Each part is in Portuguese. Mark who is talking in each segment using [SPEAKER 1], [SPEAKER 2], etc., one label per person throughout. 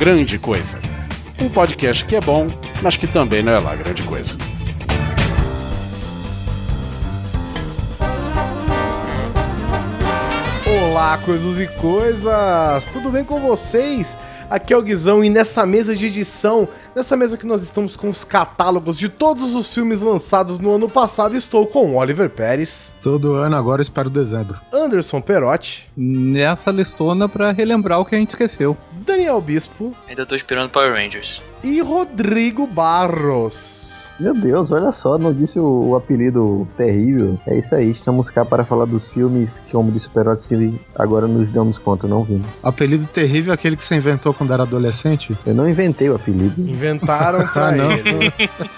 [SPEAKER 1] Grande Coisa. Um podcast que é bom, mas que também não é lá grande coisa.
[SPEAKER 2] Olá, coisas e coisas! Tudo bem com vocês? Aqui é o Guizão e nessa mesa de edição, nessa mesa que nós estamos com os catálogos de todos os filmes lançados no ano passado, estou com Oliver Pérez.
[SPEAKER 3] Todo ano agora espero dezembro.
[SPEAKER 2] Anderson Perotti.
[SPEAKER 4] Nessa listona para relembrar o que a gente esqueceu.
[SPEAKER 2] Daniel Bispo.
[SPEAKER 5] Ainda tô esperando Power Rangers.
[SPEAKER 2] E Rodrigo Barros.
[SPEAKER 6] Meu Deus, olha só, não disse o, o, apelido terrível. É isso aí, estamos cá para falar dos filmes que, como disse o Perotti, que agora nos damos conta, não vimos.
[SPEAKER 3] Apelido terrível é aquele que você inventou quando era adolescente?
[SPEAKER 6] Eu não inventei o apelido.
[SPEAKER 2] Inventaram pra ah, não. ele.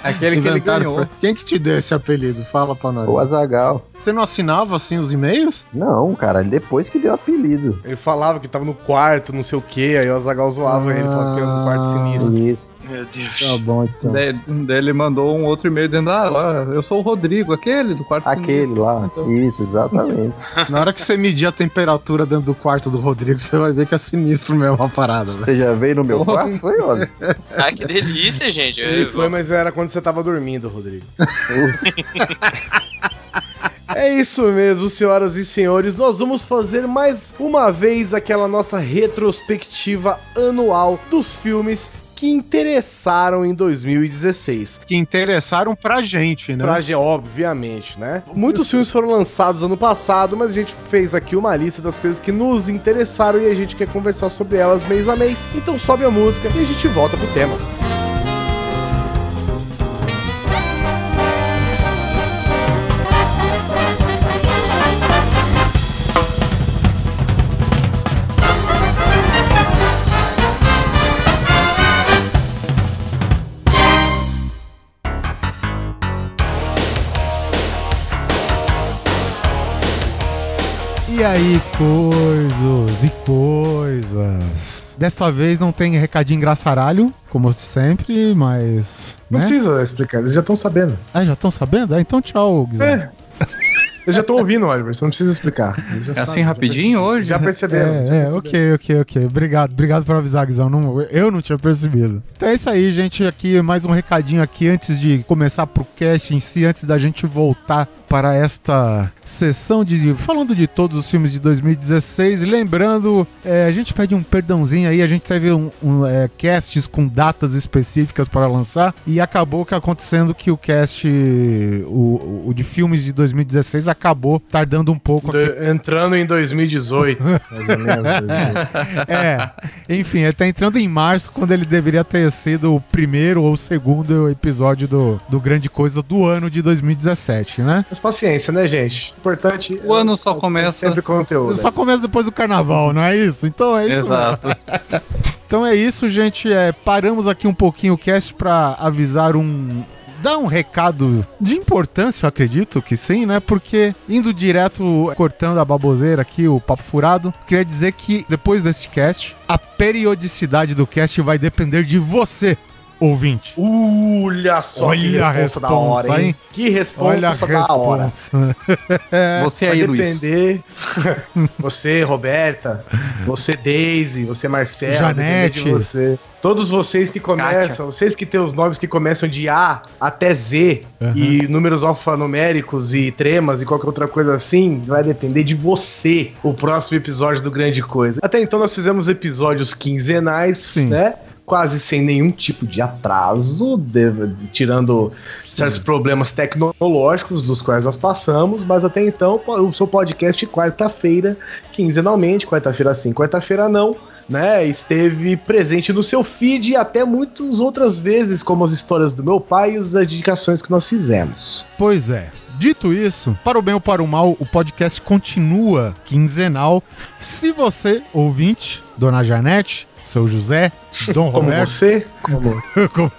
[SPEAKER 4] aquele que ele ganhou. Pra...
[SPEAKER 3] Quem que te deu esse apelido? Fala pra nós.
[SPEAKER 6] O Azagal.
[SPEAKER 3] Você não assinava assim os e-mails?
[SPEAKER 6] Não, cara, depois que deu apelido.
[SPEAKER 2] Ele falava que tava no quarto, não sei o que, aí o Azagal zoava ah, ele, falava que era no quarto sinistro.
[SPEAKER 6] Isso.
[SPEAKER 5] Meu Deus.
[SPEAKER 3] Tá bom, então.
[SPEAKER 4] Daí, daí ele mandou um outro e-mail dizendo: Ah, eu sou o Rodrigo, aquele do quarto.
[SPEAKER 6] Aquele lá. Então... Isso, exatamente.
[SPEAKER 3] Na hora que você medir a temperatura dentro do quarto do Rodrigo, você vai ver que é sinistro mesmo a parada.
[SPEAKER 6] Você já veio no meu quarto? Foi, olha.
[SPEAKER 5] Ah, que delícia, gente.
[SPEAKER 2] Ele foi, mas era quando você tava dormindo, Rodrigo. É isso mesmo, senhoras e senhores. Nós vamos fazer mais uma vez aquela nossa retrospectiva anual dos filmes que interessaram em 2016.
[SPEAKER 3] Que interessaram pra gente, né?
[SPEAKER 2] Pra gente, obviamente, né? Muitos filmes foram lançados ano passado, mas a gente fez aqui uma lista das coisas que nos interessaram e a gente quer conversar sobre elas mês a mês. Então sobe a música e a gente volta pro tema.
[SPEAKER 3] E aí, coisas e coisas. Desta vez não tem recadinho engraçaralho, como sempre, mas.
[SPEAKER 2] Não né? precisa explicar, eles já estão sabendo.
[SPEAKER 3] Ah, já estão sabendo? Ah, então tchau, Guizão. É.
[SPEAKER 2] Eu já tô ouvindo, Oliver, você não precisa explicar.
[SPEAKER 4] É assim rapidinho já hoje?
[SPEAKER 2] Já perceberam.
[SPEAKER 3] É,
[SPEAKER 2] já
[SPEAKER 3] é ok, ok, ok. Obrigado, obrigado por avisar, Guizão. Não, eu não tinha percebido. Então é isso aí, gente. Aqui, mais um recadinho aqui antes de começar pro cast em si, antes da gente voltar para esta sessão de. falando de todos os filmes de 2016. Lembrando, é, a gente pede um perdãozinho aí, a gente teve um, um é, casts com datas específicas para lançar e acabou que acontecendo que o cast, o, o de filmes de 2016 acabou tardando um pouco.
[SPEAKER 2] De, entrando em 2018, mais ou menos.
[SPEAKER 3] é, enfim, ele tá entrando em março, quando ele deveria ter sido o primeiro ou segundo episódio do, do Grande Coisa do ano de 2017, né?
[SPEAKER 2] Mas paciência, né, gente? Importante.
[SPEAKER 4] O ano só começa.
[SPEAKER 2] Sempre conteúdo.
[SPEAKER 3] Só começa depois do carnaval, não é isso? Então é isso.
[SPEAKER 4] Exato.
[SPEAKER 3] então é isso, gente. É, paramos aqui um pouquinho o cast para avisar um dar um recado de importância, eu acredito que sim, né? Porque indo direto, cortando a baboseira aqui, o papo furado, queria dizer que depois desse cast, a periodicidade do cast vai depender de você, ouvinte.
[SPEAKER 2] Olha só
[SPEAKER 3] Olha que resposta, resposta da hora, hein?
[SPEAKER 2] Que resposta Olha a resposta. da hora.
[SPEAKER 4] você aí, Vai depender.
[SPEAKER 2] você, Roberta, você, Daisy, você, Marcelo.
[SPEAKER 3] Janete.
[SPEAKER 2] Você. Todos vocês que começam, Kátia. vocês que têm os nomes que começam de A até Z uhum. e números alfanuméricos e tremas e qualquer outra coisa assim, vai depender de você o próximo episódio do Grande Coisa. Até então nós fizemos episódios quinzenais, Sim. né? Quase sem nenhum tipo de atraso, de, tirando Sim. certos problemas tecnológicos dos quais nós passamos, mas até então o seu podcast quarta-feira, quinzenalmente, quarta-feira sim, quarta-feira não, né, esteve presente no seu feed até muitas outras vezes, como as histórias do meu pai e as dedicações que nós fizemos.
[SPEAKER 3] Pois é. Dito isso, para o bem ou para o mal, o podcast continua quinzenal. Se você, ouvinte, dona Janete, seu José, Dom
[SPEAKER 2] Como
[SPEAKER 3] Roberto.
[SPEAKER 2] você?
[SPEAKER 3] como,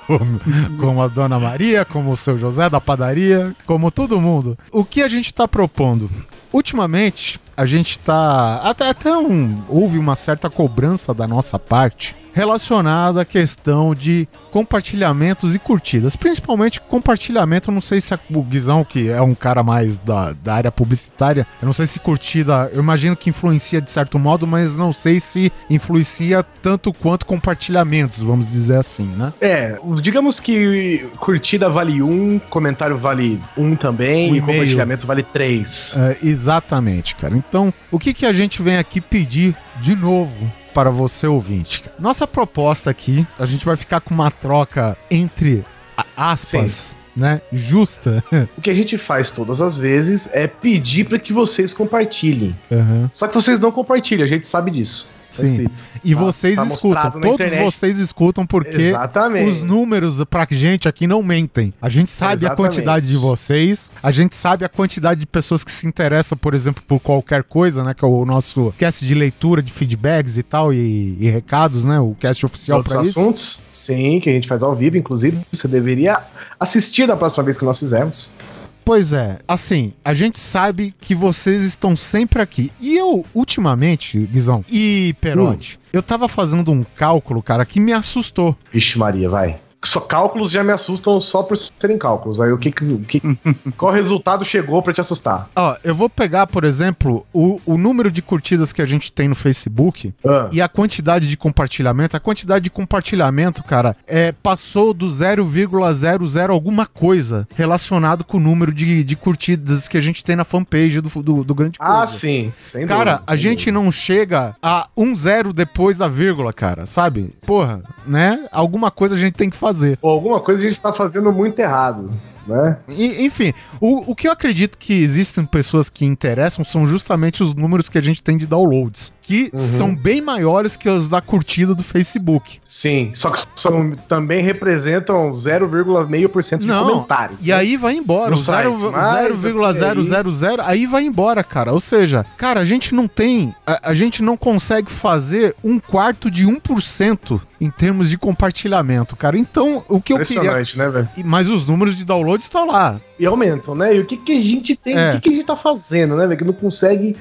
[SPEAKER 3] como a Dona Maria, como o seu José da padaria, como todo mundo. O que a gente está propondo? Ultimamente, a gente tá. Até, até um, houve uma certa cobrança da nossa parte relacionada à questão de compartilhamentos e curtidas. Principalmente compartilhamento, eu não sei se o Guizão, que é um cara mais da, da área publicitária, eu não sei se curtida, eu imagino que influencia de certo modo, mas não sei se influencia tanto quanto compartilhamentos, vamos dizer assim, né?
[SPEAKER 2] É, digamos que curtida vale um, comentário vale um também,
[SPEAKER 3] Um
[SPEAKER 2] e compartilhamento vale três.
[SPEAKER 3] É, exatamente, cara. Então, o que, que a gente vem aqui pedir de novo para você ouvinte? Nossa proposta aqui, a gente vai ficar com uma troca entre aspas, né, justa.
[SPEAKER 2] O que a gente faz todas as vezes é pedir para que vocês compartilhem.
[SPEAKER 3] Aham.
[SPEAKER 2] Só que vocês não compartilham, a gente sabe disso.
[SPEAKER 3] Sim. E
[SPEAKER 2] Tá-
[SPEAKER 3] vocês
[SPEAKER 2] tá
[SPEAKER 3] escutam, todos vocês escutam porque
[SPEAKER 2] Exatamente.
[SPEAKER 3] os números pra gente aqui não mentem. A gente sabe a
[SPEAKER 2] Exatamente.
[SPEAKER 3] quantidade de vocês, a gente sabe a quantidade de pessoas que se interessam, por exemplo, por qualquer coisa, né? Que é o nosso cast de leitura de feedbacks e tal, e, e recados, né? O cast oficial pra isso.
[SPEAKER 2] assuntos, sim, que a gente faz ao vivo, inclusive, você deveria assistir da próxima vez que nós fizermos.
[SPEAKER 3] Pois é, assim, a gente sabe que vocês estão sempre aqui. E eu, ultimamente, Guizão e Perotti,
[SPEAKER 2] Hum.
[SPEAKER 3] eu tava fazendo um cálculo, cara, que me assustou.
[SPEAKER 2] Vixe Maria, vai. Só cálculos já me assustam só por serem cálculos. Aí o que, que- o que qual resultado chegou pra te assustar?
[SPEAKER 3] Ó, eu vou pegar, por exemplo, o, o número de curtidas que a gente tem no Facebook
[SPEAKER 2] Ah,
[SPEAKER 3] e a quantidade de compartilhamento. A quantidade de compartilhamento, cara, é, passou do 0,00 alguma coisa relacionado com o número de, de curtidas que a gente tem na fanpage do, do, do Grande Coisa.
[SPEAKER 2] ah, sim, sem
[SPEAKER 3] Cara,
[SPEAKER 2] dúvida,
[SPEAKER 3] a gente
[SPEAKER 2] dúvida.
[SPEAKER 3] não chega a um zero depois da vírgula, cara, sabe? Porra, né? Alguma coisa a gente tem que fazer.
[SPEAKER 2] Ou alguma coisa a gente tá fazendo muito errado, né?
[SPEAKER 3] E- enfim, o, o que eu acredito que existem pessoas que interessam são justamente os números que a gente tem de downloads, que
[SPEAKER 2] Uhum.
[SPEAKER 3] são bem maiores que os da curtida do Facebook.
[SPEAKER 2] Sim, só que são, também representam 0,5% de
[SPEAKER 3] Não,
[SPEAKER 2] comentários.
[SPEAKER 3] E
[SPEAKER 2] né?
[SPEAKER 3] aí vai embora,
[SPEAKER 2] No
[SPEAKER 3] o zero-
[SPEAKER 2] site, mas
[SPEAKER 3] 0,000, aí vai embora, cara. Ou seja, cara, a gente não tem, a, a gente não consegue fazer um quarto de 1% em termos de compartilhamento, cara. Então, o que eu queria...
[SPEAKER 2] Né, velho?
[SPEAKER 3] Mas os números de download estão lá.
[SPEAKER 2] E aumentam, né? E o que, que a gente tem,
[SPEAKER 3] É.
[SPEAKER 2] o que, que a gente tá fazendo, né, velho? Que não consegue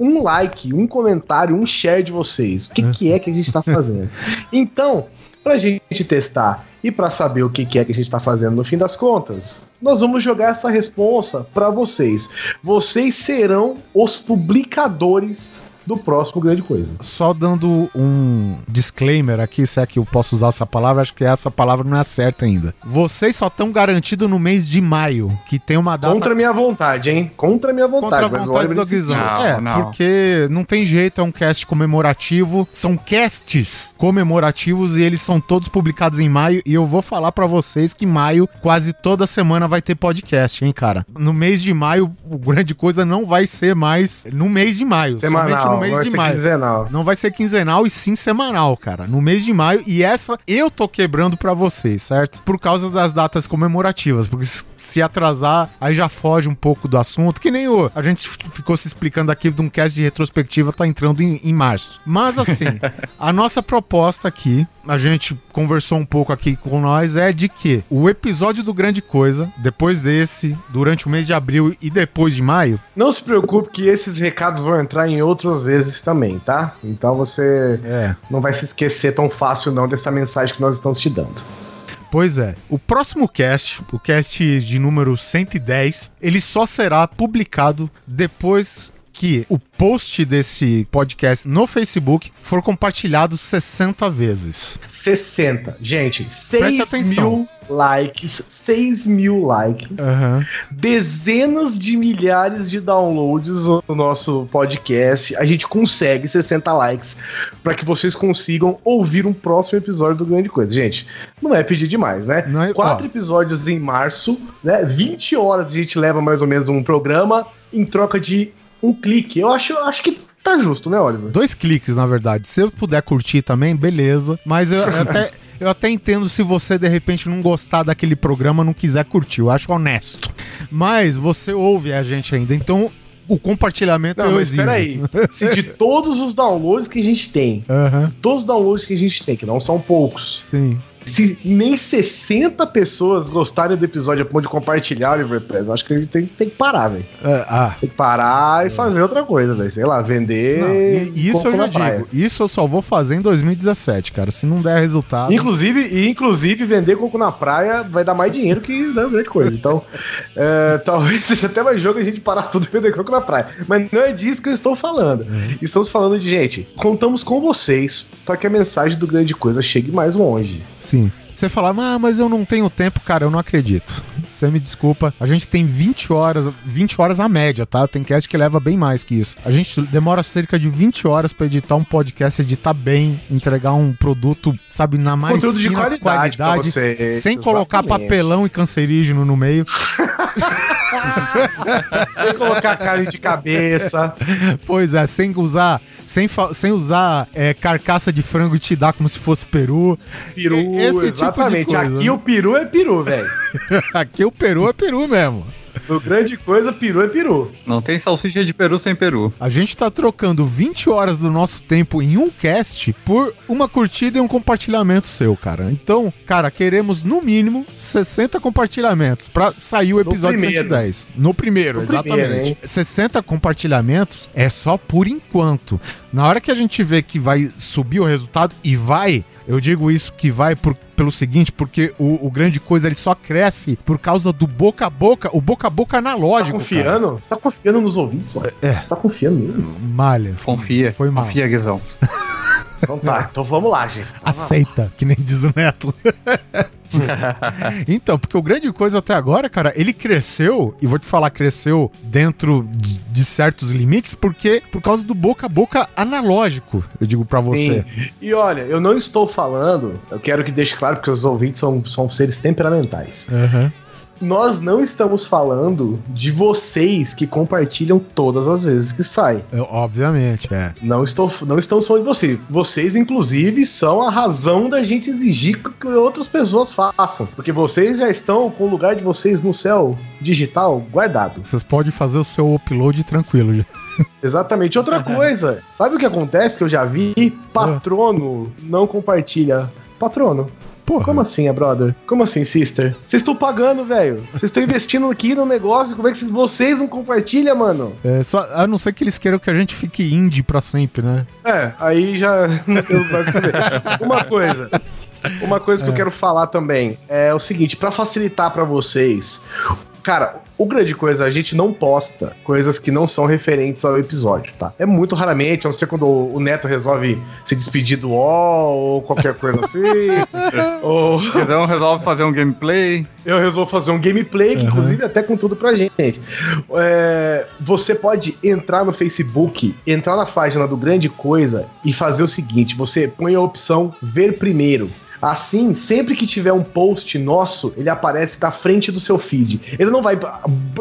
[SPEAKER 2] um like, um comentário, um share de vocês. O que, que é que a gente tá fazendo? Então, pra gente testar e pra saber o que, que é que a gente tá fazendo no fim das contas, nós vamos jogar essa responsa pra vocês. Vocês serão os publicadores do próximo Grande Coisa.
[SPEAKER 3] Só dando um disclaimer aqui, se é que eu posso usar essa palavra, acho que essa palavra não é certa ainda. Vocês só estão garantidos no mês de maio, que tem uma data
[SPEAKER 2] Contra a minha vontade, hein? Contra a minha vontade.
[SPEAKER 3] contra a vontade do Guizão.
[SPEAKER 4] Não,
[SPEAKER 3] É,
[SPEAKER 4] não.
[SPEAKER 3] porque não tem jeito, é um cast comemorativo. São casts comemorativos e eles são todos publicados em maio. E eu vou falar pra vocês que maio, quase toda semana vai ter podcast, hein, cara? No mês de maio, o grande coisa não vai ser mais no mês de maio, somente no
[SPEAKER 2] Semanal,
[SPEAKER 3] mês de maio.
[SPEAKER 2] quinzenal.
[SPEAKER 3] Não vai ser quinzenal e sim semanal, cara. No mês de maio. E essa eu tô quebrando pra vocês, certo? Por causa das datas comemorativas. Porque se- atrasar, aí já foge um pouco do assunto. Que nem o. A gente ficou se explicando aqui de um cast de retrospectiva, tá entrando em, em março. Mas assim, a nossa proposta aqui, a gente conversou um pouco aqui com nós, é de que o episódio do Grande Coisa, depois desse, durante o mês de abril e depois de maio,
[SPEAKER 2] Não se preocupe que esses recados vão entrar em outras vezes também, tá? Então você
[SPEAKER 3] é.
[SPEAKER 2] não vai se esquecer tão fácil não dessa mensagem que nós estamos te dando.
[SPEAKER 3] Pois é. O próximo cast, o cast de número 110, ele só será publicado depois que o post desse podcast no Facebook for compartilhado 60 vezes.
[SPEAKER 2] 60. Gente,
[SPEAKER 3] Preste
[SPEAKER 2] 6
[SPEAKER 3] atenção.
[SPEAKER 2] mil likes, 6 mil likes, dezenas de milhares de downloads no nosso podcast. A gente consegue 60 likes para que vocês consigam ouvir um próximo episódio do Grande Coisa. Gente, não é pedir demais, né?
[SPEAKER 3] Não é-
[SPEAKER 2] Quatro
[SPEAKER 3] ó.
[SPEAKER 2] episódios em março, né? 20 horas a gente leva mais ou menos um programa em troca de um clique. Eu acho, eu acho que tá justo, né, Oliver?
[SPEAKER 3] Dois cliques, na verdade. Se eu puder curtir também, beleza. Mas eu, eu até. Eu até entendo se você de repente não gostar daquele programa, não quiser curtir. Eu acho honesto. Mas você ouve a gente ainda. Então, o compartilhamento
[SPEAKER 2] Não,
[SPEAKER 3] eu
[SPEAKER 2] mas
[SPEAKER 3] exijo.
[SPEAKER 2] peraí. Se de todos os downloads que a gente tem, todos os downloads que a gente tem, que não são poucos,
[SPEAKER 3] sim.
[SPEAKER 2] Se nem 60 pessoas gostarem do episódio a ponto de compartilhar, Oliver Press, acho que a gente tem, tem que parar, velho.
[SPEAKER 3] É, ah,
[SPEAKER 2] Tem que parar e fazer outra coisa, velho. Sei lá, vender.
[SPEAKER 3] não, e- isso eu já
[SPEAKER 2] praia.
[SPEAKER 3] digo. Isso eu só vou fazer em 2017, cara. Se não der resultado.
[SPEAKER 2] Inclusive, inclusive, vender coco na praia vai dar mais dinheiro que né, grande coisa. Então, é, talvez seja até mais jogo a gente parar tudo e vender coco na praia. Mas não é disso que eu estou falando. Estamos falando de, gente, contamos com vocês para que a mensagem do grande coisa chegue mais longe.
[SPEAKER 3] Sim. Você fala, ah, mas eu não tenho tempo, cara, eu não acredito. Você me desculpa. A gente tem 20 horas, 20 horas a média, tá? Tem cast que leva bem mais que isso. A gente demora cerca de 20 horas pra editar um podcast, editar bem, entregar um produto, sabe, na mais
[SPEAKER 2] Conteúdo de qualidade pra vocês,
[SPEAKER 3] sem colocar
[SPEAKER 2] exatamente.
[SPEAKER 3] papelão e cancerígeno no meio.
[SPEAKER 2] Sem colocar carne de cabeça.
[SPEAKER 3] Pois é, sem usar, sem, sem usar é, carcaça de frango e te dar como se fosse peru.
[SPEAKER 2] Peru,
[SPEAKER 3] esse tipo de
[SPEAKER 2] exatamente.
[SPEAKER 3] coisa,
[SPEAKER 2] Aqui
[SPEAKER 3] né?
[SPEAKER 2] o peru é peru, velho.
[SPEAKER 3] Aqui o peru é peru mesmo.
[SPEAKER 2] No grande coisa, peru é peru.
[SPEAKER 4] Não tem salsicha de peru sem peru.
[SPEAKER 3] A gente tá trocando 20 horas do nosso tempo em um cast por uma curtida e um compartilhamento seu, cara. Então, cara, queremos no mínimo 60 compartilhamentos pra sair o episódio
[SPEAKER 2] primeiro.
[SPEAKER 3] 110. No primeiro,
[SPEAKER 2] No
[SPEAKER 3] exatamente.
[SPEAKER 2] primeiro, hein?
[SPEAKER 3] 60 compartilhamentos é só por enquanto. Na hora que a gente vê que vai subir o resultado, e vai, eu digo isso que vai por- pelo seguinte, porque o, o grande coisa ele só cresce por causa do boca a boca, o boca a boca
[SPEAKER 2] Tá
[SPEAKER 3] analógico. cara.
[SPEAKER 2] confiando? Tá confiando nos ouvintes, ó.
[SPEAKER 3] É.
[SPEAKER 2] Tá confiando neles?
[SPEAKER 3] Malha.
[SPEAKER 4] Confia.
[SPEAKER 3] Foi mal.
[SPEAKER 4] Confia, Guizão.
[SPEAKER 2] Então tá, então vamos lá, gente.
[SPEAKER 3] Aceita, que nem diz o Neto. então, porque o grande coisa até agora, cara, ele cresceu, e vou te falar, cresceu dentro de, certos limites, porque por causa do boca a boca analógico, eu digo pra você.
[SPEAKER 2] Sim. E olha, eu não estou falando, eu quero que deixe claro, porque os ouvintes são, são seres temperamentais.
[SPEAKER 3] Aham.
[SPEAKER 2] Nós não estamos falando de vocês que compartilham todas as vezes que sai.
[SPEAKER 3] É, Obviamente, é.
[SPEAKER 2] Não, estou, não estamos falando de vocês. Vocês, inclusive, são a razão da gente exigir que outras pessoas façam. Porque vocês já estão com o lugar de vocês no céu digital guardado.
[SPEAKER 3] Vocês podem fazer o seu upload tranquilo. já.
[SPEAKER 2] Exatamente. Outra coisa, sabe o que acontece que eu já vi? Patrono não compartilha. Patrono.
[SPEAKER 3] Porra.
[SPEAKER 2] Como assim, é brother? Como assim, sister? Vocês estão pagando, velho. Vocês estão investindo aqui no negócio. Como é que vocês- não compartilham, mano?
[SPEAKER 3] É, só, a não ser que eles queiram que a gente fique indie pra sempre, né?
[SPEAKER 2] É, aí já não temos mais o que fazer. Uma coisa. Uma coisa que eu quero falar também é o seguinte, pra facilitar pra vocês. Cara, o grande coisa, a gente não posta coisas que não são referentes ao episódio, tá? É muito raramente, a não ser quando o Neto resolve se despedir do UOL ou qualquer coisa assim. ou
[SPEAKER 4] Guizão resolve fazer um gameplay.
[SPEAKER 2] eu resolvo fazer um gameplay, que
[SPEAKER 3] Uhum.
[SPEAKER 2] inclusive até com tudo pra gente. É, você pode entrar no Facebook, entrar na página do Grande Coisa e fazer o seguinte: você põe a opção ver primeiro. Assim, sempre que tiver um post nosso, ele aparece na frente do seu feed. Ele não vai,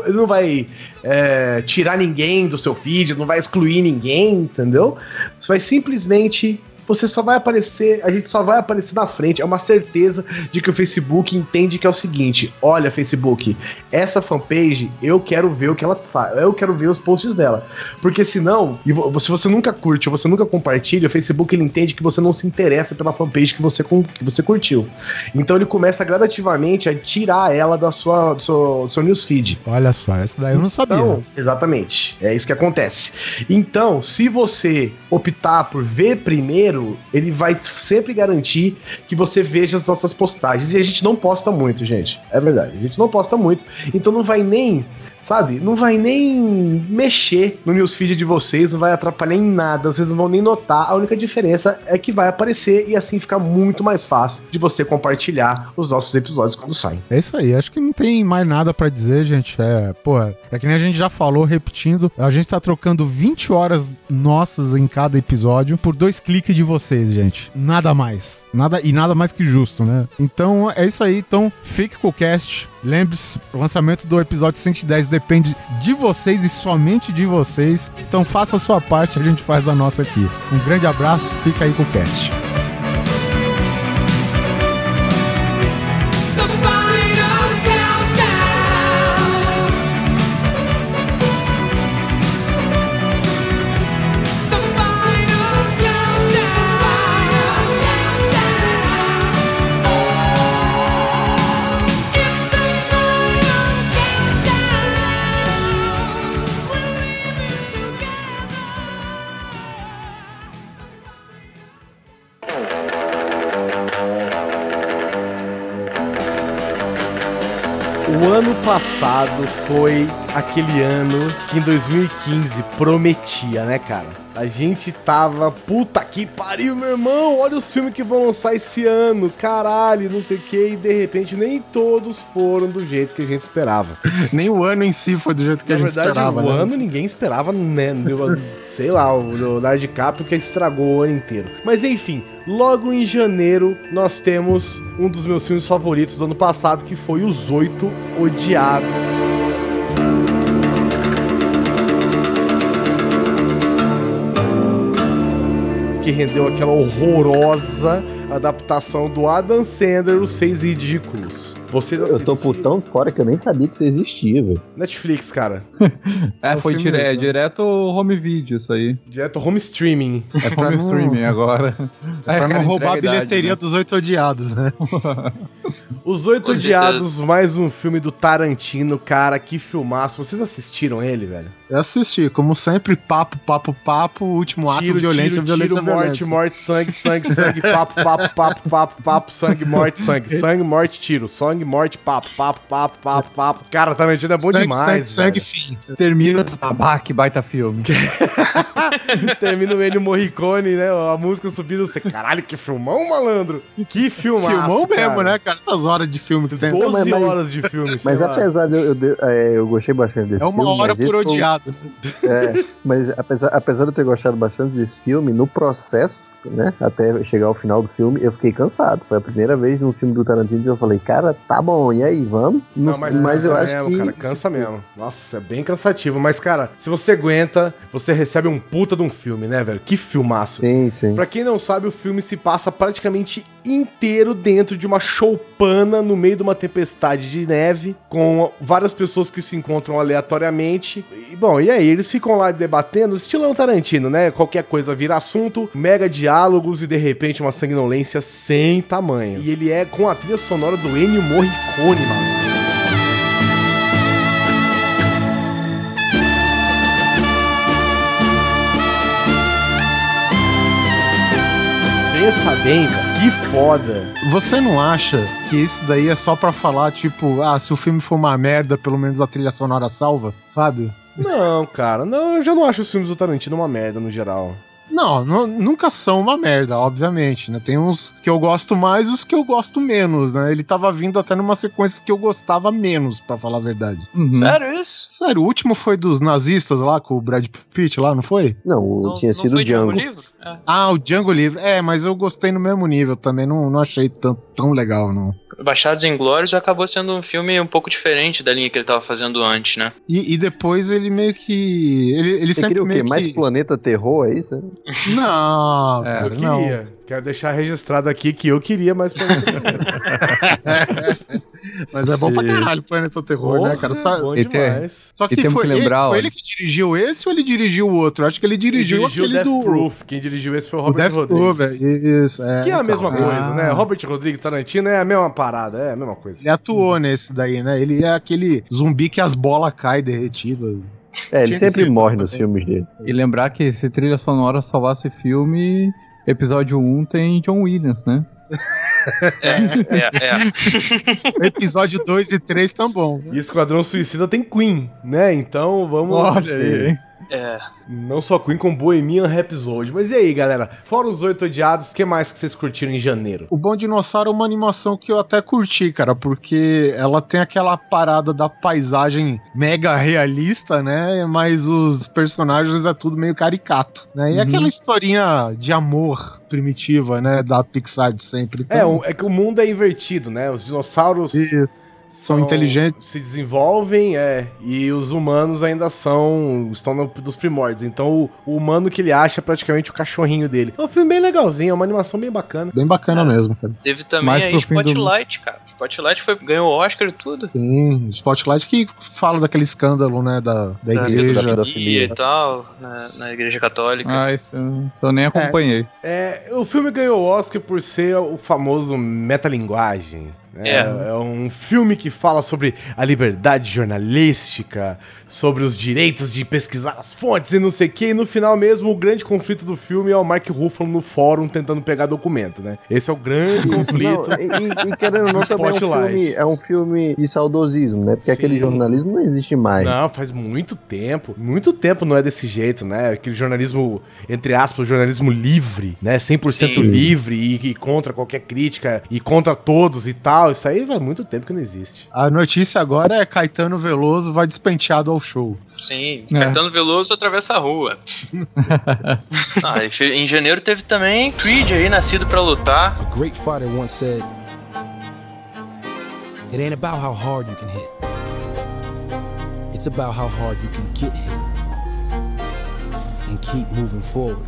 [SPEAKER 2] ele não vai é, tirar ninguém do seu feed, não vai excluir ninguém, entendeu? Você vai simplesmente você só vai aparecer, a gente só vai aparecer na frente. É uma certeza de que o Facebook entende que é o seguinte: olha, Facebook, essa fanpage eu quero ver o que ela faz, eu quero ver os posts dela. Porque senão, se você nunca curte ou você nunca compartilha, o Facebook ele entende que você não se interessa pela fanpage que você, que você curtiu. Então ele começa gradativamente a tirar ela da sua, do seu, do seu newsfeed.
[SPEAKER 3] Olha só, essa daí eu não sabia.
[SPEAKER 2] Então, exatamente. É isso que acontece. Então, se você optar por ver primeiro, ele vai sempre garantir que você veja as nossas postagens. E a gente não posta muito, gente. É verdade. A gente não posta muito. Então não vai nem, sabe? Não vai nem mexer no newsfeed de vocês, não vai atrapalhar em nada. Vocês não vão nem notar. A única diferença é que vai aparecer e assim fica muito mais fácil de você compartilhar os nossos episódios quando saem.
[SPEAKER 3] É isso aí, acho que não tem mais nada pra dizer, gente. É, pô, é que nem a gente já falou, repetindo, a gente tá trocando 20 horas nossas em cada episódio por dois cliques de vocês, gente. Nada mais. Nada e nada mais que justo, né? Então é isso aí. Então fique com o cast. Lembre-se, o lançamento do episódio 110 depende de vocês e somente de vocês. Então faça a sua parte, a gente faz a nossa aqui. Um grande abraço, fica aí com o cast.
[SPEAKER 2] Passado foi aquele ano que em 2015 prometia, né, cara? A gente tava, puta que pariu, meu irmão, olha os filmes que vão lançar esse ano, caralho, não sei o que, e de repente nem todos foram do jeito que a gente esperava.
[SPEAKER 3] Nem o ano em si foi do jeito que
[SPEAKER 2] Na
[SPEAKER 3] a gente
[SPEAKER 2] verdade,
[SPEAKER 3] esperava,
[SPEAKER 2] o
[SPEAKER 3] né?
[SPEAKER 2] ano ninguém esperava, né? Sei lá, o Leonardo DiCaprio que estragou o ano inteiro. Mas enfim, logo em janeiro nós temos um dos meus filmes favoritos do ano passado, que foi Os Oito Odiados. Que rendeu aquela horrorosa adaptação do Adam Sandler, Os Seis Ridículos. Vocês
[SPEAKER 6] Eu tô por tão fora que eu nem sabia que isso existia, velho.
[SPEAKER 2] Netflix, cara.
[SPEAKER 4] É,
[SPEAKER 3] É
[SPEAKER 4] foi dire-
[SPEAKER 3] mesmo.
[SPEAKER 4] direto home video isso aí.
[SPEAKER 2] Direto home streaming.
[SPEAKER 4] É
[SPEAKER 3] pra
[SPEAKER 4] home
[SPEAKER 3] não-
[SPEAKER 4] streaming agora.
[SPEAKER 3] Pra
[SPEAKER 4] É,
[SPEAKER 3] não
[SPEAKER 4] cara,
[SPEAKER 3] roubar a bilheteria
[SPEAKER 4] né?
[SPEAKER 3] dos oito odiados, né?
[SPEAKER 2] Os Oito
[SPEAKER 5] Com
[SPEAKER 2] Odiados, mais um filme do Tarantino, cara, que filmaço. Vocês assistiram ele, velho?
[SPEAKER 3] Eu assisti, como sempre, papo, papo, papo, último ato, violência, violência,
[SPEAKER 2] morte,
[SPEAKER 3] violência.
[SPEAKER 2] morte, sangue, sangue, sangue, papo, papo, papo, papo, papo, sangue, morte, sangue, sangue, morte, tiro, sangue, morte, papo, papo, papo, papo, papo. Cara, Tarantino é bom
[SPEAKER 3] sangue,
[SPEAKER 2] demais,
[SPEAKER 3] sangue,
[SPEAKER 2] velho.
[SPEAKER 3] sangue, fim.
[SPEAKER 4] Termina. Ah, que baita filme.
[SPEAKER 2] Termina o Ennio Morricone, né? A música subindo, você, caralho, que filmão, malandro. Que filmaço,
[SPEAKER 3] Filmou
[SPEAKER 2] cara.
[SPEAKER 3] mesmo, né, cara? Quantas horas de filme que tem?
[SPEAKER 2] 12
[SPEAKER 6] Mas-
[SPEAKER 2] horas de filme, sei
[SPEAKER 6] Mas
[SPEAKER 2] lá.
[SPEAKER 6] apesar de eu, eu, de- é, eu gostei bastante desse
[SPEAKER 3] É
[SPEAKER 6] filme.
[SPEAKER 3] uma hora
[SPEAKER 6] mas esse
[SPEAKER 3] por
[SPEAKER 6] foi o-
[SPEAKER 3] odiado.
[SPEAKER 6] É, mas apesar, apesar de eu ter gostado bastante desse filme, no processo, né, até chegar ao final do filme, eu fiquei cansado. Foi a primeira vez no filme do Tarantino que eu falei, cara, tá bom, e aí, vamos?
[SPEAKER 2] Não, mas, cansa
[SPEAKER 6] eu acho
[SPEAKER 2] mesmo,
[SPEAKER 6] que
[SPEAKER 2] cara, cansa mesmo. Nossa, é bem cansativo. Mas, cara, se você aguenta, você recebe um puta de um filme, né, velho? Que filmaço.
[SPEAKER 6] Sim, sim.
[SPEAKER 2] Pra quem não sabe, o filme se passa praticamente inteiro dentro de uma choupana no meio de uma tempestade de neve, com várias pessoas que se encontram aleatoriamente. E, bom, e aí eles ficam lá debatendo, estilão Tarantino, né? Qualquer coisa vira assunto, mega diálogos e de repente uma sanguinolência sem tamanho. E ele é com a trilha sonora do Ennio Morricone, mano. Pensa bem, velho. Que foda.
[SPEAKER 3] Você não acha que isso daí é só pra falar, tipo, ah, se o filme for uma merda, pelo menos a trilha sonora salva, sabe?
[SPEAKER 2] Não, cara, não, eu já não acho os filmes do Tarantino uma merda no geral.
[SPEAKER 3] Não, nu- nunca são uma merda, obviamente, né? Tem uns que eu gosto mais e os que eu gosto menos, né? Ele tava vindo até numa sequência que eu gostava menos, pra falar a verdade.
[SPEAKER 4] Uhum.
[SPEAKER 5] Sério isso?
[SPEAKER 3] Sério, o último foi dos nazistas lá, com o Brad Pitt lá, não foi?
[SPEAKER 6] Não,
[SPEAKER 5] Não,
[SPEAKER 6] tinha
[SPEAKER 5] não
[SPEAKER 6] sido
[SPEAKER 5] foi
[SPEAKER 6] o Django.
[SPEAKER 5] livro? É.
[SPEAKER 3] Ah, o Django Livre. É, mas eu gostei no mesmo nível também, não, não achei tão, tão legal, não.
[SPEAKER 5] Baixados em Glórios acabou sendo um filme um pouco diferente da linha que ele tava fazendo antes, né?
[SPEAKER 3] E, e depois ele meio que. Ele, ele
[SPEAKER 6] Você
[SPEAKER 3] sempre
[SPEAKER 6] queria o quê?
[SPEAKER 3] meio
[SPEAKER 6] Mais
[SPEAKER 3] que.
[SPEAKER 6] planeta terror, é isso?
[SPEAKER 3] Não,
[SPEAKER 4] É,
[SPEAKER 3] cara,
[SPEAKER 2] Eu
[SPEAKER 3] não.
[SPEAKER 2] queria. Quero deixar registrado aqui que eu queria mais Planeta Terror.
[SPEAKER 3] Mas é bom pra caralho o Planeta Terror, né, cara? Só,
[SPEAKER 2] Bom
[SPEAKER 4] tem-
[SPEAKER 2] demais.
[SPEAKER 3] só que
[SPEAKER 4] temos
[SPEAKER 3] foi,
[SPEAKER 4] que lembrar,
[SPEAKER 3] ele, foi ele que dirigiu esse ou ele dirigiu o outro? Acho que ele dirigiu,
[SPEAKER 2] dirigiu
[SPEAKER 3] aquele
[SPEAKER 2] Death
[SPEAKER 3] do.
[SPEAKER 2] Proof. Quem dirigiu esse foi o
[SPEAKER 3] O
[SPEAKER 2] Robert
[SPEAKER 3] Proof,
[SPEAKER 2] Rodrigues.
[SPEAKER 3] é, isso. É,
[SPEAKER 2] Que é a
[SPEAKER 3] então,
[SPEAKER 2] mesma
[SPEAKER 3] é.
[SPEAKER 2] coisa, né? Robert Rodrigues Tarantino é a mesma parada, é a mesma coisa.
[SPEAKER 3] Ele atuou nesse daí, né? Ele é aquele zumbi que as bolas caem derretidas.
[SPEAKER 6] É, ele
[SPEAKER 3] Tinha
[SPEAKER 6] sempre
[SPEAKER 3] sido
[SPEAKER 6] morre nos filmes dele.
[SPEAKER 4] E lembrar que se trilha sonora salvasse filme, episódio 1 tem John Williams, né?
[SPEAKER 5] É, é, é.
[SPEAKER 3] Episódio 2 e 3 tão bom.
[SPEAKER 2] E Esquadrão Suicida tem Queen, né? Então vamos.
[SPEAKER 4] Olha aí, hein?
[SPEAKER 5] é.
[SPEAKER 2] Não só Queen, com Bohemian Rhapsody. Mas e aí, galera? Fora os oito odiados, o que mais que vocês curtiram em janeiro?
[SPEAKER 3] O Bom Dinossauro é uma animação que eu até curti, cara, porque ela tem aquela parada da paisagem mega realista, né? Mas os personagens é tudo meio caricato, né? E
[SPEAKER 4] Uhum.
[SPEAKER 3] aquela historinha de amor primitiva, né? Da Pixar de sempre.
[SPEAKER 2] É,
[SPEAKER 3] Então,
[SPEAKER 2] o- é que o mundo é invertido, né? Os dinossauros
[SPEAKER 3] Isso. São inteligentes.
[SPEAKER 2] Se desenvolvem, é. E os humanos ainda são. estão no, dos primórdios. Então o, o humano que ele acha é praticamente o cachorrinho dele. É um filme bem legalzinho, é uma animação bem bacana.
[SPEAKER 3] Bem bacana mesmo, cara.
[SPEAKER 5] Teve também
[SPEAKER 4] Mais
[SPEAKER 5] aí
[SPEAKER 4] fim do-
[SPEAKER 5] Spotlight, cara. Spotlight foi, ganhou o Oscar e tudo.
[SPEAKER 3] Tem Spotlight que fala daquele escândalo, né? Da, da
[SPEAKER 5] Da
[SPEAKER 3] igreja.
[SPEAKER 6] da-
[SPEAKER 5] pedofilia e tal, na, na igreja católica.
[SPEAKER 4] Ah, isso, eu- isso eu nem acompanhei.
[SPEAKER 2] É, o filme ganhou o Oscar por ser o famoso metalinguagem. É. é um filme que fala sobre a liberdade jornalística, sobre os direitos de pesquisar as fontes e não sei o que. E no final mesmo, o grande conflito do filme é o Mark Ruffalo no fórum tentando pegar documento, né? Esse é o grande conflito.
[SPEAKER 6] Não, e, e querendo ou não, também é um, filme, é um filme de saudosismo, né? Porque
[SPEAKER 2] Sim.
[SPEAKER 6] aquele jornalismo não existe mais.
[SPEAKER 2] Não, faz muito tempo. Muito tempo não é desse jeito, né? Aquele jornalismo, entre aspas, jornalismo livre, né? 100%
[SPEAKER 5] Sim.
[SPEAKER 2] livre e, e contra qualquer crítica e contra todos e tal. Isso aí faz muito tempo que não existe.
[SPEAKER 3] A notícia agora é Caetano Veloso vai despenteado ao show.
[SPEAKER 5] Sim,
[SPEAKER 4] É.
[SPEAKER 5] Caetano Veloso atravessa a rua. ah, em janeiro teve também Creed aí, nascido pra lutar.
[SPEAKER 7] A great fighter once said, It ain't about how hard you can hit, it's about how hard you can get hit and keep moving forward.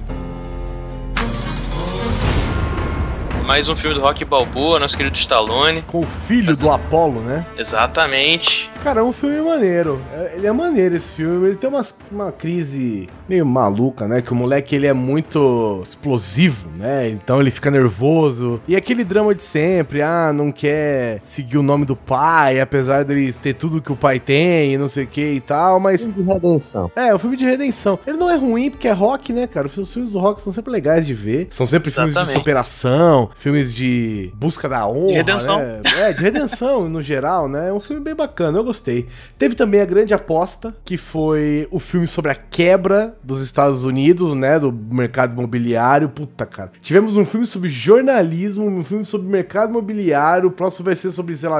[SPEAKER 5] Mais um filme do Rock Balboa, nosso querido Stallone.
[SPEAKER 2] Com o filho do Apollo, né?
[SPEAKER 5] Exatamente.
[SPEAKER 2] Cara, é um filme maneiro. É- Ele é maneiro esse filme. Ele tem uma, uma crise meio maluca, né? Que o moleque ele é muito explosivo, né? Então ele fica nervoso. E aquele drama de sempre, ah, não quer seguir o nome do pai, apesar dele ter tudo que o pai tem e não sei o que e tal, mas.
[SPEAKER 6] Filme de redenção.
[SPEAKER 2] É, o filme de redenção. Ele não é ruim porque é rock, né, cara? Os filmes do rock são sempre legais de ver. São sempre filmes de
[SPEAKER 5] Exatamente.
[SPEAKER 2] superação, filmes de busca da honra.
[SPEAKER 5] De redenção.
[SPEAKER 2] né? É, de redenção no geral, né? É um filme bem bacana, eu gostei. Teve também a grande aposta, que foi o filme sobre a quebra dos Estados Unidos, né? Do mercado imobiliário. Puta, cara. Tivemos um filme sobre jornalismo, um filme sobre mercado imobiliário. O próximo vai ser sobre, sei lá,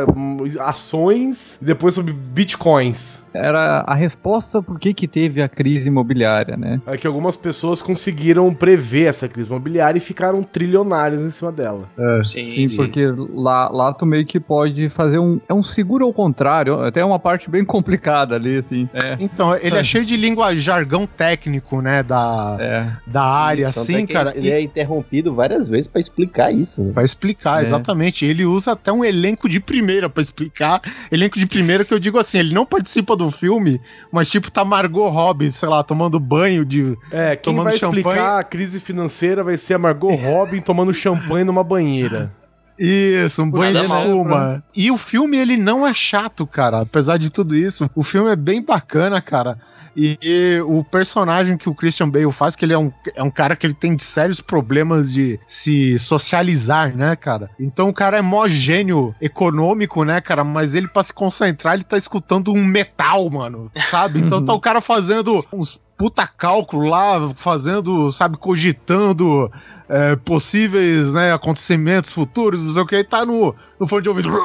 [SPEAKER 2] ações. E depois sobre bitcoins.
[SPEAKER 4] Era a resposta por que que teve a crise imobiliária, né?
[SPEAKER 2] É que algumas pessoas conseguiram prever essa crise imobiliária e ficaram trilionários em cima dela.
[SPEAKER 5] Sim,
[SPEAKER 4] Sim, porque lá, lá tu meio que pode fazer um. É um seguro ao contrário, até uma parte bem complicada ali, assim. É.
[SPEAKER 3] Então, ele é cheio de língua, jargão técnico, né, da,
[SPEAKER 4] É.
[SPEAKER 3] da área,
[SPEAKER 6] Tanto
[SPEAKER 3] assim,
[SPEAKER 6] é
[SPEAKER 3] cara.
[SPEAKER 6] Ele
[SPEAKER 3] e-
[SPEAKER 6] é interrompido várias vezes pra explicar isso. né?
[SPEAKER 3] Pra explicar,
[SPEAKER 4] É.
[SPEAKER 3] exatamente. Ele usa até um elenco de primeira pra explicar. Elenco de primeira que eu digo assim, ele não participa do filme, mas tipo tá Margot Robbie, sei lá, tomando banho de...
[SPEAKER 2] É, quem
[SPEAKER 3] Tomando
[SPEAKER 2] vai explicar
[SPEAKER 3] champanhe.
[SPEAKER 2] a crise financeira vai ser a Margot Robin tomando champanhe numa banheira.
[SPEAKER 3] Isso, um banho de espuma. E o filme, ele não é chato, cara. Apesar de tudo isso, o filme é bem bacana, cara. E, o personagem que o Christian Bale faz, que ele é um, é um cara que ele tem sérios problemas de se socializar, né, cara? Então o cara é mó gênio econômico, né, cara? Mas ele, pra se concentrar, ele tá escutando um metal, mano, sabe? Então tá o cara fazendo uns puta cálculo lá, fazendo, sabe, cogitando é, possíveis né, acontecimentos futuros, não sei o que, e tá no, no fone de ouvido.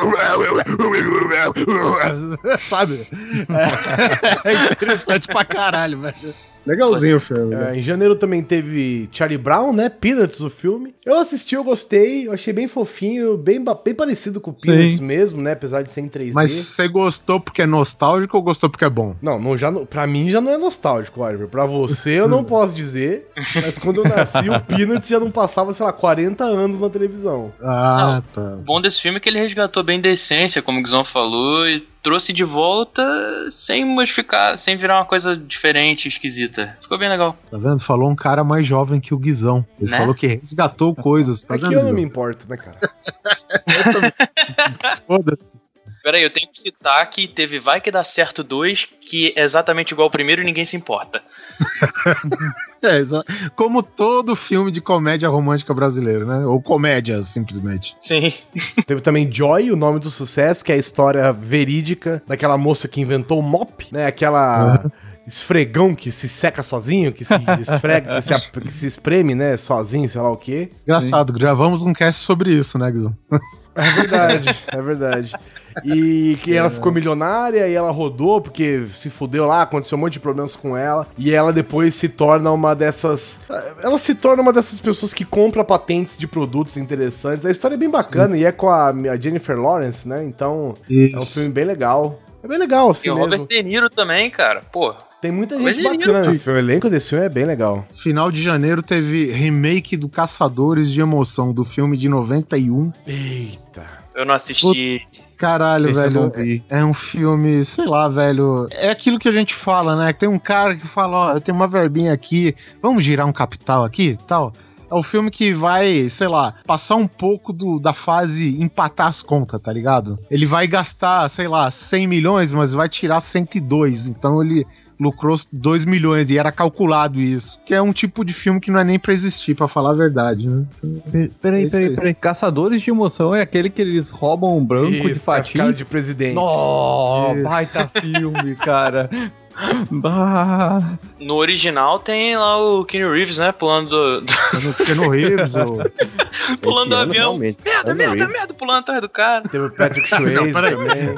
[SPEAKER 3] Sabe? É, é interessante pra caralho, velho. Legalzinho o filme. né?
[SPEAKER 2] É, em janeiro também teve Charlie Brown, né? Peanuts, o filme. Eu assisti, eu gostei, eu achei bem fofinho, bem, bem parecido com o Peanuts
[SPEAKER 4] Sim.
[SPEAKER 2] mesmo, né? Apesar de ser em 3D.
[SPEAKER 3] Mas você gostou porque é nostálgico ou gostou porque é bom?
[SPEAKER 2] Não, não já, não- pra mim já não é nostálgico, Oliver. Pra você eu não posso dizer, mas quando eu nasci o Peanuts já não passava, sei lá, 40 anos na televisão.
[SPEAKER 3] Ah, tá.
[SPEAKER 5] O bom desse filme é que ele resgatou bem da essência, como o Guizão falou, e trouxe de volta sem modificar, sem virar uma coisa diferente, esquisita. Ficou bem legal.
[SPEAKER 3] Tá vendo? Falou um cara mais jovem que o Guizão. Ele
[SPEAKER 5] Né?
[SPEAKER 3] falou que resgatou coisas. Tá
[SPEAKER 2] Aqui
[SPEAKER 3] vendo?
[SPEAKER 2] eu não me importo, né, cara?
[SPEAKER 3] Foda-se.
[SPEAKER 5] Peraí, eu tenho que citar que teve Vai Que Dá Certo 2, que é exatamente igual ao primeiro e ninguém se importa.
[SPEAKER 3] É, como todo filme de comédia romântica brasileiro, né? Ou comédia, simplesmente.
[SPEAKER 5] Sim.
[SPEAKER 2] Teve também Joy, o nome do sucesso, que é a história verídica daquela moça que inventou o mop, né? Aquela esfregão que se seca sozinho, que se esfrega, que se, que se espreme, né? Sozinho, sei lá o quê.
[SPEAKER 3] Engraçado, gravamos um cast sobre isso, né, Guizão?
[SPEAKER 2] É verdade, é verdade. E que ela ficou milionária e ela rodou porque se fudeu lá, aconteceu um monte de problemas com ela. E ela depois se torna uma dessas. Ela se torna uma dessas pessoas que compra patentes de produtos interessantes. A história é bem bacana e é com a, a Jennifer Lawrence, né? Então é um filme bem legal. É bem legal, assim
[SPEAKER 5] E o. Robert De Niro também, cara. Pô,
[SPEAKER 2] Tem muita gente
[SPEAKER 5] Niro,
[SPEAKER 2] bacana nesse filme. O elenco desse filme é bem legal.
[SPEAKER 3] Final de janeiro teve remake do Caçadores de Emoção, do filme de 91.
[SPEAKER 2] Eita.
[SPEAKER 5] eu não assisti.
[SPEAKER 3] Caralho,
[SPEAKER 4] Esse
[SPEAKER 3] velho. É um filme, sei lá, velho. É aquilo que a gente fala, né? Tem um cara que fala, ó, eu tenho uma verbinha aqui, vamos girar um capital aqui tal. É o filme que vai, sei lá, passar um pouco do, da fase empatar as contas, tá ligado? Ele vai gastar, sei lá, 100 milhões, mas vai tirar 102. Então ele lucrou 2 milhões e era calculado isso. Que é um tipo de filme que não é nem pra existir, pra falar a verdade, né?
[SPEAKER 4] Pe- Peraí,
[SPEAKER 3] É
[SPEAKER 4] peraí,
[SPEAKER 3] aí.
[SPEAKER 4] peraí. Caçadores de emoção é aquele que eles roubam um branco de
[SPEAKER 2] Isso, as
[SPEAKER 4] fatia.
[SPEAKER 2] de presidente.
[SPEAKER 4] Nossa,
[SPEAKER 3] Isso.
[SPEAKER 4] baita filme, cara. Bah.
[SPEAKER 5] No original tem lá o Keanu Reeves, né? Pulando do, do-
[SPEAKER 3] No Keanu Reeves, ou...
[SPEAKER 5] pulando do avião. Merda, merda, merda, pulando atrás do cara.
[SPEAKER 2] Teve o Patrick Swayze também.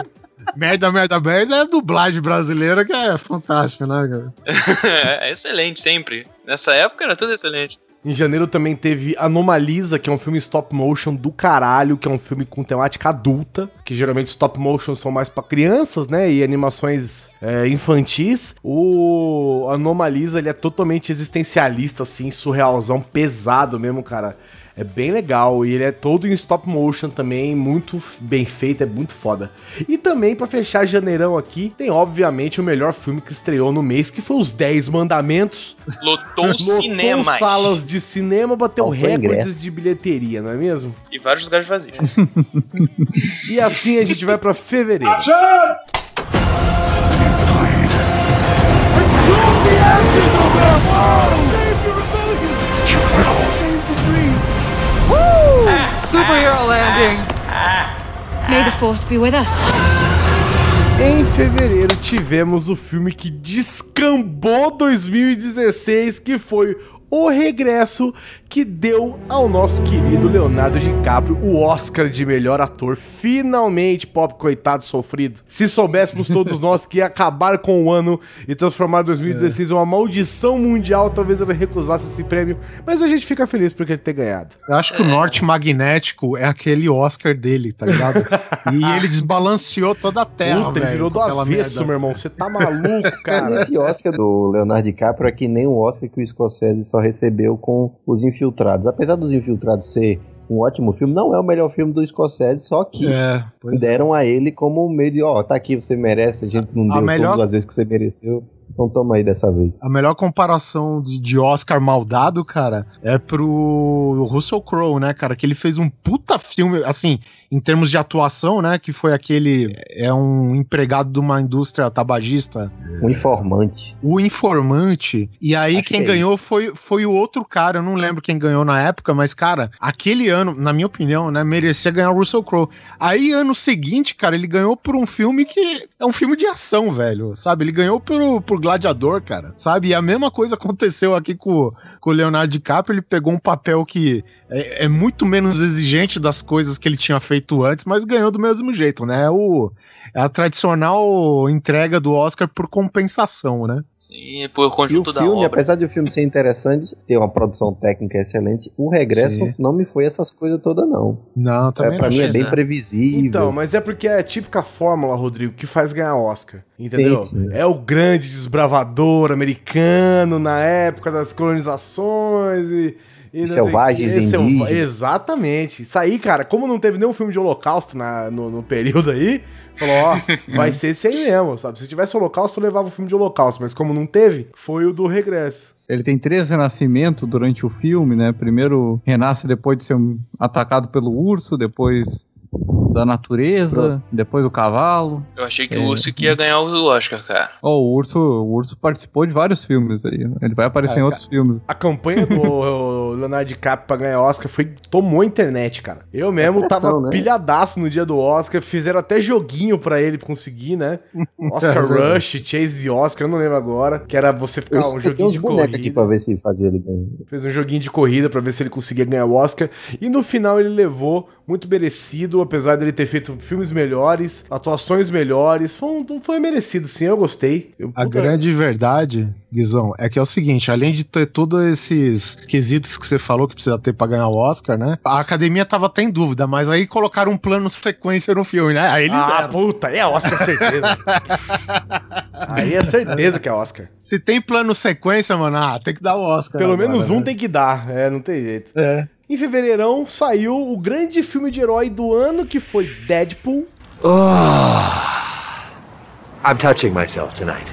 [SPEAKER 3] Merda, merda, merda é a dublagem brasileira que é fantástica, né, cara?
[SPEAKER 5] é excelente, sempre. Nessa época era tudo excelente.
[SPEAKER 2] Em janeiro também teve Anomalisa, que é um filme stop motion do caralho, que é um filme com temática adulta, que geralmente stop motion são mais pra crianças, né, e animações é, infantis. O Anomalisa, ele é totalmente existencialista, assim, surrealzão, pesado mesmo, cara. É bem legal e ele é todo em stop motion também, muito bem feito, é muito foda. E também, pra fechar janeirão aqui, tem obviamente o melhor filme que estreou no mês, que foi Os 10 Mandamentos,
[SPEAKER 5] Lotou
[SPEAKER 2] Lotou
[SPEAKER 5] cinema.
[SPEAKER 2] salas de cinema, bateu
[SPEAKER 6] Faltou
[SPEAKER 2] recordes
[SPEAKER 6] ingresso.
[SPEAKER 2] de bilheteria, não é mesmo?
[SPEAKER 5] E vários lugares vazios.
[SPEAKER 2] E assim a gente vai pra fevereiro.
[SPEAKER 4] Superhero Landing!
[SPEAKER 8] May the force be with us.
[SPEAKER 2] Em fevereiro tivemos o filme que descambou 2016, que foi O Regresso, que deu ao nosso querido Leonardo DiCaprio o Oscar de melhor ator. Finalmente, pop coitado sofrido. Se soubéssemos todos nós que ia acabar com o ano e transformar 2016 em uma maldição mundial, talvez ele recusasse esse prêmio. Mas a gente fica feliz por ele ter ganhado.
[SPEAKER 3] Eu acho que o Norte Magnético é aquele Oscar dele, tá ligado? e ele desbalanceou toda a terra,
[SPEAKER 2] Puta, ele
[SPEAKER 3] velho.
[SPEAKER 2] virou do avesso,
[SPEAKER 3] merda.
[SPEAKER 2] meu irmão. Você tá maluco, cara.
[SPEAKER 6] Esse Oscar do Leonardo DiCaprio é que nem o Oscar que o Scorsese só recebeu com Os Infiltrados. Apesar dos Infiltrados ser um ótimo filme, não é o melhor filme do Scorsese, só que
[SPEAKER 3] É, é.
[SPEAKER 6] deram a ele como um meio de, ó, tá aqui, você merece, a gente não
[SPEAKER 3] A
[SPEAKER 6] deu
[SPEAKER 3] melhor-
[SPEAKER 6] todas as vezes que você mereceu, então toma aí dessa vez.
[SPEAKER 3] A melhor comparação de, Oscar maldado, cara, é pro Russell Crowe, né, cara? Que ele fez um puta filme, assim, em termos de atuação, né? Que foi aquele. É um empregado de uma indústria tabagista,
[SPEAKER 6] Um informante.
[SPEAKER 3] o informante. E aí
[SPEAKER 6] Acho
[SPEAKER 3] quem
[SPEAKER 6] que é
[SPEAKER 3] ganhou foi, foi o outro cara. Eu não lembro quem ganhou na época, mas, cara, aquele ano, na minha opinião, né, merecia ganhar o Russell Crowe. Aí, ano seguinte, cara, ele ganhou por um filme que é um filme de ação, velho. Sabe? Ele ganhou por, por Gladiador, cara. Sabe? E a mesma coisa aconteceu aqui com, com o Leonardo DiCaprio. Ele pegou um papel que é, é muito menos exigente das coisas que ele tinha feito antes, mas ganhou do mesmo jeito, né? É O, é a tradicional entrega do Oscar por compensação, né?
[SPEAKER 5] Sim, por
[SPEAKER 6] E o
[SPEAKER 5] conjunto da
[SPEAKER 6] filme,
[SPEAKER 5] obra.
[SPEAKER 6] apesar de o filme ser interessante, ter uma produção técnica excelente, o regresso
[SPEAKER 3] Sim.
[SPEAKER 6] não me foi essas coisas todas, não.
[SPEAKER 3] Não,
[SPEAKER 6] É,
[SPEAKER 3] também
[SPEAKER 6] pra
[SPEAKER 3] não.
[SPEAKER 6] mim é bem
[SPEAKER 5] né?
[SPEAKER 6] previsível.
[SPEAKER 2] Então, mas é porque é a típica fórmula, Rodrigo, que faz ganhar Oscar. Entendeu?
[SPEAKER 6] Sim, sim.
[SPEAKER 2] É o grande desbravador americano na época das colonizações e. e
[SPEAKER 6] Selvagens.
[SPEAKER 2] Selva-
[SPEAKER 6] indígenas.
[SPEAKER 2] Exatamente. Isso aí, cara, como não teve nenhum filme de holocausto na- no, no período aí, falou, ó, vai ser esse aí mesmo, sabe? Se tivesse holocausto, eu levava o filme de holocausto, mas como não teve, foi o do regresso.
[SPEAKER 4] Ele tem três renascimentos durante o filme, né? Primeiro renasce depois de ser atacado pelo urso, depois da natureza, depois o cavalo.
[SPEAKER 5] Eu achei que
[SPEAKER 4] É.
[SPEAKER 5] o urso que ia ganhar o Oscar, cara.
[SPEAKER 4] Ó, o urso, o urso participou de vários filmes aí. né? Ele vai aparecer
[SPEAKER 3] É,
[SPEAKER 4] em outros filmes.
[SPEAKER 2] A campanha do Leonardo DiCaprio pra ganhar Oscar foi tomou a internet, cara. Eu mesmo
[SPEAKER 6] pressão,
[SPEAKER 2] tava
[SPEAKER 6] né?
[SPEAKER 2] pilhadaço no dia do Oscar, fizeram até joguinho pra ele conseguir, né? Oscar
[SPEAKER 3] É.
[SPEAKER 2] Rush, Chase the Oscar, eu não lembro agora, que era você ficar
[SPEAKER 6] Eu
[SPEAKER 2] um joguinho de
[SPEAKER 6] bonecos aqui
[SPEAKER 2] corrida.
[SPEAKER 6] pra ver se fazia ele bem.
[SPEAKER 2] Fez um joguinho de corrida pra ver se ele conseguia ganhar o Oscar. E no final ele levou, muito merecido, apesar dele ter feito filmes melhores, atuações melhores. Foi, um- foi merecido, sim, eu gostei. Eu,
[SPEAKER 3] A
[SPEAKER 2] puta-
[SPEAKER 3] grande verdade, Guizão, é que é o seguinte, além de ter todos esses quesitos que você falou que precisa ter pra ganhar o Oscar, né? A academia tava até em dúvida, mas aí colocaram um plano sequência no filme, né? Aí eles
[SPEAKER 2] Ah,
[SPEAKER 3] deram.
[SPEAKER 2] puta, é Oscar, certeza. Aí é certeza que é Oscar.
[SPEAKER 3] Se tem plano sequência, mano, ah, tem que dar o Oscar.
[SPEAKER 2] Pelo
[SPEAKER 3] agora,
[SPEAKER 2] menos um
[SPEAKER 3] né?
[SPEAKER 2] tem que dar, é, não tem jeito.
[SPEAKER 3] É.
[SPEAKER 2] Em fevereirão saiu o grande filme de herói do ano, que foi Deadpool.
[SPEAKER 7] I'm touching myself tonight.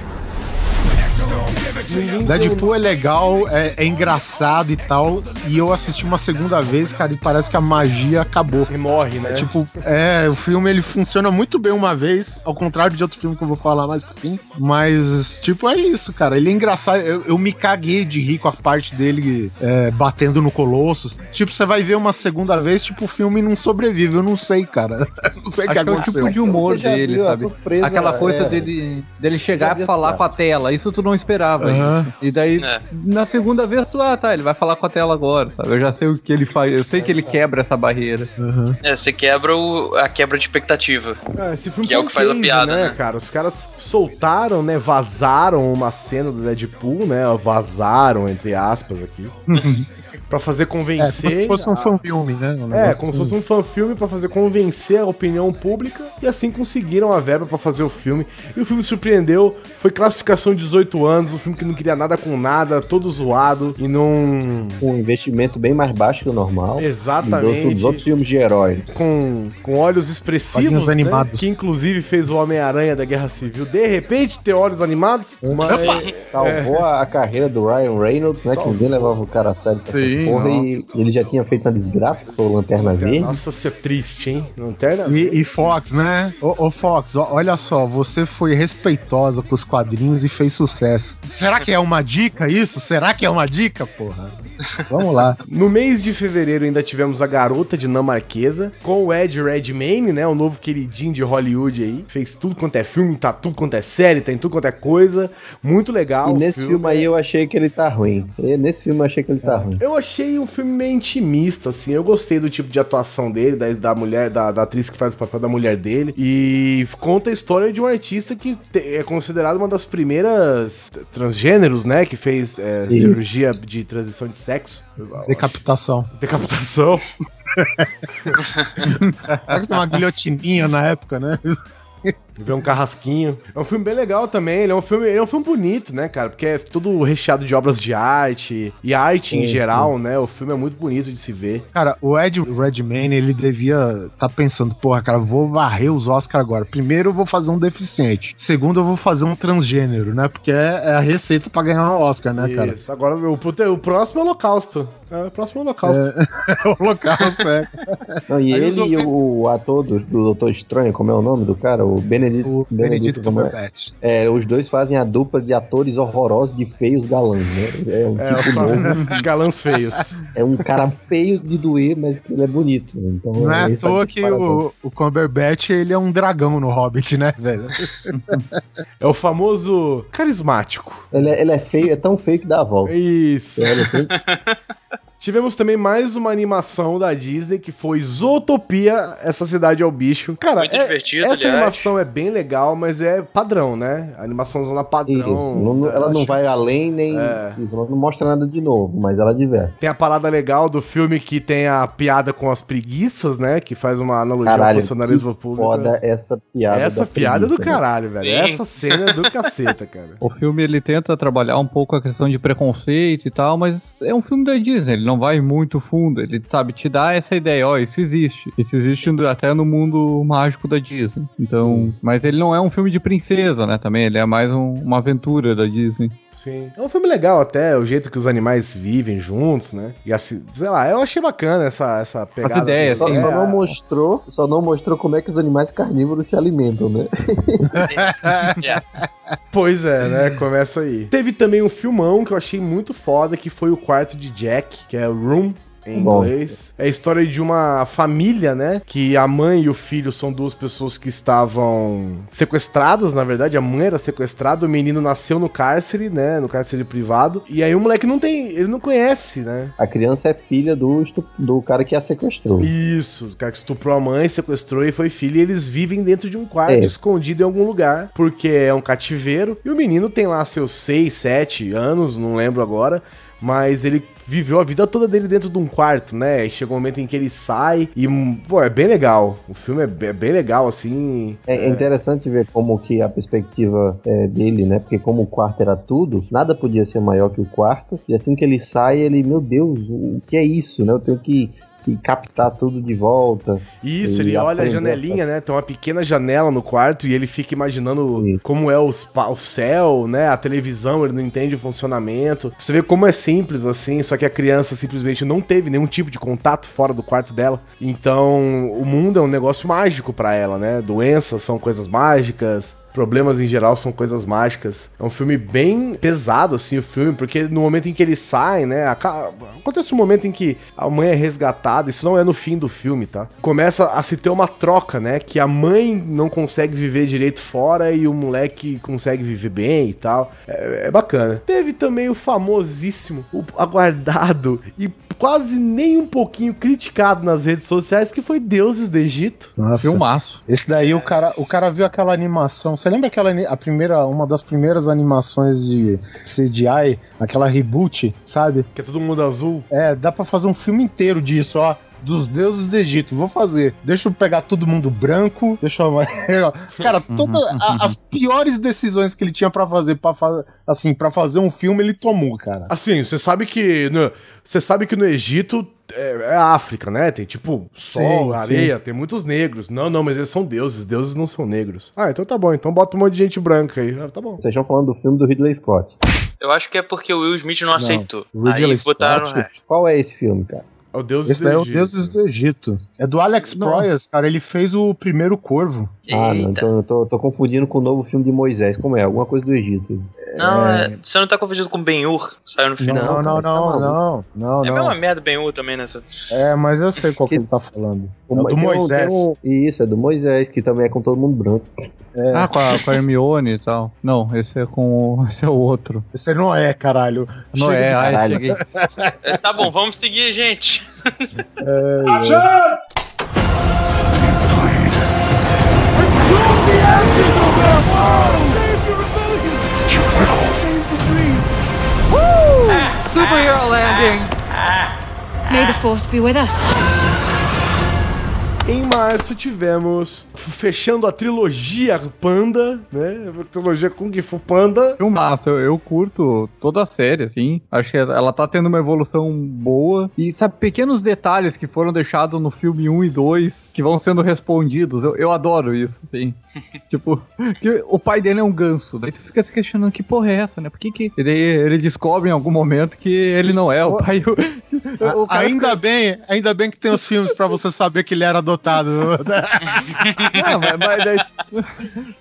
[SPEAKER 3] Deadpool é legal, é, é engraçado e tal. E eu assisti uma segunda vez, cara, e parece que a magia acabou.
[SPEAKER 2] E morre, né?
[SPEAKER 3] É, tipo, é, o filme ele funciona muito bem uma vez, ao contrário de outro filme que eu vou falar mais pro fim. Mas, tipo, é isso, cara. Ele é engraçado. Eu, eu me caguei de rir com a parte dele é, batendo no Colossus. Tipo, você vai ver uma segunda vez, tipo, o filme não sobrevive. Eu não sei, cara. Não sei o que
[SPEAKER 4] que é o
[SPEAKER 3] aconteceu.
[SPEAKER 4] tipo de humor dele, sabe?
[SPEAKER 6] surpresa,
[SPEAKER 4] Aquela coisa
[SPEAKER 6] é.
[SPEAKER 4] dele, dele chegar e falar com a tela. Isso tu não esperava. Isso. E daí,
[SPEAKER 5] É.
[SPEAKER 4] na segunda vez, tu, ah, tá, ele vai falar com a tela agora, sabe? Eu já sei o que ele faz. Eu sei que ele quebra essa barreira.
[SPEAKER 5] É, você quebra o- a quebra de expectativa.
[SPEAKER 2] Ah, esse filme
[SPEAKER 5] Que é o que faz a
[SPEAKER 2] case,
[SPEAKER 5] piada,
[SPEAKER 2] né,
[SPEAKER 5] né?
[SPEAKER 2] cara? Os caras soltaram, né? Vazaram uma cena do Deadpool, né? Vazaram, entre aspas, aqui. pra fazer
[SPEAKER 3] É, como
[SPEAKER 2] convencer.
[SPEAKER 3] se fosse um
[SPEAKER 2] a-
[SPEAKER 3] fã-filme, né? Um
[SPEAKER 2] É, como se
[SPEAKER 3] assim.
[SPEAKER 2] fosse um fan-filme pra fazer convencer a opinião pública e assim conseguiram a verba pra fazer o filme. E o filme surpreendeu, foi classificação 18 anos, um filme que não queria nada com nada, todo zoado e não.
[SPEAKER 6] Com um investimento bem mais baixo que o normal. Dos
[SPEAKER 2] Exatamente.
[SPEAKER 6] outros filmes de herói.
[SPEAKER 2] Com, com olhos expressivos, né?
[SPEAKER 3] animados.
[SPEAKER 2] que inclusive fez o Homem-Aranha da Guerra Civil de repente ter olhos animados. Mas,
[SPEAKER 6] Salvou a, a carreira do Ryan Reynolds, né? Que ninguém levava o cara a sério
[SPEAKER 3] Sim,
[SPEAKER 6] porra. E ele já tinha feito uma desgraça que foi o Lanterna Verde.
[SPEAKER 2] nossa, isso é triste, hein? Lanterna
[SPEAKER 3] E, e Fox, né? Ô, ô, Fox, ó, olha só, você foi respeitosa com os quadrinhos e fez sucesso. Será que é uma dica isso? Será que é uma dica, porra? Vamos lá.
[SPEAKER 2] No mês de fevereiro ainda tivemos a garota dinamarquesa com o Ed Redmayne, né? O novo queridinho de Hollywood aí. Fez tudo quanto é filme, tá tudo quanto é série, tem tudo quanto é coisa. Muito legal.
[SPEAKER 6] E nesse filme aí eu achei que ele tá ruim. E nesse filme eu achei que ele tá ruim.
[SPEAKER 2] Eu achei um filme meio intimista, assim. Eu gostei do tipo de atuação dele, da, da mulher, da, da atriz que faz o papel da mulher dele. E conta a história de um artista que te- é considerado uma das primeiras transgêneros, né? Que fez é, cirurgia de transição de sexo.
[SPEAKER 3] Decapitação.
[SPEAKER 2] Decapitação.
[SPEAKER 3] Será que tem uma guilhotininha na época, né?
[SPEAKER 2] Ver um carrasquinho. É um filme bem legal também. Ele é um filme, ele é um filme bonito, né, cara? Porque é tudo recheado de obras de arte e arte em
[SPEAKER 6] Sim,
[SPEAKER 2] geral, né? O filme é muito bonito de se ver.
[SPEAKER 3] Cara, o Ed Redmayne, ele devia tá pensando, porra, cara, vou varrer os Oscars agora. Primeiro eu vou fazer um deficiente. Segundo eu vou fazer um transgênero, né? Porque é, é a receita pra ganhar um Oscar, né, cara?
[SPEAKER 2] Isso. Agora o, o próximo é o Holocausto. É, o próximo é o Holocausto.
[SPEAKER 3] É o holocausto, né?
[SPEAKER 6] Não, e
[SPEAKER 3] Aí
[SPEAKER 6] ele
[SPEAKER 3] os
[SPEAKER 6] e o, ator do, do Doutor Estranho, como é o nome do cara? O Benedito.
[SPEAKER 3] O Benedito
[SPEAKER 6] como é?
[SPEAKER 3] Cumberbatch.
[SPEAKER 6] É, os dois fazem a dupla de atores horrorosos de feios galãs, né? É um
[SPEAKER 2] É,
[SPEAKER 6] tipo novo.
[SPEAKER 2] os galãs feios.
[SPEAKER 6] É um cara feio de doer, mas que ele é bonito. né? Então,
[SPEAKER 3] Não é à
[SPEAKER 6] esse a
[SPEAKER 3] toa que
[SPEAKER 6] comparação.
[SPEAKER 3] o, o Cumberbatch, ele é um dragão no Hobbit, né, velho?
[SPEAKER 2] É o famoso carismático.
[SPEAKER 6] Ele é, ele é feio, é tão feio que dá a volta.
[SPEAKER 2] Isso.
[SPEAKER 6] Você olha assim,
[SPEAKER 2] Tivemos também mais uma animação da Disney que foi Zootopia, essa cidade é o bicho. Cara,
[SPEAKER 5] Muito
[SPEAKER 2] é-
[SPEAKER 5] divertido,
[SPEAKER 2] essa
[SPEAKER 5] aliás.
[SPEAKER 2] animação é bem legal, mas é padrão, né? A animação zona padrão.
[SPEAKER 6] isso. Não- ela não vai além nem.
[SPEAKER 2] É.
[SPEAKER 6] isso, não mostra nada de novo, mas ela diverte.
[SPEAKER 2] Tem a parada legal do filme que tem a piada com as preguiças, né? Que faz uma analogia
[SPEAKER 6] Caralho,
[SPEAKER 2] ao funcionalismo
[SPEAKER 6] que
[SPEAKER 2] público.
[SPEAKER 6] Foda essa piada.
[SPEAKER 2] Essa
[SPEAKER 6] da
[SPEAKER 2] piada é do
[SPEAKER 6] preguiça, né?
[SPEAKER 2] caralho, velho.
[SPEAKER 5] Sim.
[SPEAKER 2] Essa cena é do caceta, cara.
[SPEAKER 4] O filme ele tenta trabalhar um pouco a questão de preconceito e tal, mas é um filme da Disney, ele não vai muito fundo, ele sabe te dá essa ideia, ó, isso existe. Isso existe até no mundo mágico da Disney. Então, mas ele não é um filme de princesa, né, também, ele é mais um- uma aventura da Disney.
[SPEAKER 2] Sim. É um filme legal até, o jeito que os animais vivem juntos, né? E assim, sei lá, eu achei bacana essa, essa pegada.
[SPEAKER 4] ideias,
[SPEAKER 6] Só,
[SPEAKER 4] assim,
[SPEAKER 6] só
[SPEAKER 2] É,
[SPEAKER 6] não mostrou, só não mostrou como é que os animais carnívoros se alimentam, né?
[SPEAKER 5] É.
[SPEAKER 2] Pois é, né? Começa aí. Teve também um filmão que eu achei muito foda, que foi o quarto de Jack, que é Room. Em inglês. É a história de uma família, né? Que a mãe e o filho são duas pessoas que estavam sequestradas, na verdade. A mãe era sequestrada, o menino nasceu no cárcere, né? No cárcere privado. E aí o moleque não tem. Ele não conhece, né?
[SPEAKER 6] A criança é filha do, do cara que a sequestrou.
[SPEAKER 2] Isso, o cara que estuprou a mãe, sequestrou e foi filho, e eles vivem dentro de um quarto,
[SPEAKER 6] É.
[SPEAKER 2] escondido em algum lugar, porque é um cativeiro. E o menino tem lá seus 6, 7 anos, não lembro agora. Mas ele viveu a vida toda dele dentro de um quarto, né? E chegou um momento em que ele sai e, pô, é bem legal. O filme é bem, é bem legal, assim.
[SPEAKER 6] É, é interessante ver como que a perspectiva é, dele, né? Porque como o quarto era tudo, nada podia ser maior que o quarto. E assim que ele sai, ele, meu Deus, o que é isso, né? Eu tenho que que captar tudo de volta.
[SPEAKER 2] Isso, ele olha a janelinha, né? Tem uma pequena janela no quarto e ele fica imaginando
[SPEAKER 6] Sim.
[SPEAKER 2] como é os o céu, né? A televisão, ele não entende o funcionamento. Você vê como é simples assim, só que a criança simplesmente não teve nenhum tipo de contato fora do quarto dela. Então, o mundo é um negócio mágico pra ela, né? Doenças são coisas mágicas. Problemas em geral são coisas mágicas. É um filme bem pesado, assim, o filme, porque no momento em que ele sai, né? Acontece um momento em que a mãe é resgatada, isso não é no fim do filme, tá? Começa a se ter uma troca, né? Que a mãe não consegue viver direito fora e o moleque consegue viver bem e tal. É, é bacana. Teve também o famosíssimo, o aguardado e quase nem um pouquinho criticado nas redes sociais, que foi Deuses do Egito.
[SPEAKER 3] Nossa.
[SPEAKER 4] Filmaço.
[SPEAKER 3] Esse daí o cara, o cara viu aquela animação. Você lembra aquela a primeira, uma das primeiras animações de CGI, aquela reboot, sabe?
[SPEAKER 2] Que é todo mundo azul.
[SPEAKER 3] É, dá pra fazer um filme inteiro disso, ó. Dos deuses do Egito, vou fazer. Deixa eu pegar todo mundo branco, deixa eu. Cara, todas as piores decisões que ele tinha pra fazer, para fazer, assim, para fazer um filme, ele tomou, cara.
[SPEAKER 2] Assim, você sabe que. Você sabe que no Egito é, é África, né? Tem tipo sol,
[SPEAKER 3] Sim,
[SPEAKER 2] areia, tem muitos negros. Não, não, mas eles são deuses. Deuses não são negros. Ah, então tá bom. Então bota um monte de gente branca aí. Ah, tá bom.
[SPEAKER 6] Vocês estão falando do filme do Ridley Scott.
[SPEAKER 5] Eu acho que é porque o Will Smith não, aceitou.
[SPEAKER 6] Ridley
[SPEAKER 5] Aí botaram no
[SPEAKER 6] Scott?
[SPEAKER 5] resto.
[SPEAKER 6] Qual é esse filme, cara?
[SPEAKER 2] É o Deus
[SPEAKER 3] Esse daí é o Deuses do Egito. É do Alex
[SPEAKER 4] Não.
[SPEAKER 3] Proyas, cara. Ele fez o primeiro Corvo.
[SPEAKER 6] Ah, não,
[SPEAKER 5] Eita.
[SPEAKER 6] então eu tô, tô confundindo com o novo filme de Moisés. Como é? Alguma coisa do Egito.
[SPEAKER 5] Não, é- você não tá confundido com Ben-Hur? Saiu no final.
[SPEAKER 3] Não, não,
[SPEAKER 6] cara, tá
[SPEAKER 3] não, não, não,
[SPEAKER 5] É a mesma
[SPEAKER 3] não.
[SPEAKER 5] merda Ben-Hur também nessa.
[SPEAKER 3] É, mas eu sei qual que ele tá falando. É o do
[SPEAKER 6] Tem um-
[SPEAKER 3] Moisés.
[SPEAKER 6] tem um- Isso, é do Moisés, que também é com todo mundo branco.
[SPEAKER 4] Ah, com a, com a Hermione e tal. Não, esse é com o- esse é o outro.
[SPEAKER 3] Esse não é, caralho.
[SPEAKER 4] Não
[SPEAKER 3] Chega
[SPEAKER 4] é, ai,
[SPEAKER 6] caralho.
[SPEAKER 4] cheguei.
[SPEAKER 5] É, tá bom, vamos seguir, gente.
[SPEAKER 8] Superhero landing!
[SPEAKER 9] May the force be with us.
[SPEAKER 2] Em março tivemos, fechando a trilogia Panda, né? A trilogia Kung Fu Panda.
[SPEAKER 4] Filmaço, eu, eu curto toda a série, assim. Acho que ela tá tendo uma evolução boa. E sabe, pequenos detalhes que foram deixados no filme 1 e 2 que vão sendo respondidos. Eu, eu adoro isso, assim. tipo, que o pai dele é um ganso. Daí tu fica se questionando que porra é essa, né? Por que que. E daí ele descobre em algum momento que ele não é o pai. O, o
[SPEAKER 3] ainda bem, ainda bem que tem os filmes pra você saber que ele era
[SPEAKER 4] Não, mas, mas daí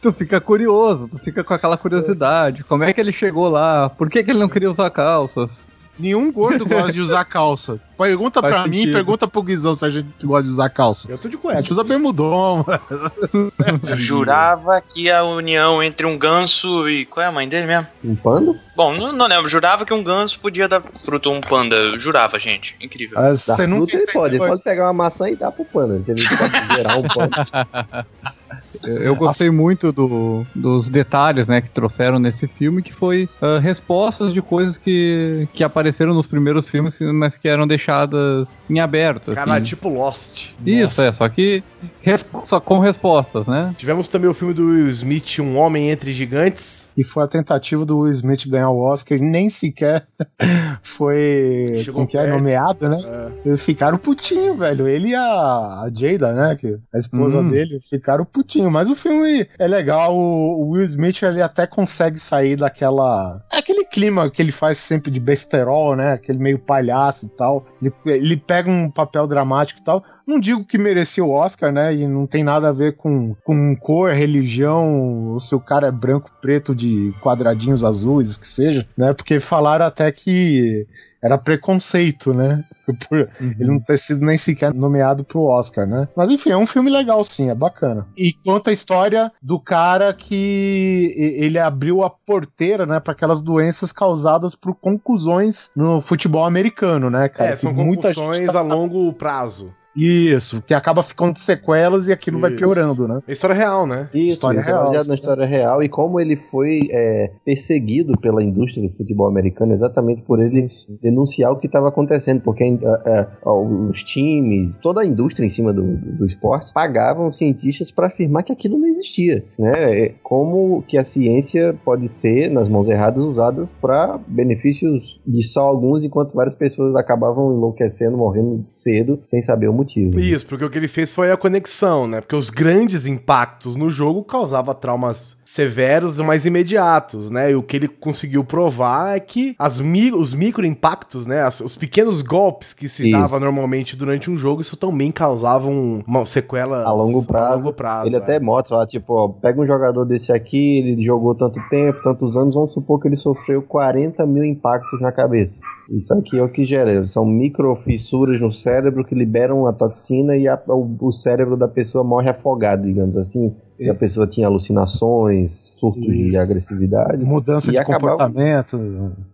[SPEAKER 4] tu fica curioso, tu fica com aquela curiosidade. Como é que ele chegou lá? Por que, que ele não queria usar calças?
[SPEAKER 3] Nenhum gordo gosta de usar calça. Pergunta
[SPEAKER 4] Faz
[SPEAKER 3] pra mim,
[SPEAKER 4] sentido.
[SPEAKER 3] pergunta pro Guizão se a gente gosta de usar calça.
[SPEAKER 2] Eu tô de
[SPEAKER 3] A
[SPEAKER 2] cueca.
[SPEAKER 3] gente usa bermudão, mano.
[SPEAKER 5] Eu jurava que a união entre um ganso e. Qual é a mãe dele mesmo?
[SPEAKER 6] Um panda?
[SPEAKER 5] Bom, não, não lembro. Jurava que um ganso podia dar fruto a um panda. Eu jurava, gente. Incrível.
[SPEAKER 3] Ah, Você nunca
[SPEAKER 6] ele pode. Ele pode pegar uma maçã e dar pro panda. Ele pode gerar um panda.
[SPEAKER 4] Eu gostei muito do- dos detalhes, né, que trouxeram nesse filme, que foi ah, respostas de coisas que, que apareceram nos primeiros filmes, mas que eram deixadas em aberto.
[SPEAKER 2] Cara,
[SPEAKER 4] assim.
[SPEAKER 2] tipo Lost.
[SPEAKER 4] Isso,
[SPEAKER 2] Nossa.
[SPEAKER 4] é, só que res- só com respostas, né?
[SPEAKER 2] Tivemos também o filme do Will Smith, Um Homem Entre Gigantes.
[SPEAKER 3] E foi a tentativa do Will Smith ganhar o Oscar, e nem sequer foi
[SPEAKER 2] Chegou
[SPEAKER 3] que é, nomeado, né?
[SPEAKER 2] É.
[SPEAKER 3] Ficaram putinho, velho. Ele e a, a Jada, né? Que a esposa
[SPEAKER 4] Hum.
[SPEAKER 3] dele, ficaram putinho. Mas o filme é legal. O, Will Smith, ele até consegue sair daquela. Aquele clima que ele faz sempre de besterol, né? Aquele meio palhaço e tal. Ele, ele pega um papel dramático e tal. Não digo que merecia o Oscar, né? E não tem nada a ver com, com cor, religião, se o cara é branco, preto, de quadradinhos azuis, que seja, né? Porque falaram até que era preconceito, né? Por ele não ter sido nem sequer nomeado pro Oscar, né? Mas enfim, é um filme legal, sim, é bacana. E conta a história do cara que ele abriu a porteira, né, para aquelas doenças causadas por conclusões no futebol americano, né, cara?
[SPEAKER 2] É, são
[SPEAKER 3] Que muita gente-
[SPEAKER 2] a longo prazo.
[SPEAKER 3] Isso, que acaba ficando de sequelas e aquilo vai
[SPEAKER 2] Isso.
[SPEAKER 3] piorando, né?
[SPEAKER 2] É história real, né?
[SPEAKER 6] Isso,
[SPEAKER 3] História
[SPEAKER 6] isso é
[SPEAKER 3] real,
[SPEAKER 6] baseado na história real e como ele foi é, perseguido pela indústria do futebol americano exatamente por ele denunciar o que estava acontecendo, porque é, é, os times, toda a indústria em cima do, do, do esporte pagavam cientistas para afirmar que aquilo não existia, né? É, Como que a ciência pode ser, nas mãos erradas, usadas para benefícios de só alguns, enquanto várias pessoas acabavam enlouquecendo, morrendo cedo, sem saber o motivo.
[SPEAKER 2] Isso, porque o que ele fez foi a conexão, né? Porque os grandes impactos no jogo causavam traumas severos, mas imediatos, né? E o que ele conseguiu provar é que as mi os micro impactos, né? As- os pequenos golpes que se
[SPEAKER 6] Isso.
[SPEAKER 2] dava normalmente durante um jogo, isso também causavam uma sequela
[SPEAKER 6] A longo prazo,
[SPEAKER 2] A longo prazo
[SPEAKER 6] Ele
[SPEAKER 2] é.
[SPEAKER 6] até mostra lá, tipo, ó, pega um jogador desse aqui, ele jogou tanto tempo, tantos anos, vamos supor que ele sofreu 40 mil impactos na cabeça. Isso aqui é o que gera, são microfissuras no cérebro que liberam a toxina e a- o, o cérebro da pessoa morre afogado, digamos assim. E a pessoa tinha alucinações, surtos de
[SPEAKER 3] Isso.
[SPEAKER 6] agressividade.
[SPEAKER 3] Mudança de
[SPEAKER 6] acabava-
[SPEAKER 3] comportamento.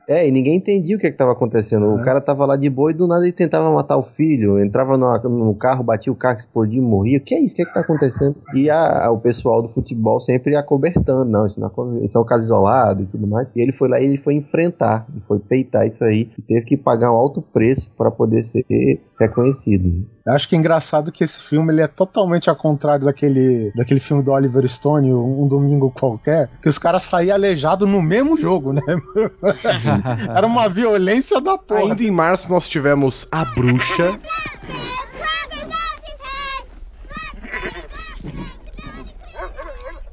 [SPEAKER 6] É, e ninguém entendia o que estava acontecendo. O
[SPEAKER 3] É.
[SPEAKER 6] cara tava lá de boa e do nada ele tentava matar o filho. Entrava numa- no carro, batia o carro, explodia e morria. O que é isso? O que é que tá acontecendo? E a- o pessoal do futebol sempre acobertando. Não, isso, não, acon- isso é um caso isolado e tudo mais. E ele foi lá e ele foi enfrentar. Ele foi peitar isso aí. E teve que pagar um alto preço para poder ser reconhecido.
[SPEAKER 3] Eu acho que é engraçado que esse filme ele é totalmente ao contrário daquele, daquele filme do Oliver Stone, Um Domingo Qualquer, que os caras saíam aleijados no mesmo jogo, né? Era uma violência da porra.
[SPEAKER 2] Ainda em março nós tivemos A Bruxa,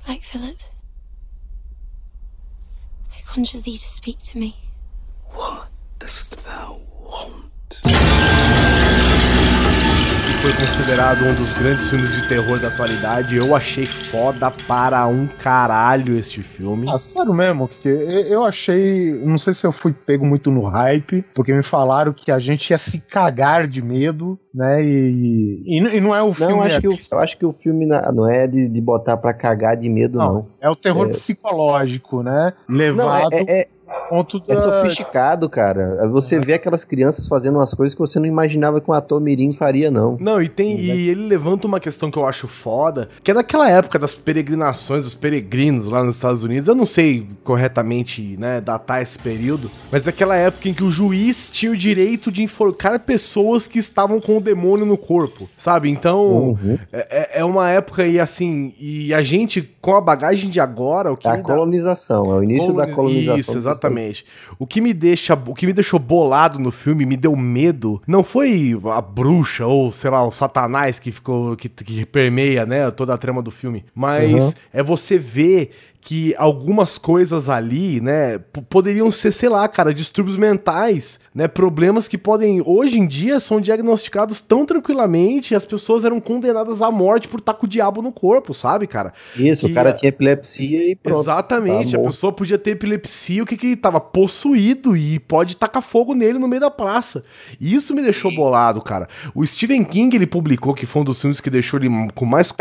[SPEAKER 10] Like Philip. I conjure thee to speak to me.
[SPEAKER 2] que foi considerado um dos grandes filmes de terror da atualidade. Eu achei foda para um caralho este filme.
[SPEAKER 3] Ah, sério mesmo, porque eu achei. Não sei se eu fui pego muito no hype, porque me falaram que a gente ia se cagar de medo, né? E, e, e não é o filme.
[SPEAKER 6] Não, acho
[SPEAKER 3] é,
[SPEAKER 6] que o, eu acho que o filme não é de, de botar pra cagar de medo, não.
[SPEAKER 3] não, é o terror
[SPEAKER 6] É.
[SPEAKER 3] psicológico, né?
[SPEAKER 6] Não,
[SPEAKER 3] Levado
[SPEAKER 6] é, é, É sofisticado, cara. Você vê aquelas crianças fazendo umas coisas que você não imaginava que um ator mirim faria, não.
[SPEAKER 2] Não, e tem e ele levanta uma questão que eu acho foda, que é daquela época das peregrinações dos peregrinos lá nos Estados Unidos. Eu não sei corretamente, né, datar esse período, mas daquela época em que o juiz tinha o direito de enforcar pessoas que estavam com o demônio no corpo, sabe? Então,
[SPEAKER 6] Uhum.
[SPEAKER 2] é, é uma época e assim, e a gente com a bagagem de agora, o que
[SPEAKER 6] É a
[SPEAKER 2] me dá-
[SPEAKER 6] colonização, é o início da
[SPEAKER 2] Coloniz-
[SPEAKER 6] colonização.
[SPEAKER 2] Isso, exatamente. O que me deixa, o que me deixou bolado no filme, me deu medo, não foi a bruxa ou, sei lá, o satanás que ficou que, que permeia, né, toda a trama do filme, mas
[SPEAKER 6] Uhum.
[SPEAKER 2] é você ver que algumas coisas ali, né, poderiam ser, sei lá, cara, distúrbios mentais, né, problemas que podem, hoje em dia, são diagnosticados tão tranquilamente e as pessoas eram condenadas à morte por estar com o diabo no corpo, sabe, cara?
[SPEAKER 6] Isso,
[SPEAKER 2] que
[SPEAKER 6] o cara tinha epilepsia e pronto.
[SPEAKER 2] Exatamente,
[SPEAKER 6] tá
[SPEAKER 2] a pessoa podia ter epilepsia, o que que ele tava? Possuído e pode tacar fogo nele no meio da praça. E isso me deixou bolado, cara. O Stephen King, ele publicou que foi um dos filmes que deixou ele com mais c...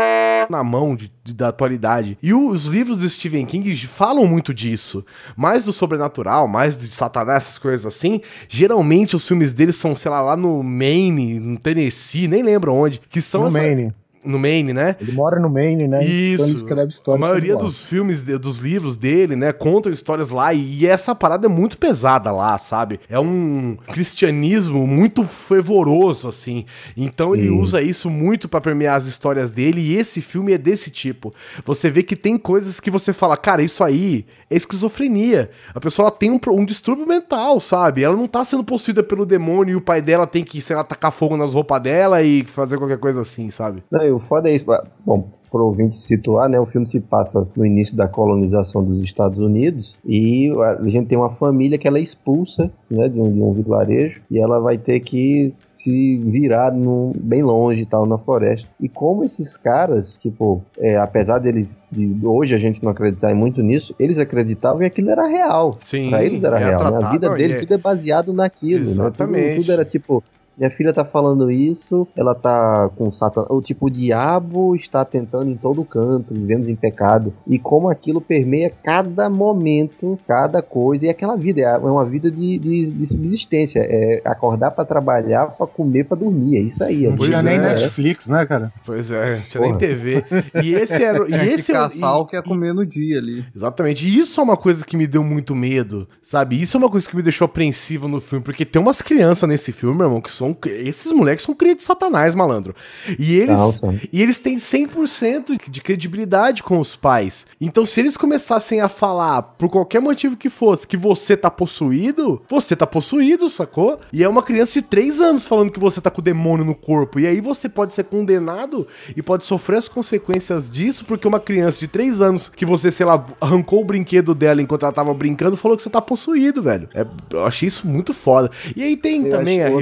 [SPEAKER 2] na mão de, de- da atualidade. E os livros do Stephen King falam muito disso. Mais do sobrenatural, mais de satanás, essas coisas assim. Geralmente os filmes dele são, sei lá, lá no Maine, no Tennessee, nem lembro onde. Que são
[SPEAKER 3] no
[SPEAKER 2] essa-
[SPEAKER 3] Maine.
[SPEAKER 2] No Maine, né?
[SPEAKER 3] Ele mora no Maine, né? Então ele
[SPEAKER 2] Isso.
[SPEAKER 3] escreve
[SPEAKER 2] A
[SPEAKER 3] histórias.
[SPEAKER 2] maioria
[SPEAKER 3] sobre lá.
[SPEAKER 2] dos filmes, dos livros dele, né, contam histórias lá e essa parada é muito pesada lá, sabe? É um cristianismo muito fervoroso, assim. Então ele
[SPEAKER 6] Sim.
[SPEAKER 2] usa isso muito pra permear as histórias dele e esse filme é desse tipo. Você vê que tem coisas que você fala, cara, isso aí é esquizofrenia. A pessoa tem um, um distúrbio mental, sabe? Ela não tá sendo possuída pelo demônio e o pai dela tem que, sei lá, tacar fogo nas roupas dela e fazer qualquer coisa assim, sabe?
[SPEAKER 6] Não, e o foda é isso. Bom, pro ouvinte se situar, né? O filme se passa no início da colonização dos Estados Unidos e a gente tem uma família que ela é expulsa, né? De um, de um vilarejo e ela vai ter que se virar num, bem longe e tal, na floresta. E como esses caras, tipo, é, apesar deles, de hoje a gente não acreditar muito nisso, eles acreditavam e aquilo era real.
[SPEAKER 2] Sim,
[SPEAKER 6] Pra eles era
[SPEAKER 2] é
[SPEAKER 6] real, né? A vida
[SPEAKER 2] não,
[SPEAKER 6] dele,
[SPEAKER 2] e é-
[SPEAKER 6] tudo é baseado naquilo, né?
[SPEAKER 2] Exatamente.
[SPEAKER 6] Tudo, tudo era tipo, minha filha tá falando isso, ela tá com Satan. O tipo, o diabo está tentando em todo canto, vivemos em pecado. E como aquilo permeia cada momento, cada coisa. E aquela vida é uma vida de, de, de subsistência. É acordar pra trabalhar, pra comer, pra dormir. É isso aí.
[SPEAKER 3] Não
[SPEAKER 6] é
[SPEAKER 3] tinha
[SPEAKER 6] isso,
[SPEAKER 3] nem
[SPEAKER 6] é.
[SPEAKER 3] Netflix, né, cara?
[SPEAKER 2] Pois é, não tinha
[SPEAKER 6] Porra.
[SPEAKER 2] nem TV. E esse era. E
[SPEAKER 4] É
[SPEAKER 2] esse é-
[SPEAKER 4] caçar
[SPEAKER 2] e-
[SPEAKER 4] o que é comer no dia ali.
[SPEAKER 2] Exatamente. E isso é uma coisa que me deu muito medo, sabe? Isso é uma coisa que me deixou apreensivo no filme, porque tem umas crianças nesse filme, meu irmão, que são. Esses moleques são cria de satanás, malandro. E eles.
[SPEAKER 6] Não, são.
[SPEAKER 2] E eles têm 100% de credibilidade com os pais. Então, se eles começassem a falar, por qualquer motivo que fosse, que você tá possuído, você tá possuído, sacou? E é uma criança de 3 anos falando que você tá com o demônio no corpo. E aí você pode ser condenado e pode sofrer as consequências disso, porque uma criança de 3 anos que você, sei lá, arrancou o brinquedo dela enquanto ela tava brincando, falou que você tá possuído, velho. É, eu achei isso muito foda. E aí tem
[SPEAKER 6] Eu
[SPEAKER 2] também a
[SPEAKER 6] outro-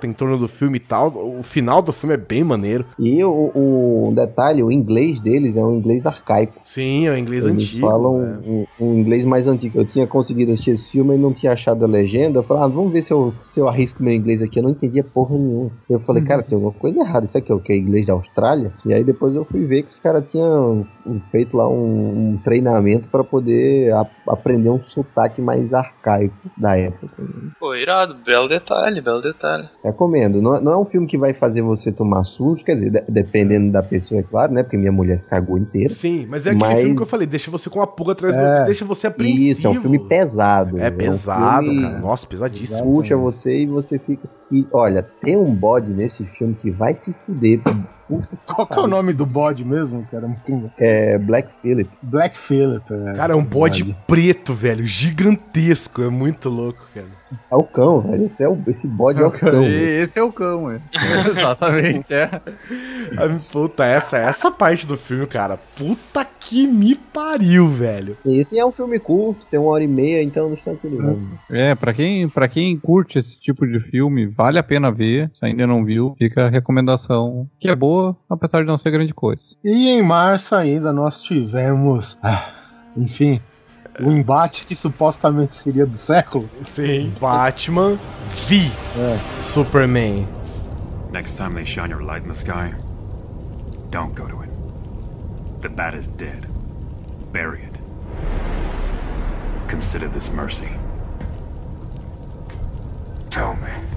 [SPEAKER 2] reviravolta em torno do filme e tal. O final do filme é bem maneiro.
[SPEAKER 6] E o, o detalhe, o inglês deles é um inglês arcaico.
[SPEAKER 2] Sim, é o inglês
[SPEAKER 6] Eles
[SPEAKER 2] antigo.
[SPEAKER 6] falam
[SPEAKER 2] né?
[SPEAKER 6] um, um inglês mais antigo. Eu tinha conseguido assistir esse filme e não tinha achado a legenda. Eu falei, ah, vamos ver se eu, se eu arrisco meu inglês aqui. Eu não entendia porra nenhuma. Eu falei, cara, tem alguma coisa errada. Isso aqui é o que? Inglês da Austrália? E aí depois eu fui ver que os caras tinham um, feito lá um, um treinamento pra poder a- aprender um sotaque mais arcaico da época.
[SPEAKER 5] Pô, irado, belo detalhe, belo detalhe.
[SPEAKER 6] Recomendo. Não, é- não é um filme que vai fazer você tomar susto, quer dizer, de- dependendo da pessoa, é claro, né? Porque minha mulher se cagou inteira.
[SPEAKER 2] Sim, mas é aquele
[SPEAKER 6] Mas-
[SPEAKER 2] filme que eu falei, deixa você com uma pulga atrás do
[SPEAKER 3] É.
[SPEAKER 2] outro, deixa você apreensivo.
[SPEAKER 6] Isso, é um filme pesado.
[SPEAKER 2] É
[SPEAKER 6] um
[SPEAKER 2] pesado,
[SPEAKER 6] filme-
[SPEAKER 2] cara. Nossa, pesadíssimo.
[SPEAKER 6] puxa você e você fica. E olha, tem um bode nesse filme que vai se fuder.
[SPEAKER 3] Qual que é o nome do bode mesmo? Muito...
[SPEAKER 6] É Black Phillip.
[SPEAKER 3] Black Phillip. É.
[SPEAKER 2] Cara, é um bode preto, velho, gigantesco. É muito louco, cara.
[SPEAKER 6] É o cão, velho. Esse, é o, esse bode é o cão. velho.
[SPEAKER 4] E esse é o cão, é. Exatamente, é.
[SPEAKER 2] Puta, essa, essa parte do filme, cara. Puta que me pariu, velho.
[SPEAKER 6] Esse é um filme curto, tem uma hora e meia, então não está tudo.
[SPEAKER 4] É, pra quem, pra quem curte esse tipo de filme, vale a pena ver. Se ainda não viu, fica a recomendação que é boa, apesar de não ser grande coisa.
[SPEAKER 3] E em março ainda nós tivemos, ah, enfim, o embate que supostamente seria do século.
[SPEAKER 2] Sim. Batman V. Superman.
[SPEAKER 11] Next time they shine your light in the sky, don't go to it. The bat is dead. Bury it. Consider this mercy. Tell me.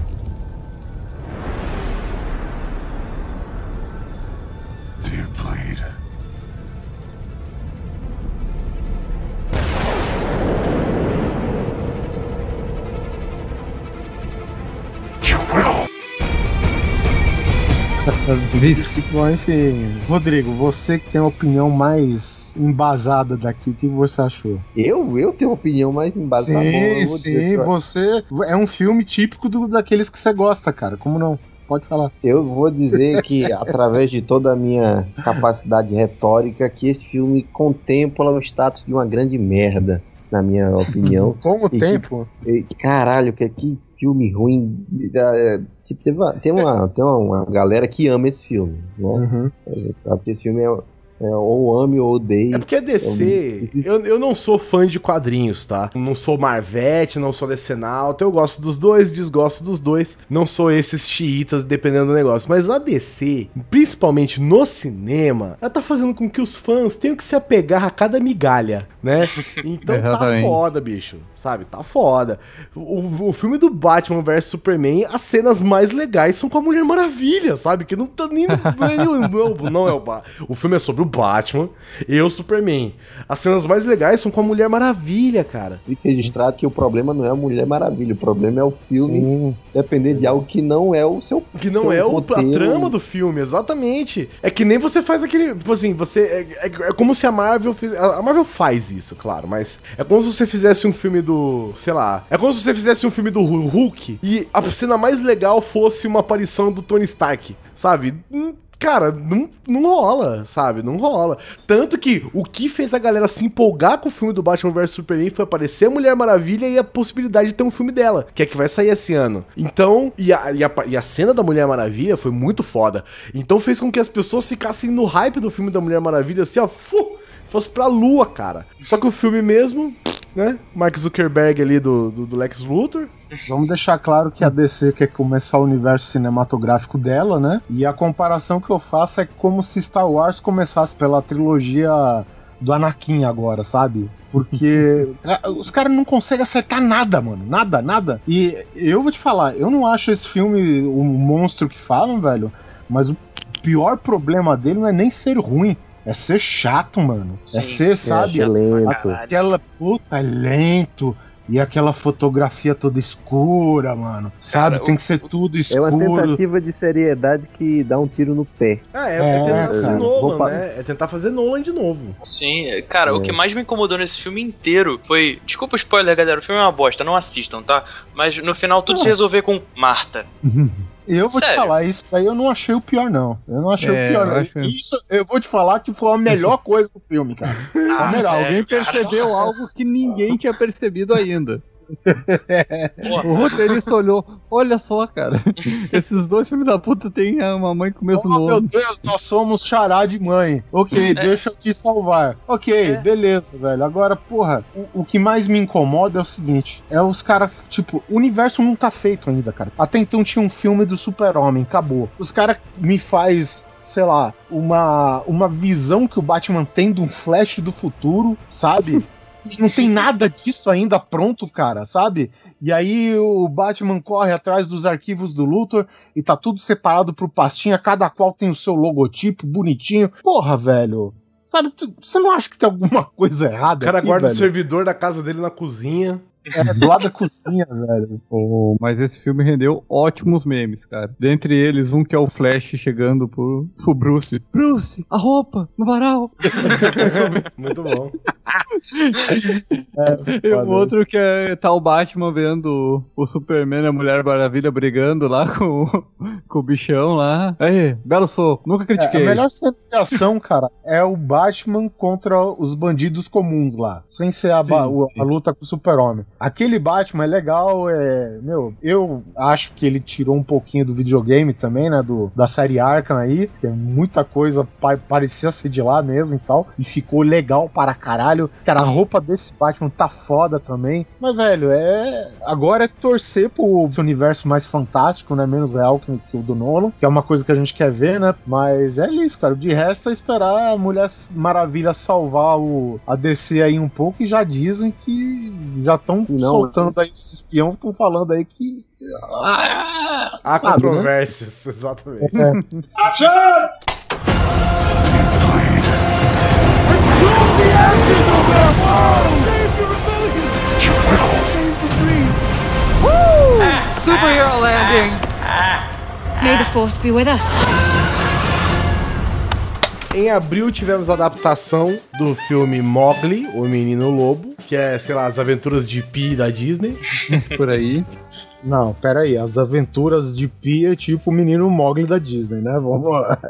[SPEAKER 3] Bom, enfim, Rodrigo, você que tem a opinião mais embasada daqui, o que você achou?
[SPEAKER 6] Eu, eu tenho uma opinião mais embasada.
[SPEAKER 3] sim,
[SPEAKER 6] vou
[SPEAKER 3] sim, você é um filme típico do, daqueles que você gosta, cara. Como não? Pode falar.
[SPEAKER 6] Eu vou dizer que, através de toda a minha capacidade retórica, que esse filme contempla o status de uma grande merda, na minha opinião.
[SPEAKER 3] Com o
[SPEAKER 6] E que-
[SPEAKER 3] tempo,
[SPEAKER 6] E, Caralho, que, que filme ruim. É, Tipo, teve uma- tem uma, tem uma, uma galera que ama esse filme. Né?
[SPEAKER 3] Uhum.
[SPEAKER 6] A gente sabe que esse filme é, é ou ame ou odeie.
[SPEAKER 2] É porque a DC, eu, eu não sou fã de quadrinhos, tá? Não sou Marvete, não sou Decenalto, eu gosto dos dois, desgosto dos dois. Não sou esses xiitas, dependendo do negócio. Mas a DC, principalmente no cinema, ela tá fazendo com que os fãs tenham que se apegar a cada migalha, né? Então tá foda, bicho. Sabe? Tá foda. O, o filme do Batman vs Superman, as cenas mais legais são com a Mulher Maravilha, sabe? Que não tá nem. no- nem- não, é o- não é o Batman. O filme é sobre o Batman e o Superman. As cenas mais legais são com a Mulher Maravilha, cara.
[SPEAKER 6] Fica registrado que o problema não é a Mulher Maravilha, o problema é o filme
[SPEAKER 3] sim.
[SPEAKER 6] depender de algo que não é o seu.
[SPEAKER 2] Que não
[SPEAKER 6] seu
[SPEAKER 2] é o, a trama do filme, exatamente. É que nem você faz aquele. Tipo assim, você. É, é- é como se a Marvel. fiz- a Marvel faz isso, claro, mas é como se você fizesse um filme do. Sei lá. É como se você fizesse um filme do Hu- Hulk e a cena mais legal fosse uma aparição do Tony Stark, sabe? Hum, Cara, não, não rola, sabe? Não rola. Tanto que o que fez a galera se empolgar com o filme do Batman vs Superman foi aparecer a Mulher Maravilha e a possibilidade de ter um filme dela, que é que vai sair esse ano. Então, e a, e a, e a cena da Mulher Maravilha foi muito foda. Então fez com que as pessoas ficassem no hype do filme da Mulher Maravilha, assim, ó, fu, fosse pra lua, cara. Só que o filme mesmo, né? Mark Zuckerberg ali do, do, do Lex Luthor.
[SPEAKER 3] Vamos deixar claro que a DC quer começar o universo cinematográfico dela, né? E a comparação que eu faço é como se Star Wars começasse pela trilogia do Anakin agora, sabe? Porque os caras não conseguem acertar nada, mano. Nada, nada. E eu vou te falar, eu não acho esse filme o monstro que falam, velho. Mas o pior problema dele não é nem ser ruim. É ser chato, mano. É ser, sabe?
[SPEAKER 6] É lento.
[SPEAKER 3] Aquela puta é lento. E aquela fotografia toda escura, mano. Sabe?
[SPEAKER 5] Cara,
[SPEAKER 3] Tem
[SPEAKER 5] o-
[SPEAKER 3] que ser tudo
[SPEAKER 6] É uma
[SPEAKER 3] escuro.
[SPEAKER 6] tentativa de seriedade que dá um tiro no pé.
[SPEAKER 2] Ah, é,
[SPEAKER 3] É,
[SPEAKER 2] é tentar. Nolan, né? É tentar fazer Nolan de novo.
[SPEAKER 5] Sim, é, cara, o
[SPEAKER 6] É.
[SPEAKER 5] que mais me incomodou nesse filme inteiro foi. Desculpa o spoiler, galera, o filme é uma bosta, não assistam, tá? Mas no final tudo se resolver com Marta.
[SPEAKER 3] Eu vou te
[SPEAKER 5] Sério?
[SPEAKER 3] falar, isso daí eu não achei o pior, não. Eu não achei
[SPEAKER 4] É,
[SPEAKER 3] o pior,
[SPEAKER 4] eu
[SPEAKER 3] não.
[SPEAKER 4] acho-
[SPEAKER 3] Isso eu vou te falar que foi a melhor coisa do filme, cara.
[SPEAKER 5] Ah,
[SPEAKER 3] melhor,
[SPEAKER 4] Alguém
[SPEAKER 5] cara?
[SPEAKER 4] percebeu algo que ninguém tinha percebido ainda. O roteirista olhou, olha só, cara. Esses dois filhos da puta têm uma mãe com o mesmo
[SPEAKER 3] Oh, meu
[SPEAKER 4] nome.
[SPEAKER 3] Deus, nós somos xará de mãe. Ok, deixa eu te salvar. Ok,
[SPEAKER 5] É.
[SPEAKER 3] beleza, velho. Agora, porra, o, o que mais me incomoda é o seguinte: é os caras, tipo, o universo não tá feito ainda, cara. Até então tinha um filme do Super-Homem, acabou. Os caras me faz. Sei lá, uma, uma visão que o Batman tem de um flash do futuro, sabe? Não tem nada disso ainda pronto, cara, sabe? E aí o Batman corre atrás dos arquivos do Luthor e tá tudo separado por pastinha, cada qual tem o seu logotipo bonitinho. Porra, velho. Sabe, você não acha que tem alguma coisa
[SPEAKER 2] O
[SPEAKER 3] errada
[SPEAKER 2] cara
[SPEAKER 3] aqui,
[SPEAKER 2] guarda o
[SPEAKER 3] velho?
[SPEAKER 2] servidor da casa dele na cozinha.
[SPEAKER 3] É, do lado da cozinha, velho.
[SPEAKER 4] Pô, Mas esse filme rendeu ótimos memes, cara. Dentre eles, um que é o Flash chegando pro, pro Bruce. Bruce, a roupa, no varal.
[SPEAKER 2] Muito bom.
[SPEAKER 4] E o outro que é tá o Batman vendo o, o Superman e a Mulher Maravilha brigando lá com, com o bichão lá. Aí, belo soco, nunca
[SPEAKER 3] É, a
[SPEAKER 4] critiquei.
[SPEAKER 3] melhor cena de ação, cara, é o Batman contra os bandidos comuns lá. Sem ser a,
[SPEAKER 4] Sim, sim.
[SPEAKER 3] a luta com o Super-Homem. Aquele Batman é legal, é. Meu, eu acho que ele tirou um pouquinho do videogame também, né? Do, da série Arkham aí, que é muita coisa pa- parecia ser de lá mesmo e tal. E ficou legal para caralho. Cara, a roupa desse Batman tá foda também. Mas, velho, é. Agora é torcer pro esse universo mais fantástico, né? Menos real que, que o do Nolan, que é uma coisa que a gente quer ver, né? Mas é isso, cara. De resto é esperar a Mulher Maravilha salvar o, a DC aí um pouco e já dizem que já estão
[SPEAKER 6] Não,
[SPEAKER 3] soltando aí esse espião, estão falando aí que.
[SPEAKER 2] Há
[SPEAKER 3] Sabe, né?
[SPEAKER 2] controvérsias, exatamente.
[SPEAKER 12] Superhero landing!
[SPEAKER 8] May the force be with us.
[SPEAKER 2] Em abril tivemos a adaptação do filme Mowgli, o Menino Lobo, que é, sei lá, as aventuras de Pi da Disney.
[SPEAKER 4] Por aí.
[SPEAKER 3] Não, pera aí. As aventuras de Pia é tipo o menino Mogli da Disney, né? Vamos lá.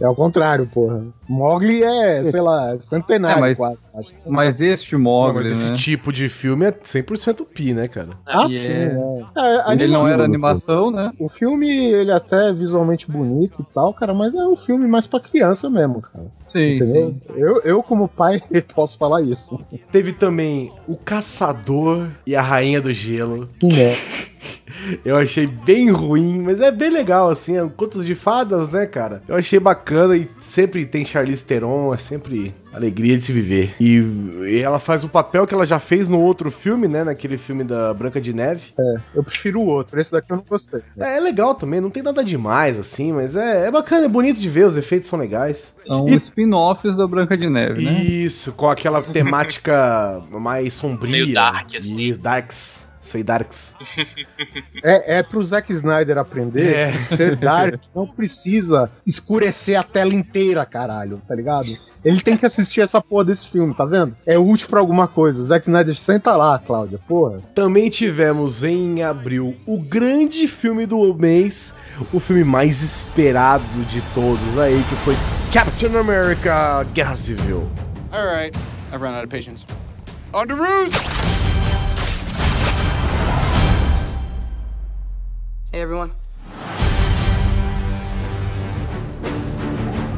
[SPEAKER 3] É ao contrário, porra. Mogli é, sei lá, centenário
[SPEAKER 4] É, mas-
[SPEAKER 3] quase. Acho.
[SPEAKER 4] Mas este
[SPEAKER 2] Não,
[SPEAKER 4] Mogli,
[SPEAKER 2] mas esse
[SPEAKER 4] né?
[SPEAKER 2] tipo de filme é 100% Pi, né, cara?
[SPEAKER 3] Ah,
[SPEAKER 4] E
[SPEAKER 3] sim,
[SPEAKER 4] é-
[SPEAKER 3] né? É,
[SPEAKER 4] Ele não era animação, né?
[SPEAKER 3] O filme, ele é até visualmente bonito e tal, cara, mas é um filme mais pra criança mesmo, cara.
[SPEAKER 4] Sim,
[SPEAKER 3] Entendeu?
[SPEAKER 4] sim.
[SPEAKER 3] Eu, eu, como pai, posso falar isso.
[SPEAKER 2] Teve também O Caçador e a Rainha do Gelo.
[SPEAKER 3] Né?
[SPEAKER 2] Eu achei bem ruim, mas é bem legal, assim. É um contos de fadas, né, cara? Eu achei bacana e sempre tem Charlize Theron, é sempre alegria de se viver. E, e ela faz o papel que ela já fez no outro filme, né? Naquele filme da Branca de Neve.
[SPEAKER 3] Eu prefiro o outro, esse daqui eu não gostei.
[SPEAKER 2] É, é legal também, não tem nada demais, assim, mas é, é bacana, é bonito de ver, os efeitos são legais.
[SPEAKER 4] São
[SPEAKER 2] E-
[SPEAKER 4] spin-offs da Branca de Neve, né?
[SPEAKER 2] Isso, com aquela temática mais sombria.
[SPEAKER 5] Meio dark, assim.
[SPEAKER 2] Darks. Sou darks.
[SPEAKER 3] É, é pro Zack Snyder aprender
[SPEAKER 2] É.
[SPEAKER 3] que ser Dark não precisa escurecer a tela inteira, caralho, tá ligado? Ele tem que assistir essa porra desse filme, tá vendo? É útil pra alguma coisa. Zack Snyder, senta lá, Cláudia, porra.
[SPEAKER 2] Também tivemos em abril o grande filme do mês, o filme mais esperado de todos aí, que foi Captain America Guerra Civil.
[SPEAKER 1] All right, I've run out of patience. On to roost!
[SPEAKER 12] Hey everyone.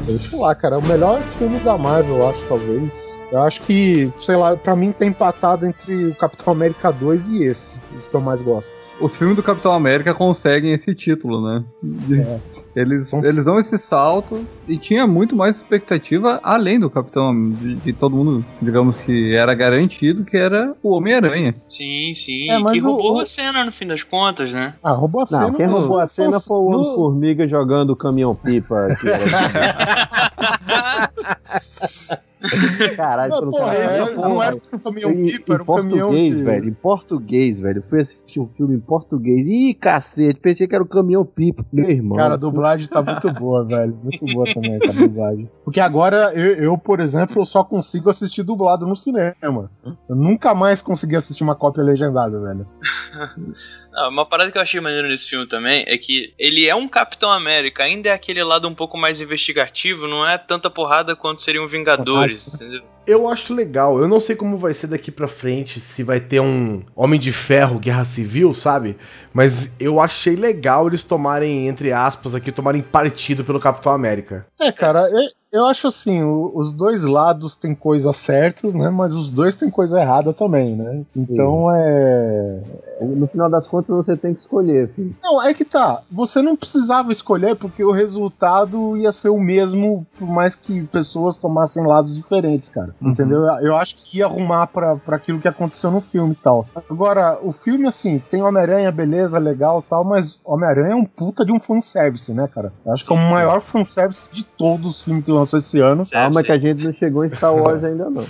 [SPEAKER 3] Deixa eu lá, cara. É o melhor filme da Marvel, eu acho, talvez. Eu acho que, sei lá, pra mim tá empatado entre o Capitão América 2 e esse. Isso que eu mais gosto.
[SPEAKER 4] Os filmes do Capitão América conseguem esse título, né?
[SPEAKER 3] É.
[SPEAKER 4] Eles, eles dão esse salto e tinha muito mais expectativa além do Capitão, de, de todo mundo, digamos que era garantido, que era o Homem-Aranha.
[SPEAKER 5] Sim, sim.
[SPEAKER 3] É, mas
[SPEAKER 5] que
[SPEAKER 3] o-
[SPEAKER 5] roubou
[SPEAKER 3] o-
[SPEAKER 5] a cena no fim das contas, né?
[SPEAKER 3] Ah, roubou a cena.
[SPEAKER 6] Não, quem
[SPEAKER 3] no-
[SPEAKER 6] roubou a cena foi o Homem-Formiga jogando o caminhão-pipa. Caralho,
[SPEAKER 3] Não,
[SPEAKER 6] um
[SPEAKER 3] porra,
[SPEAKER 6] cara-
[SPEAKER 3] é,
[SPEAKER 6] Porra,
[SPEAKER 3] não era um caminhão
[SPEAKER 6] em,
[SPEAKER 3] pipa, era um caminhão
[SPEAKER 6] português, velho. Em português, velho. Eu fui assistir um filme em português. Ih, cacete, pensei que era o caminhão pipa. Meu irmão.
[SPEAKER 3] Cara, a dublagem tá muito boa, velho. Muito boa também, cara, a dublagem. Porque agora, eu, eu, por exemplo, eu só consigo assistir dublado no cinema. Eu nunca mais consegui assistir uma cópia legendada, velho.
[SPEAKER 5] Não, uma parada que eu achei maneiro nesse filme também é que ele é um Capitão América, ainda é aquele lado um pouco mais investigativo, não é tanta porrada quanto seriam Vingadores, entendeu?
[SPEAKER 2] Eu acho legal. Eu não sei como vai ser daqui pra frente, se vai ter um Homem de Ferro, Guerra Civil, sabe? Mas eu achei legal eles tomarem, entre aspas, aqui, tomarem partido pelo Capitão América.
[SPEAKER 3] É, cara, eu, eu acho assim, o- os dois lados têm coisas certas, né? Mas os dois têm coisa errada também, né? Então é.
[SPEAKER 6] No final das contas, você tem que escolher, filho.
[SPEAKER 3] Não, é que tá. Você não precisava escolher porque o resultado ia ser o mesmo, por mais que pessoas tomassem lados diferentes, cara. Entendeu? Eu- acho que ia arrumar pra, pra aquilo que aconteceu no filme e tal. Agora, o filme, assim, tem Homem-Aranha, beleza, legal e tal, mas Homem-Aranha é um puta de um fanservice, né, cara? Eu acho que é o maior fanservice de todos os filmes que lançou esse ano.
[SPEAKER 6] Calma que a gente não chegou em Star Wars ainda não.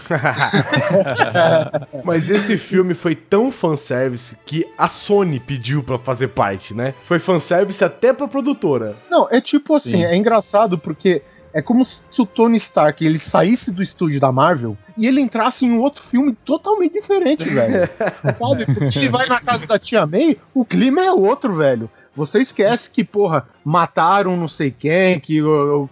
[SPEAKER 2] Mas esse filme foi tão fanservice que a Sony pediu pra fazer parte, né? Foi fanservice até pra produtora.
[SPEAKER 3] Não, é tipo assim,
[SPEAKER 2] Sim.
[SPEAKER 3] é engraçado porque é como se o Tony Stark ele saísse do estúdio da Marvel e ele entrasse em um outro filme totalmente diferente, velho. Sabe? Porque ele vai na casa da tia May, o clima é outro, velho. Você esquece que, porra, mataram não sei quem, que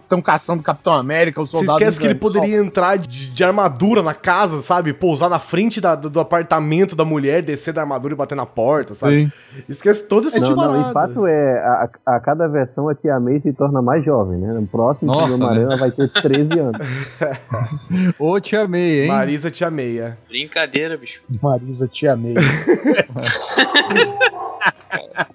[SPEAKER 3] estão caçando o Capitão América, o
[SPEAKER 2] Você
[SPEAKER 3] soldado.
[SPEAKER 2] esquece que ele poderia entrar de, de armadura na casa, sabe? Pousar na frente da- do, do apartamento da mulher, descer da armadura e bater na porta, sabe? Esquece todo esse
[SPEAKER 6] Não,
[SPEAKER 2] tipo de
[SPEAKER 6] não, em fato é, a, a cada versão a Tia May se torna mais jovem, né? No próximo
[SPEAKER 4] Nossa,
[SPEAKER 6] filme Homem-Aranha
[SPEAKER 4] né?
[SPEAKER 6] vai ter 13 anos.
[SPEAKER 4] Ô, te amei, hein?
[SPEAKER 2] Marisa te ameia.
[SPEAKER 5] Brincadeira, bicho.
[SPEAKER 3] Marisa Tia May.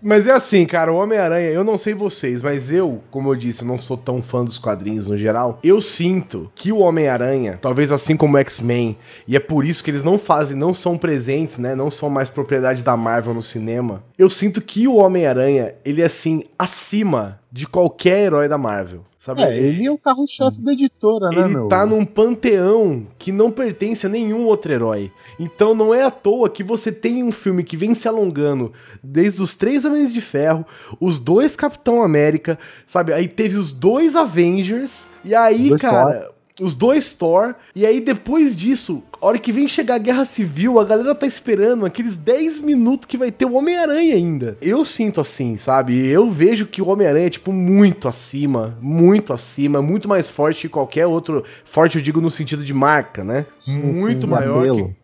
[SPEAKER 2] Mas é assim, cara, o Homem-Aranha, eu não sei vocês, mas eu, como eu disse, não sou tão fã dos quadrinhos no geral. Eu sinto que o Homem-Aranha, talvez assim como o X-Men, e é por isso que eles não fazem, não são presentes, né? Não são mais propriedade da Marvel no cinema. Eu sinto que o Homem-Aranha, ele é assim, acima de qualquer herói da Marvel. Sabe?
[SPEAKER 3] É, ele é o carro-chefe da editora, né,
[SPEAKER 2] Ele
[SPEAKER 3] meu?
[SPEAKER 2] tá num panteão que não pertence a nenhum outro herói. Então não é à toa que você tem um filme que vem se alongando desde os três Homens de Ferro, os dois Capitão América, sabe? Aí teve os dois Avengers, e aí,
[SPEAKER 6] Dois
[SPEAKER 2] cara. Os dois Thor, e aí depois disso, a hora que vem chegar a Guerra Civil, a galera tá esperando aqueles 10 minutos que vai ter o Homem-Aranha ainda. Eu sinto assim, sabe? Eu vejo que o Homem-Aranha é, tipo, muito acima, muito acima, muito mais forte que qualquer outro. Forte, eu digo no sentido de marca, né?
[SPEAKER 3] Sim,
[SPEAKER 2] muito
[SPEAKER 3] sim.
[SPEAKER 2] maior
[SPEAKER 6] Cabelo.
[SPEAKER 2] que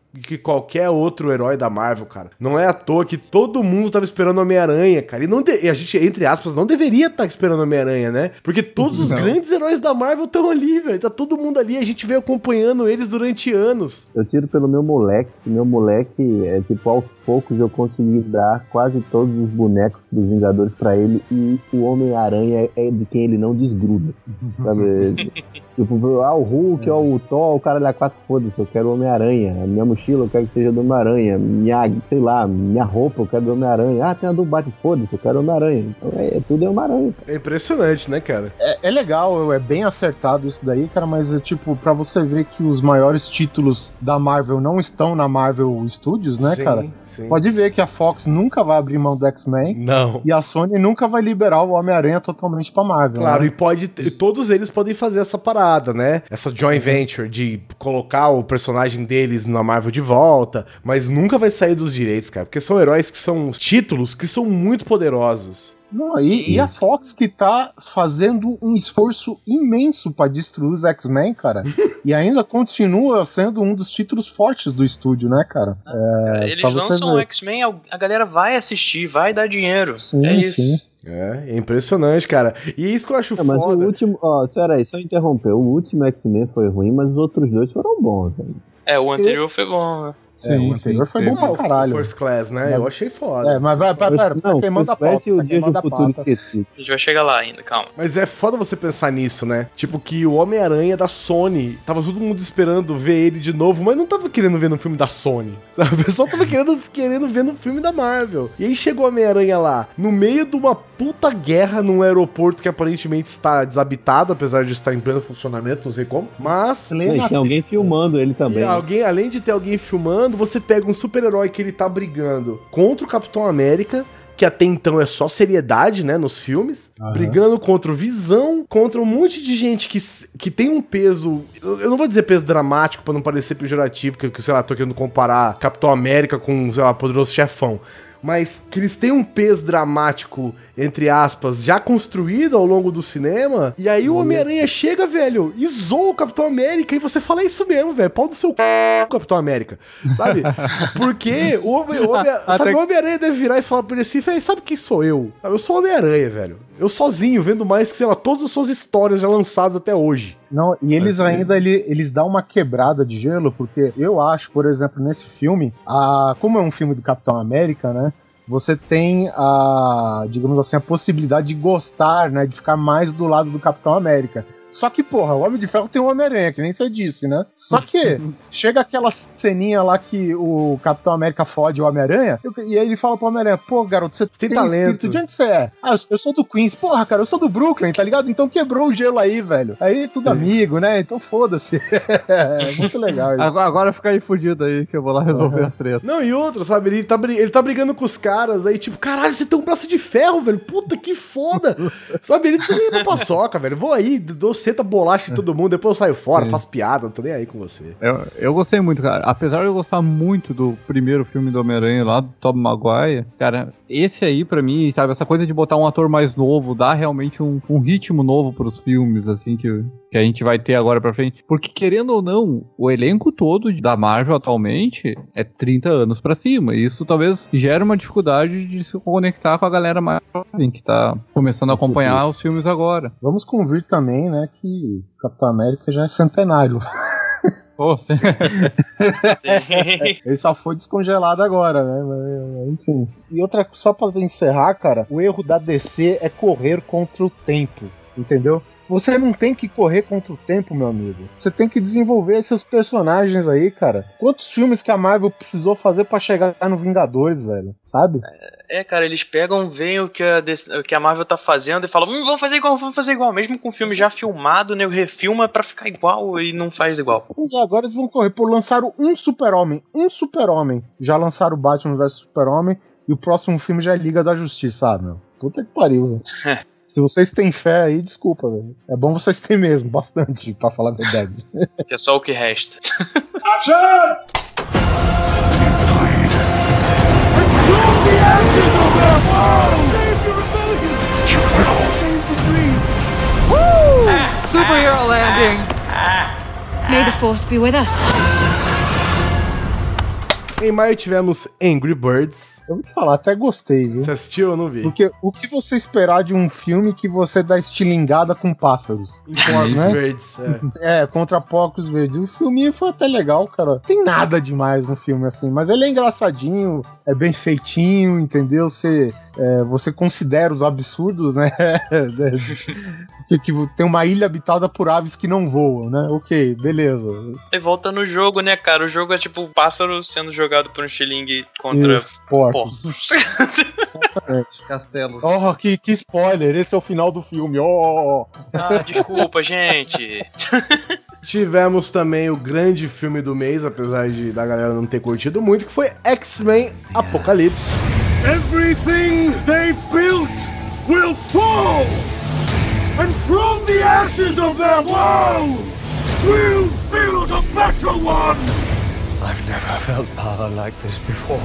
[SPEAKER 2] qualquer outro herói da Marvel, cara. Não é à toa que todo mundo tava esperando Homem-Aranha, cara. E, não de- e a gente, entre aspas, não deveria estar esperando Homem-Aranha, né? Porque todos os
[SPEAKER 4] Não.
[SPEAKER 2] grandes heróis da Marvel estão ali, velho. Tá todo mundo ali. A gente veio acompanhando eles durante anos.
[SPEAKER 6] Eu tiro pelo meu moleque, que meu moleque é tipo, aos poucos eu consegui dar quase todos os bonecos dos Vingadores pra ele e o Homem-Aranha é de quem ele não desgruda. Sabe? tipo, ah, o Hulk, ó, o Thor, o cara lá quatro, foda-se, eu quero o Homem-Aranha. A minha mochila eu quero que seja do Homem-Aranha. Minha, sei lá, minha roupa eu quero do Homem-Aranha. Ah, tem a do Batman, foda-se, eu quero o Homem-Aranha. Então é, é tudo é Homem-Aranha. cara.
[SPEAKER 2] É impressionante, né, cara?
[SPEAKER 3] É, é legal, é bem acertado isso daí, cara, mas é tipo, pra você ver que os maiores títulos da Marvel não estão na Marvel Studios, né,
[SPEAKER 2] Sim,
[SPEAKER 3] cara?
[SPEAKER 2] Sim.
[SPEAKER 3] Pode ver que a Fox nunca vai abrir mão do X-Men
[SPEAKER 2] Não.
[SPEAKER 3] e a Sony nunca vai liberar o Homem-Aranha totalmente pra Marvel.
[SPEAKER 2] Claro,
[SPEAKER 3] né?
[SPEAKER 2] e pode. e Todos eles podem fazer essa parada, né? Essa joint venture de colocar o personagem deles na Marvel de volta, mas nunca vai sair dos direitos, cara. Porque são heróis que são títulos que são muito poderosos.
[SPEAKER 3] Não, e, e a Fox que tá fazendo um esforço imenso pra destruir os X-Men, cara. e ainda continua sendo um dos títulos fortes do estúdio, né, cara? É,
[SPEAKER 5] Eles
[SPEAKER 3] pra você
[SPEAKER 5] lançam o. X-Men, a- galera vai assistir, vai dar dinheiro.
[SPEAKER 3] Sim,
[SPEAKER 5] é isso.
[SPEAKER 3] sim.
[SPEAKER 2] É, é impressionante, cara. E é isso que eu acho
[SPEAKER 6] É, mas
[SPEAKER 2] foda.
[SPEAKER 6] o último, ó, sério aí, só interromper. O último X-Men foi ruim, mas os outros dois foram bons, velho.
[SPEAKER 5] É, o anterior foi bom, né?
[SPEAKER 3] É, o anterior foi bom pra
[SPEAKER 2] o
[SPEAKER 3] caralho.
[SPEAKER 2] First Class, né?
[SPEAKER 3] Mas-
[SPEAKER 2] eu achei foda.
[SPEAKER 3] É, mas vai, pera, tá
[SPEAKER 6] Não,
[SPEAKER 3] queimando a pauta.
[SPEAKER 6] e
[SPEAKER 3] Tá queimando
[SPEAKER 6] do
[SPEAKER 3] a pauta.
[SPEAKER 6] Esquecido.
[SPEAKER 5] A gente vai chegar lá ainda, calma.
[SPEAKER 2] Mas é foda você pensar nisso, né? Tipo, que o Homem-Aranha da Sony, tava todo mundo esperando ver ele de novo, mas não tava querendo ver no filme da Sony. Sabe? O pessoal tava querendo, querendo ver no filme da Marvel. E aí chegou o Homem-Aranha lá, no meio de uma puta guerra num aeroporto que aparentemente está desabitado, apesar de estar em pleno funcionamento, não sei como. Mas.
[SPEAKER 6] Não, e tem alguém filmando ele
[SPEAKER 2] E
[SPEAKER 6] também. né?
[SPEAKER 2] alguém, além de ter alguém filmando, você pega um super-herói que ele tá brigando contra o Capitão América, que até então é só seriedade, né, nos filmes,
[SPEAKER 3] Aham.
[SPEAKER 2] brigando contra o Visão, contra um monte de gente que, que tem um peso, eu não vou dizer peso dramático pra não parecer pejorativo, que, que sei lá, tô querendo comparar Capitão América com, sei lá, Poderoso Chefão, mas que eles têm um peso dramático, entre aspas, já construído ao longo do cinema, e aí o Homem-Aranha chega, velho, e zoa o Capitão América, e você fala "É isso mesmo, velho, pau do seu c... Capitão América, sabe? Porque o Homem- o Homem- Homem-Aranha deve virar e falar pra ele assim, velho, sabe quem sou eu? Eu sou o Homem-Aranha, velho. Eu sozinho, vendo mais que, sei lá, todas as suas histórias já lançadas até hoje.
[SPEAKER 3] Não, e eles
[SPEAKER 2] Assim.
[SPEAKER 3] ainda ele, eles dão uma quebrada de gelo, porque eu acho, por exemplo, nesse filme, a, como é um filme do Capitão América, né? Você tem a, digamos assim, a possibilidade de gostar, né? De ficar mais do lado do Capitão América. Só que, porra, o Homem de Ferro tem o Homem-Aranha, que nem você disse, né? Só que chega aquela ceninha lá que o Capitão América fode o Homem-Aranha, e aí ele fala pro Homem-Aranha, pô, garoto, você tem,
[SPEAKER 2] talento.
[SPEAKER 3] espírito, de onde você é? Ah, eu- eu sou do Queens. Porra, cara, eu sou do Brooklyn, tá ligado? Então quebrou o gelo aí, velho. Aí tudo amigo, né? Então foda-se. é muito legal isso.
[SPEAKER 4] Agora, agora fica aí fudido aí, que eu vou lá resolver a treta.
[SPEAKER 2] Não, e outro, sabe? Ele tá, ele tá brigando com os caras aí, tipo, caralho, você tem um braço de ferro, velho. Puta que foda. sabe? Ele tá aí pra paçoca, velho. Vou aí, dou seta bolacha em todo mundo, depois eu saio fora, faço piada, não tô nem aí com você.
[SPEAKER 4] Eu, eu gostei muito, cara. Apesar de eu gostar muito do primeiro filme do Homem-Aranha lá, do Tobey Maguire, cara, esse aí pra mim, sabe, essa coisa de botar um ator mais novo, dá realmente um, um ritmo novo pros filmes, assim, que, que a gente vai ter agora pra frente. Porque, querendo ou não, o elenco todo da Marvel atualmente é 30 anos pra cima. E isso talvez gera uma dificuldade de se conectar com a galera mais jovem, que tá começando a acompanhar os filmes agora.
[SPEAKER 3] Vamos convir também, né, que Capitão América já é centenário.
[SPEAKER 4] Pô, você-
[SPEAKER 3] Ele só foi descongelado agora, né? Enfim. E outra, só pra encerrar, cara, o erro da DC é correr contra o tempo, entendeu? Você não tem que correr contra o tempo, meu amigo. Você tem que desenvolver seus personagens aí, cara. Quantos filmes que a Marvel precisou fazer pra chegar no Vingadores, velho? Sabe?
[SPEAKER 5] É, cara, eles pegam, veem o que a, o que a Marvel tá fazendo e falam, hum, vamos fazer igual, vamos fazer igual. Mesmo com o filme já filmado, né? Refilma pra ficar igual e não faz igual.
[SPEAKER 3] E agora eles vão correr. Pô, lançaram um super-homem. Um super-homem. Já lançaram o Batman vs Super-Homem. E o próximo filme já é Liga da Justiça, sabe, meu? Puta que pariu, velho. Se vocês têm fé aí, desculpa, velho. É bom vocês terem mesmo, bastante, pra falar a verdade.
[SPEAKER 5] Que é só o que resta.
[SPEAKER 12] Superhero landing!
[SPEAKER 8] May the force be with us.
[SPEAKER 2] Em maio tivemos Angry Birds.
[SPEAKER 3] Eu vou te falar, até gostei, viu?
[SPEAKER 2] Você assistiu ou não vi?
[SPEAKER 3] Porque o que você esperar de um filme que você dá estilingada com pássaros?
[SPEAKER 2] Porcos
[SPEAKER 3] né?
[SPEAKER 2] Verdes. É.
[SPEAKER 3] É, contra porcos verdes. O filminho foi até legal, cara. Tem nada demais no filme, assim, mas ele é engraçadinho, é bem feitinho, entendeu? Você, é, você considera os absurdos, né? que, que tem uma ilha habitada por aves que não voam, né? Ok, beleza.
[SPEAKER 5] E volta no jogo, né, cara? O jogo é tipo um pássaro sendo jogado por um xilingue contra
[SPEAKER 3] Isso, porcos.
[SPEAKER 5] porcos.
[SPEAKER 4] Castelo.
[SPEAKER 3] Oh, que, que spoiler! Esse é o final do filme. Oh!
[SPEAKER 5] ah, desculpa, gente.
[SPEAKER 2] Tivemos também o grande filme do mês, apesar de da galera não ter curtido muito, que foi X-Men Apocalipse.
[SPEAKER 12] Everything they've built will fall! And from the ashes of their world, we'll build a better one!
[SPEAKER 7] I've never felt power like this before.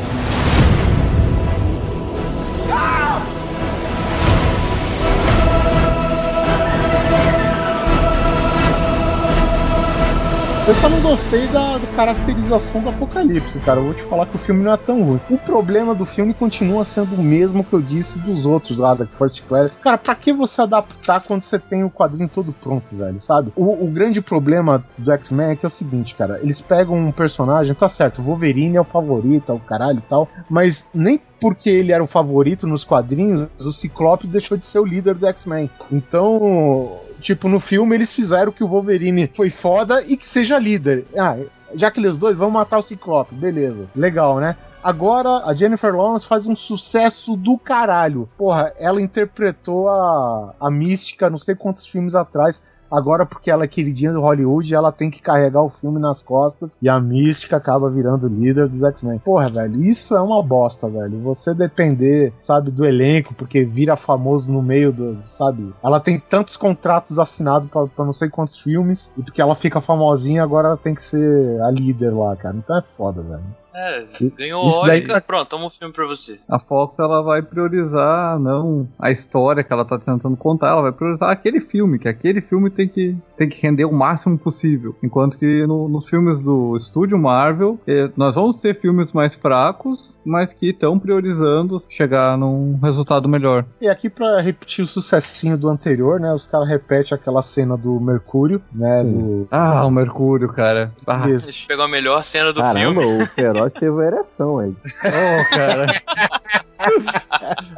[SPEAKER 3] Eu só não gostei da, da, caracterização do Apocalipse, cara. Eu vou te falar que o filme não é tão ruim. O problema do filme continua sendo o mesmo que eu disse dos outros lá da First Class. Cara, pra que você adaptar quando você tem o quadrinho todo pronto, velho, sabe? O, o grande problema do X-Men é que é o seguinte, cara. Eles pegam um personagem, tá certo, o Wolverine é o favorito, é o caralho e tal, mas nem porque ele era o favorito nos quadrinhos, o Ciclope deixou de ser o líder do X-Men. Então, Tipo, no filme eles fizeram que o Wolverine foi foda e que seja líder. Ah, já que eles dois vão matar o Ciclope, beleza. Legal, né? Agora a Jennifer Lawrence faz um sucesso do caralho. Porra, ela interpretou a, a mística não sei quantos filmes atrás. Agora, porque ela é queridinha do Hollywood, ela tem que carregar o filme nas costas e a mística acaba virando líder dos X-Men. Porra, velho, isso é uma bosta, velho. Você depender, sabe, do elenco, porque vira famoso no meio do, sabe? Ela tem tantos contratos assinados pra, não sei quantos filmes, e porque ela fica famosinha, agora ela tem que ser a líder lá, cara. Então é foda, velho.
[SPEAKER 5] É, ganhou Isso Oscar, daí... pronto, toma um filme pra você.
[SPEAKER 4] A Fox, ela vai priorizar não a história que ela tá tentando contar, ela vai priorizar aquele filme, que aquele filme tem que, tem que render o máximo possível. Enquanto que no, nos filmes do estúdio Marvel, eh, nós vamos ter filmes mais fracos, mas que estão priorizando chegar num resultado melhor.
[SPEAKER 3] E aqui para repetir o sucessinho do anterior, né, os caras repetem aquela cena do Mercúrio, né, do...
[SPEAKER 4] Ah, o Mercúrio, cara.
[SPEAKER 5] Ah, a gente pegou a melhor cena do
[SPEAKER 6] Caramba,
[SPEAKER 5] filme.
[SPEAKER 6] o Teve uma ereção aí.
[SPEAKER 4] oh, cara.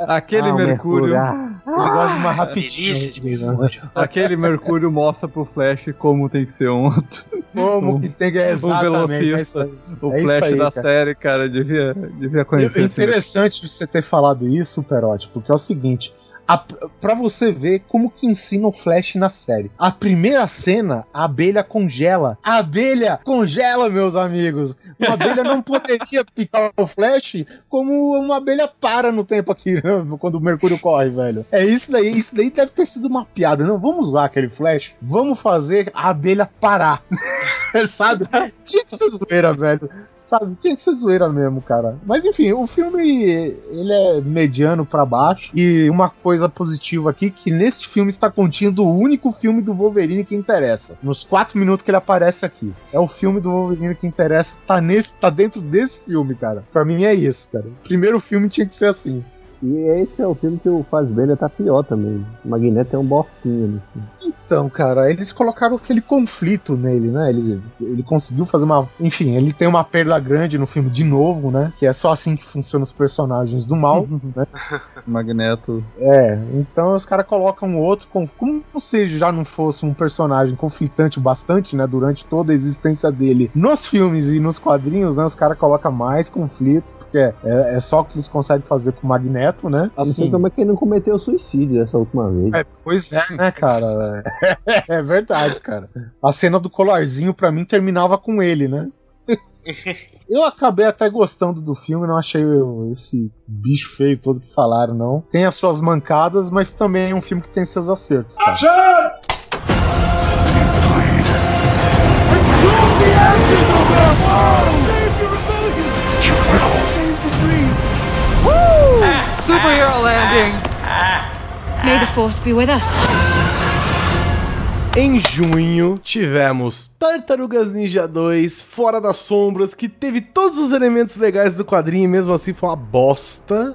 [SPEAKER 4] Aquele ah, Mercúrio. Mercúrio. Ah,
[SPEAKER 3] gosto de uma rapidinha.
[SPEAKER 4] Aquele Mercúrio mostra pro Flash como tem que ser um.
[SPEAKER 3] Como um, que tem que é exatamente.
[SPEAKER 4] É o é Flash aí, da cara. série, cara, devia, devia conhecer.
[SPEAKER 3] É interessante você ter falado isso, Perotti, porque é o seguinte: para você ver como que ensina o Flash na série. A primeira cena, a abelha congela. A abelha congela, meus amigos. Uma abelha não poderia picar o Flash como uma abelha para no tempo aqui, quando o Mercúrio corre, velho. É isso daí. Isso daí deve ter sido uma piada. Não, vamos lá, aquele Flash. Vamos fazer a abelha parar. Sabe? Tinha que ser zoeira, velho. Sabe? Tinha que ser zoeira mesmo, cara. Mas enfim, o filme ele é mediano para baixo. E uma coisa positiva aqui, que nesse filme está contido o único filme do Wolverine que interessa. Nos quatro minutos que ele aparece aqui. É o filme do Wolverine que interessa, tá, nesse, tá dentro desse filme, cara. Pra mim é isso, cara. O primeiro filme tinha que ser assim.
[SPEAKER 6] E esse é o filme que o Fazbender tá pior também. O Magneto é um bostinho.
[SPEAKER 3] Então, cara, eles colocaram aquele conflito nele, né? Ele, ele conseguiu fazer uma. Enfim, ele tem uma perda grande no filme de novo, né? Que é só assim que funcionam os personagens do mal, né?
[SPEAKER 4] Magneto.
[SPEAKER 3] É, então os caras colocam outro. Como se já não fosse um personagem conflitante bastante, né? Durante toda a existência dele nos filmes e nos quadrinhos, né? Os caras colocam mais conflito, porque é, é só o que eles conseguem fazer com o Magneto correto, né?
[SPEAKER 6] Assim, não sei como é que ele não cometeu suicídio dessa última vez.
[SPEAKER 3] É, pois é, né, cara? É, verdade, cara. A cena do colarzinho, para mim, terminava com ele, né? Eu acabei até gostando do filme, não achei esse bicho feio todo que falaram, não. Tem as suas mancadas, mas também é um filme que tem seus acertos. Cara.
[SPEAKER 8] Superhero landing! May the force be with us.
[SPEAKER 2] Em junho, tivemos Tartarugas Ninja 2, Fora das Sombras, que teve todos os elementos legais do quadrinho e mesmo assim foi uma bosta.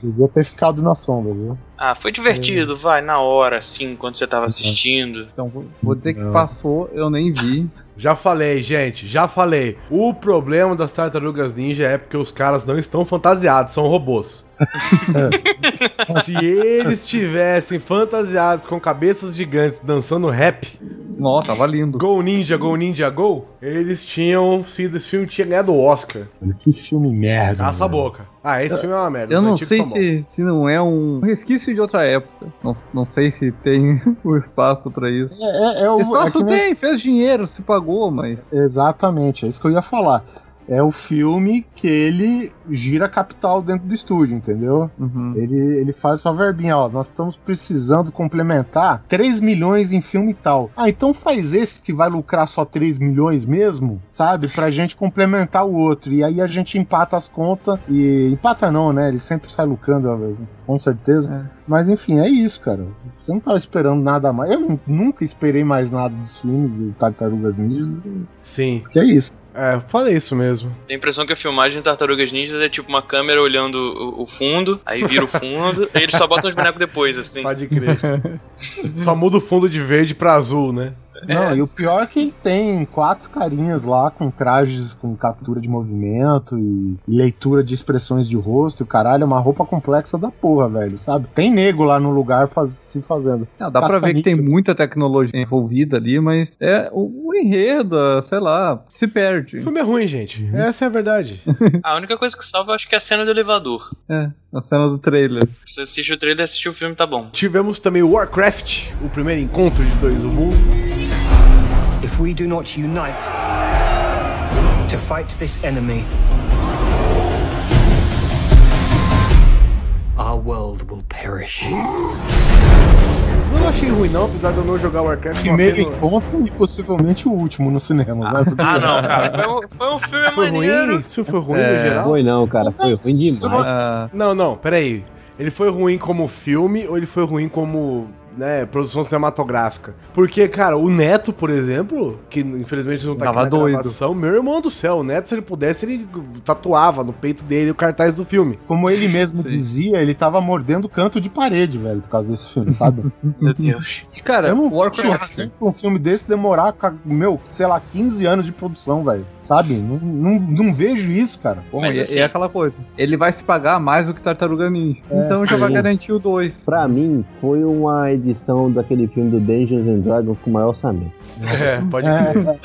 [SPEAKER 3] Devia ter ficado nas sombras, viu?
[SPEAKER 5] Ah, foi divertido, é. vai, na hora, assim, quando você tava assistindo.
[SPEAKER 4] Então, vou dizer que passou, eu nem vi.
[SPEAKER 2] Já falei, gente, já falei. O problema das tartarugas ninja é porque os caras não estão fantasiados, são robôs. Se eles tivessem fantasiados com cabeças gigantes dançando rap.
[SPEAKER 4] Ó, tava lindo.
[SPEAKER 2] Go Ninja, Go Ninja, Go. Eles tinham sido. Esse filme tinha ganhado o Oscar.
[SPEAKER 3] Que filme merda.
[SPEAKER 2] Cala sua boca. Ah, esse filme é uma merda.
[SPEAKER 4] Eu não sei se, se não é um resquício de outra época. Não, não sei se tem o espaço para isso.
[SPEAKER 3] É, é, é o,
[SPEAKER 4] espaço é tem, fez dinheiro, se pagou, mas.
[SPEAKER 3] Exatamente, é isso que eu ia falar é o filme que ele gira capital dentro do estúdio, entendeu?
[SPEAKER 4] Uhum.
[SPEAKER 3] Ele, ele faz sua verbinha, ó, nós estamos precisando complementar 3 milhões em filme e tal. Ah, então faz esse que vai lucrar só 3 milhões mesmo, sabe? Pra gente complementar o outro. E aí a gente empata as contas e empata não, né? Ele sempre sai lucrando, com certeza. Mas enfim, é isso, cara. Você não tava esperando nada mais. Eu nu- nunca esperei mais nada dos filmes de Tartarugas Ninja.
[SPEAKER 2] Sim.
[SPEAKER 3] Que é isso.
[SPEAKER 2] É, falei isso mesmo.
[SPEAKER 5] Tem a impressão que a filmagem de Tartarugas Ninjas é tipo uma câmera olhando o, o fundo, aí vira o fundo, e eles só botam os bonecos depois, assim.
[SPEAKER 2] Pode crer. Só muda o fundo de verde pra azul, né?
[SPEAKER 3] Não, e o pior é que ele tem quatro carinhas lá com trajes com captura de movimento e, e leitura de expressões de rosto. E o caralho, é uma roupa complexa da porra, velho, sabe? Tem nego lá no lugar faz- se fazendo.
[SPEAKER 4] Não, dá pra ver que tem muita tecnologia envolvida ali, mas é o, o enredo, sei lá, se perde.
[SPEAKER 2] O filme é ruim, gente. Essa é a verdade.
[SPEAKER 5] A única coisa que salva acho que é a cena do elevador.
[SPEAKER 4] É, a cena do trailer.
[SPEAKER 5] Se você assiste o trailer e assistir o filme, tá bom.
[SPEAKER 2] Tivemos também Warcraft, o primeiro encontro de dois do mundo.
[SPEAKER 13] If we do not unite to fight this enemy, our world will perish.
[SPEAKER 2] Ruim não, apesar de eu não jogar Warcraft.
[SPEAKER 3] Primeiro
[SPEAKER 2] pena-
[SPEAKER 3] encontro e possivelmente o último no cinema, né?
[SPEAKER 5] Ah, não, cara. Foi um, foi um filme
[SPEAKER 2] Foi
[SPEAKER 5] maneiro.
[SPEAKER 2] ruim? Isso foi ruim
[SPEAKER 4] É,
[SPEAKER 2] no geral?
[SPEAKER 6] Foi não, cara. Foi ruim demais.
[SPEAKER 4] Ah,
[SPEAKER 2] Não, não, peraí. Ele foi ruim como filme ou ele foi ruim como, né, produção cinematográfica? Porque, cara, o Neto, por exemplo, que infelizmente não tá
[SPEAKER 4] Tava
[SPEAKER 2] aqui na
[SPEAKER 4] doido.
[SPEAKER 2] gravação, meu irmão do céu, o Neto, se ele pudesse, ele tatuava no peito dele o cartaz do filme.
[SPEAKER 3] Como ele mesmo
[SPEAKER 4] Sim.
[SPEAKER 3] dizia, ele tava mordendo canto de parede, velho, por causa desse filme, sabe?
[SPEAKER 5] Meu Deus.
[SPEAKER 4] e, cara,
[SPEAKER 3] Eu não
[SPEAKER 4] Warcraft.
[SPEAKER 3] acho um filme desse demorar, meu, sei lá, 15 anos de produção, velho. Sabe? Não, não, não vejo isso, cara.
[SPEAKER 4] Bom,
[SPEAKER 5] Mas
[SPEAKER 4] e,
[SPEAKER 5] assim-
[SPEAKER 4] é aquela coisa. Ele vai se pagar mais do que Tartaruga Ninja.
[SPEAKER 3] É,
[SPEAKER 4] então já vai garantir o 2.
[SPEAKER 6] Pra mim, foi uma edição daquele filme do Dungeons and Dragons com maior orçamento.
[SPEAKER 2] É, pode crer.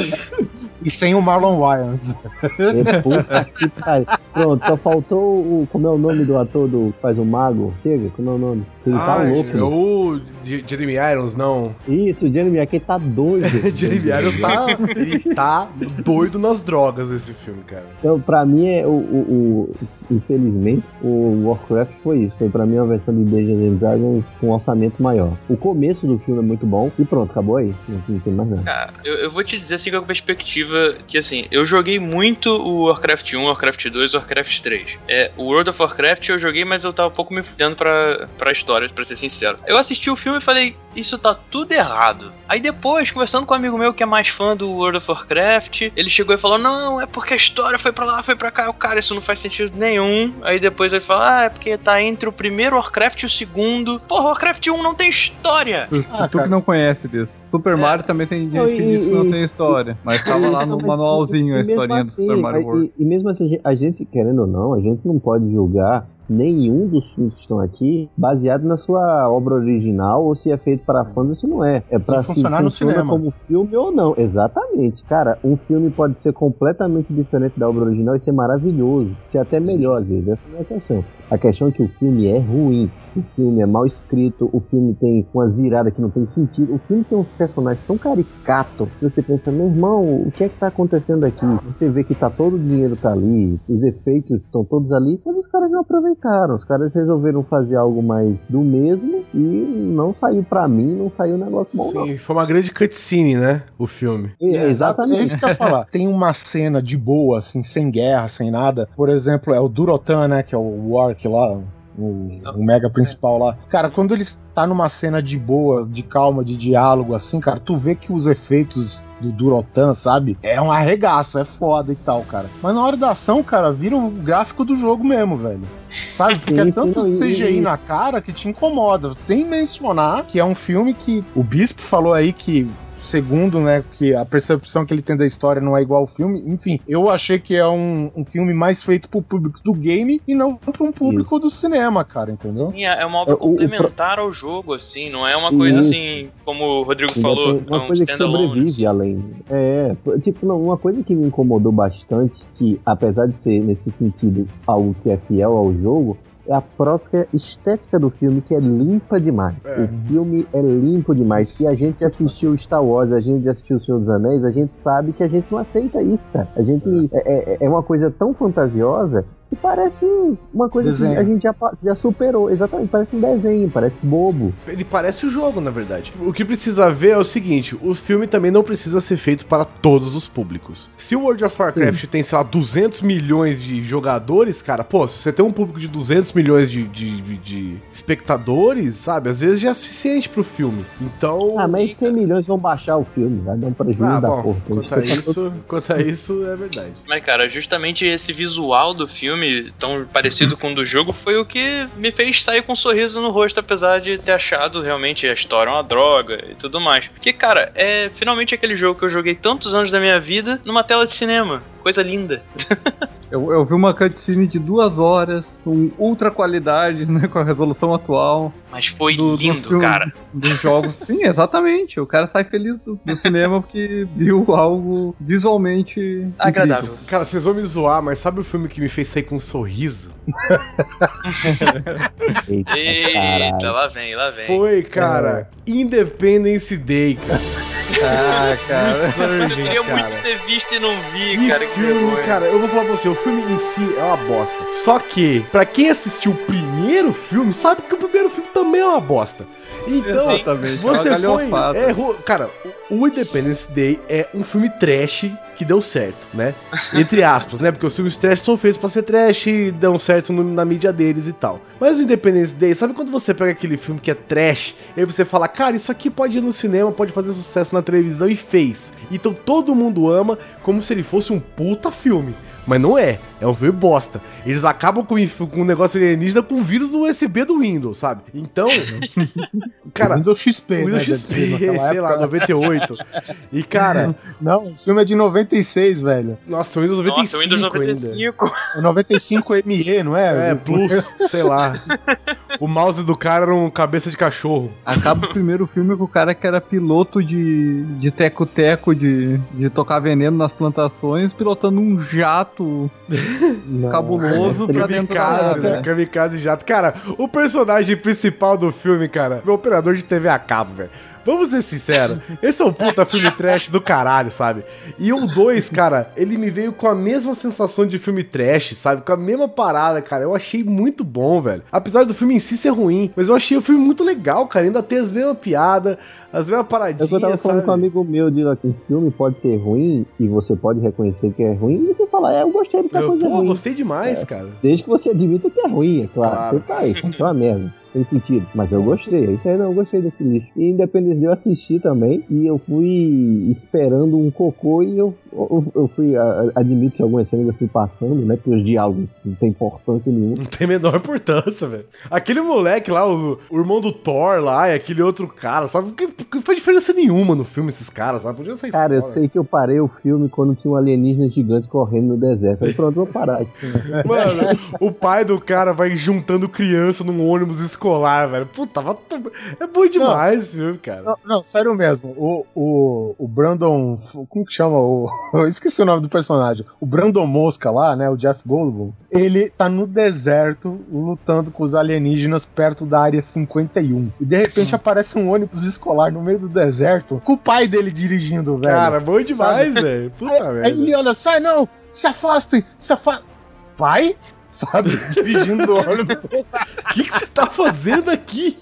[SPEAKER 3] E sem o Marlon Wayans.
[SPEAKER 6] É, puta que pariu. Pronto, só faltou o. Como é o nome do ator do que faz o mago? Chega, como é o nome? Ele tá
[SPEAKER 2] Ah,
[SPEAKER 6] louco.
[SPEAKER 2] é
[SPEAKER 6] né?
[SPEAKER 2] o Jeremy Irons, não.
[SPEAKER 6] Isso, o Jeremy aqui tá doido.
[SPEAKER 2] Jeremy Irons tá, ele tá doido nas drogas nesse filme, cara.
[SPEAKER 6] Então, pra mim, é o, o- o- infelizmente, o Warcraft foi isso. Foi pra mim uma versão de Dungeons and Dragons com um orçamento maior. O começo do filme é muito bom e pronto, acabou aí. Não, não tem mais nada.
[SPEAKER 5] Cara, eu, eu vou te dizer assim com a perspectiva que assim, eu joguei muito o Warcraft 1, Warcraft 2, Warcraft 3. É, o World of Warcraft eu joguei, mas eu tava um pouco me fudendo pra, pra história, pra ser sincero. Eu assisti o filme e falei, isso tá tudo errado. Aí depois, conversando com um amigo meu que é mais fã do World of Warcraft, ele chegou e falou, não, é porque a história foi pra lá, foi pra cá. Eu, cara, isso não faz sentido nenhum. Aí depois ele falou, ah, é porque tá entre o primeiro Warcraft e o segundo. Porra, Warcraft 1 não tem história.
[SPEAKER 3] Ah,
[SPEAKER 4] tu
[SPEAKER 3] cara.
[SPEAKER 4] que não conhece disso. Super Mario também tem gente
[SPEAKER 6] Não,
[SPEAKER 4] que diz que não tem história. Mas tava lá no
[SPEAKER 6] mas-
[SPEAKER 4] manualzinho a
[SPEAKER 6] e
[SPEAKER 4] historinha do
[SPEAKER 6] assim,
[SPEAKER 4] Super Mario
[SPEAKER 6] a-
[SPEAKER 4] World.
[SPEAKER 6] E, e mesmo assim, a gente, querendo ou não, a gente não pode julgar nenhum dos filmes que estão aqui baseado na sua obra original ou se é feito para
[SPEAKER 3] Sim.
[SPEAKER 6] fãs ou se não é. É para se
[SPEAKER 3] funcionar no
[SPEAKER 6] funciona
[SPEAKER 3] cinema.
[SPEAKER 6] como filme ou não. Exatamente. Cara, um filme pode ser completamente diferente da obra original e ser maravilhoso. Ser até melhor, às vezes. Essa não é a questão. A questão é que o filme é ruim. O filme é mal escrito, o filme tem umas viradas que não tem sentido. O filme tem uns personagens tão caricatos que você pensa, meu irmão, o que é que tá acontecendo aqui? Você vê que tá todo o dinheiro tá ali, os efeitos estão todos ali, mas os caras não aproveitaram. Os caras resolveram fazer algo mais do mesmo e não saiu pra mim, não saiu um negócio bom. não.
[SPEAKER 2] Sim, foi uma grande cutscene, né? O filme.
[SPEAKER 6] É,
[SPEAKER 3] É
[SPEAKER 6] exatamente.
[SPEAKER 3] isso que eu ia falar. Tem uma cena de boa, assim, sem guerra, sem nada. Por exemplo, é o Durotan, né? Que é o Wark lá. O, o mega principal lá. Cara, quando ele tá numa cena de boa, de calma, de diálogo, assim, cara, tu vê que os efeitos do Durotan, sabe? É um arregaço, é foda e tal, cara. Mas na hora da ação, cara, vira o gráfico do jogo mesmo, velho. Sabe? Porque
[SPEAKER 6] Sim,
[SPEAKER 3] é tanto CGI na cara que te incomoda. Sem mencionar que é um filme que o Bispo falou aí que segundo, né, que a percepção que ele tem da história não é igual ao filme. Enfim, eu achei que é um, um filme mais feito pro público do game e não para um público do cinema, cara, entendeu?
[SPEAKER 5] Sim, é uma obra
[SPEAKER 6] É, o- o
[SPEAKER 5] complementar ao jogo, assim, não é uma coisa
[SPEAKER 6] Isso.
[SPEAKER 5] assim, como o Rodrigo
[SPEAKER 6] Ainda
[SPEAKER 5] falou,
[SPEAKER 6] tem uma
[SPEAKER 5] é um
[SPEAKER 6] coisa que sobrevive além. É, tipo, não, uma coisa que me incomodou bastante, que apesar de ser nesse sentido algo que é fiel ao jogo, é a própria estética do filme que é limpa demais.
[SPEAKER 2] É.
[SPEAKER 6] O filme é limpo demais. Se a gente assistiu Star Wars, a gente assistiu O Senhor dos Anéis, a gente sabe que a gente não aceita isso, cara. A gente é, é- é uma coisa tão fantasiosa que parece uma coisa
[SPEAKER 3] Desenho.
[SPEAKER 6] que a gente já, já superou. Exatamente, parece um desenho, parece bobo.
[SPEAKER 2] Ele parece o jogo, na verdade. O que precisa ver é o seguinte: o filme também não precisa ser feito para todos os públicos. Se o World of Warcraft tem, sei lá, 200 milhões de jogadores, cara, pô, se você tem um público de 200 milhões de, de, de- de espectadores, sabe, às vezes já é suficiente pro filme. Então.
[SPEAKER 6] Ah, mas 100 milhões vão baixar o filme, vai dar um prejuízo
[SPEAKER 2] Ah,
[SPEAKER 6] da
[SPEAKER 2] bom,
[SPEAKER 6] porra.
[SPEAKER 2] quanto a isso, quanto a isso é verdade.
[SPEAKER 5] Mas, cara, justamente esse visual do filme, tão parecido com o do jogo, foi o que me fez sair com um sorriso no rosto, apesar de ter achado realmente a história uma droga e tudo mais. Porque, cara, é finalmente aquele jogo que eu joguei tantos anos da minha vida numa tela de cinema. Coisa linda.
[SPEAKER 4] Eu, eu vi uma cutscene de duas horas, com ultra qualidade, né, com a resolução atual.
[SPEAKER 5] Mas foi
[SPEAKER 4] do-
[SPEAKER 5] lindo,
[SPEAKER 4] filmes-
[SPEAKER 5] cara.
[SPEAKER 4] Dos jogos. Sim, exatamente. O cara sai feliz do cinema porque viu algo visualmente
[SPEAKER 5] Agradável.
[SPEAKER 2] Cara, vocês vão me zoar, mas sabe o filme que me fez sair com um sorriso?
[SPEAKER 6] Eita,
[SPEAKER 5] Eita, lá vem, lá vem.
[SPEAKER 2] Foi, cara, Independence Day, cara.
[SPEAKER 4] Ah, cara.
[SPEAKER 5] Eu queria
[SPEAKER 2] cara.
[SPEAKER 5] muito ter visto e não vi,
[SPEAKER 2] Que
[SPEAKER 5] cara. Que
[SPEAKER 2] filme,
[SPEAKER 5] vergonha.
[SPEAKER 2] cara, eu vou falar pra você, o filme em si é uma bosta. Só que, pra quem assistiu o primeiro filme, sabe que o primeiro filme também é uma bosta. Então,
[SPEAKER 4] Exatamente,
[SPEAKER 2] você
[SPEAKER 4] é uma
[SPEAKER 2] foi. errou- cara, o Independence Day é um filme trash que deu certo, né? Entre aspas, né? Porque os filmes trash são feitos pra ser trash e dão certo no- na mídia deles e tal. Mas o Independence Day, sabe quando você pega aquele filme que é trash e aí você fala, cara, isso aqui pode ir no cinema, pode fazer sucesso na televisão e fez. Então todo mundo ama como se ele fosse um puta filme. Mas não é, é um filme bosta. Eles acabam com, com um negócio alienígena com vírus do USB do Windows, sabe? Então, cara,
[SPEAKER 3] Windows XP,
[SPEAKER 2] o Windows
[SPEAKER 3] né,
[SPEAKER 2] XP,
[SPEAKER 3] naquela
[SPEAKER 2] sei lá,
[SPEAKER 3] época.
[SPEAKER 2] 98. E cara,
[SPEAKER 3] Não, o filme é de 96, velho.
[SPEAKER 2] nossa, o Windows 95
[SPEAKER 5] Nossa, o Windows
[SPEAKER 2] ainda.
[SPEAKER 5] 95.
[SPEAKER 3] É 95 ME, não é?
[SPEAKER 2] É, Plus, sei lá. O mouse do cara era um cabeça de cachorro.
[SPEAKER 4] Acaba o primeiro filme com o cara que era piloto de de teco-teco, de, de tocar veneno nas plantações, pilotando um jato
[SPEAKER 3] Não.
[SPEAKER 4] cabuloso pra dentro da
[SPEAKER 2] Kamikaze,
[SPEAKER 4] nave.
[SPEAKER 2] né? Kamikaze jato. Cara, o personagem principal do filme, cara, é o operador de TV a cabo, velho. Vamos ser sinceros, esse é um puta filme trash do caralho, sabe? E o 2, cara, ele me veio com a mesma sensação de filme trash, sabe? Com a mesma parada, cara. Eu achei muito bom, velho. Apesar do filme em si ser ruim, mas eu achei o filme muito legal, cara. Ainda tem as mesmas piadas, as mesmas
[SPEAKER 6] É
[SPEAKER 2] paradinhas,
[SPEAKER 6] eu tava falando
[SPEAKER 2] sabe?
[SPEAKER 6] com um amigo meu, de que o filme pode ser ruim e você pode reconhecer que é ruim e você fala, é, eu gostei dessa
[SPEAKER 2] Eu,
[SPEAKER 6] coisa
[SPEAKER 2] pô,
[SPEAKER 6] ruim.
[SPEAKER 2] gostei demais, cara.
[SPEAKER 6] Desde que você admita que é ruim, é claro.
[SPEAKER 2] Claro.
[SPEAKER 6] Você tá aí, é uma merda. Tem sentido. Mas eu gostei. Isso aí não, eu gostei desse lixo. E Independence Day eu assisti também. E eu fui esperando um cocô e eu, eu, eu fui. a- admito que algumas cenas eu fui passando, né? Porque os diálogos não tem importância nenhuma.
[SPEAKER 2] Não tem a menor importância, velho. Aquele moleque lá, o, o irmão do Thor lá, e aquele outro cara, sabe? Que, que não faz diferença nenhuma no filme esses caras, sabe? Podia sair
[SPEAKER 6] Cara, eu
[SPEAKER 2] fora.
[SPEAKER 6] sei que eu parei o filme quando tinha um alienígena gigante correndo no deserto. Aí pronto, vou parar.
[SPEAKER 2] Mano, o pai do cara vai juntando criança num ônibus escolar, velho. Puta, é bom demais esse filme, cara.
[SPEAKER 3] Não, não, sério mesmo. O, o, o Brandon. Como que chama? O, eu esqueci o nome do personagem. O Brandon Mosca lá, né? O Jeff Goldblum. Ele tá no deserto lutando com os alienígenas perto da área 51. E de repente aparece um ônibus escolar no meio do deserto com o pai dele dirigindo, velho.
[SPEAKER 2] Cara, bom demais, velho. Puta
[SPEAKER 3] Aí, aí ele olha, sai não! Se afastem! Se afastem! Pai? Sabe? Dirigindo o ônibus.
[SPEAKER 2] O que que você tá fazendo aqui?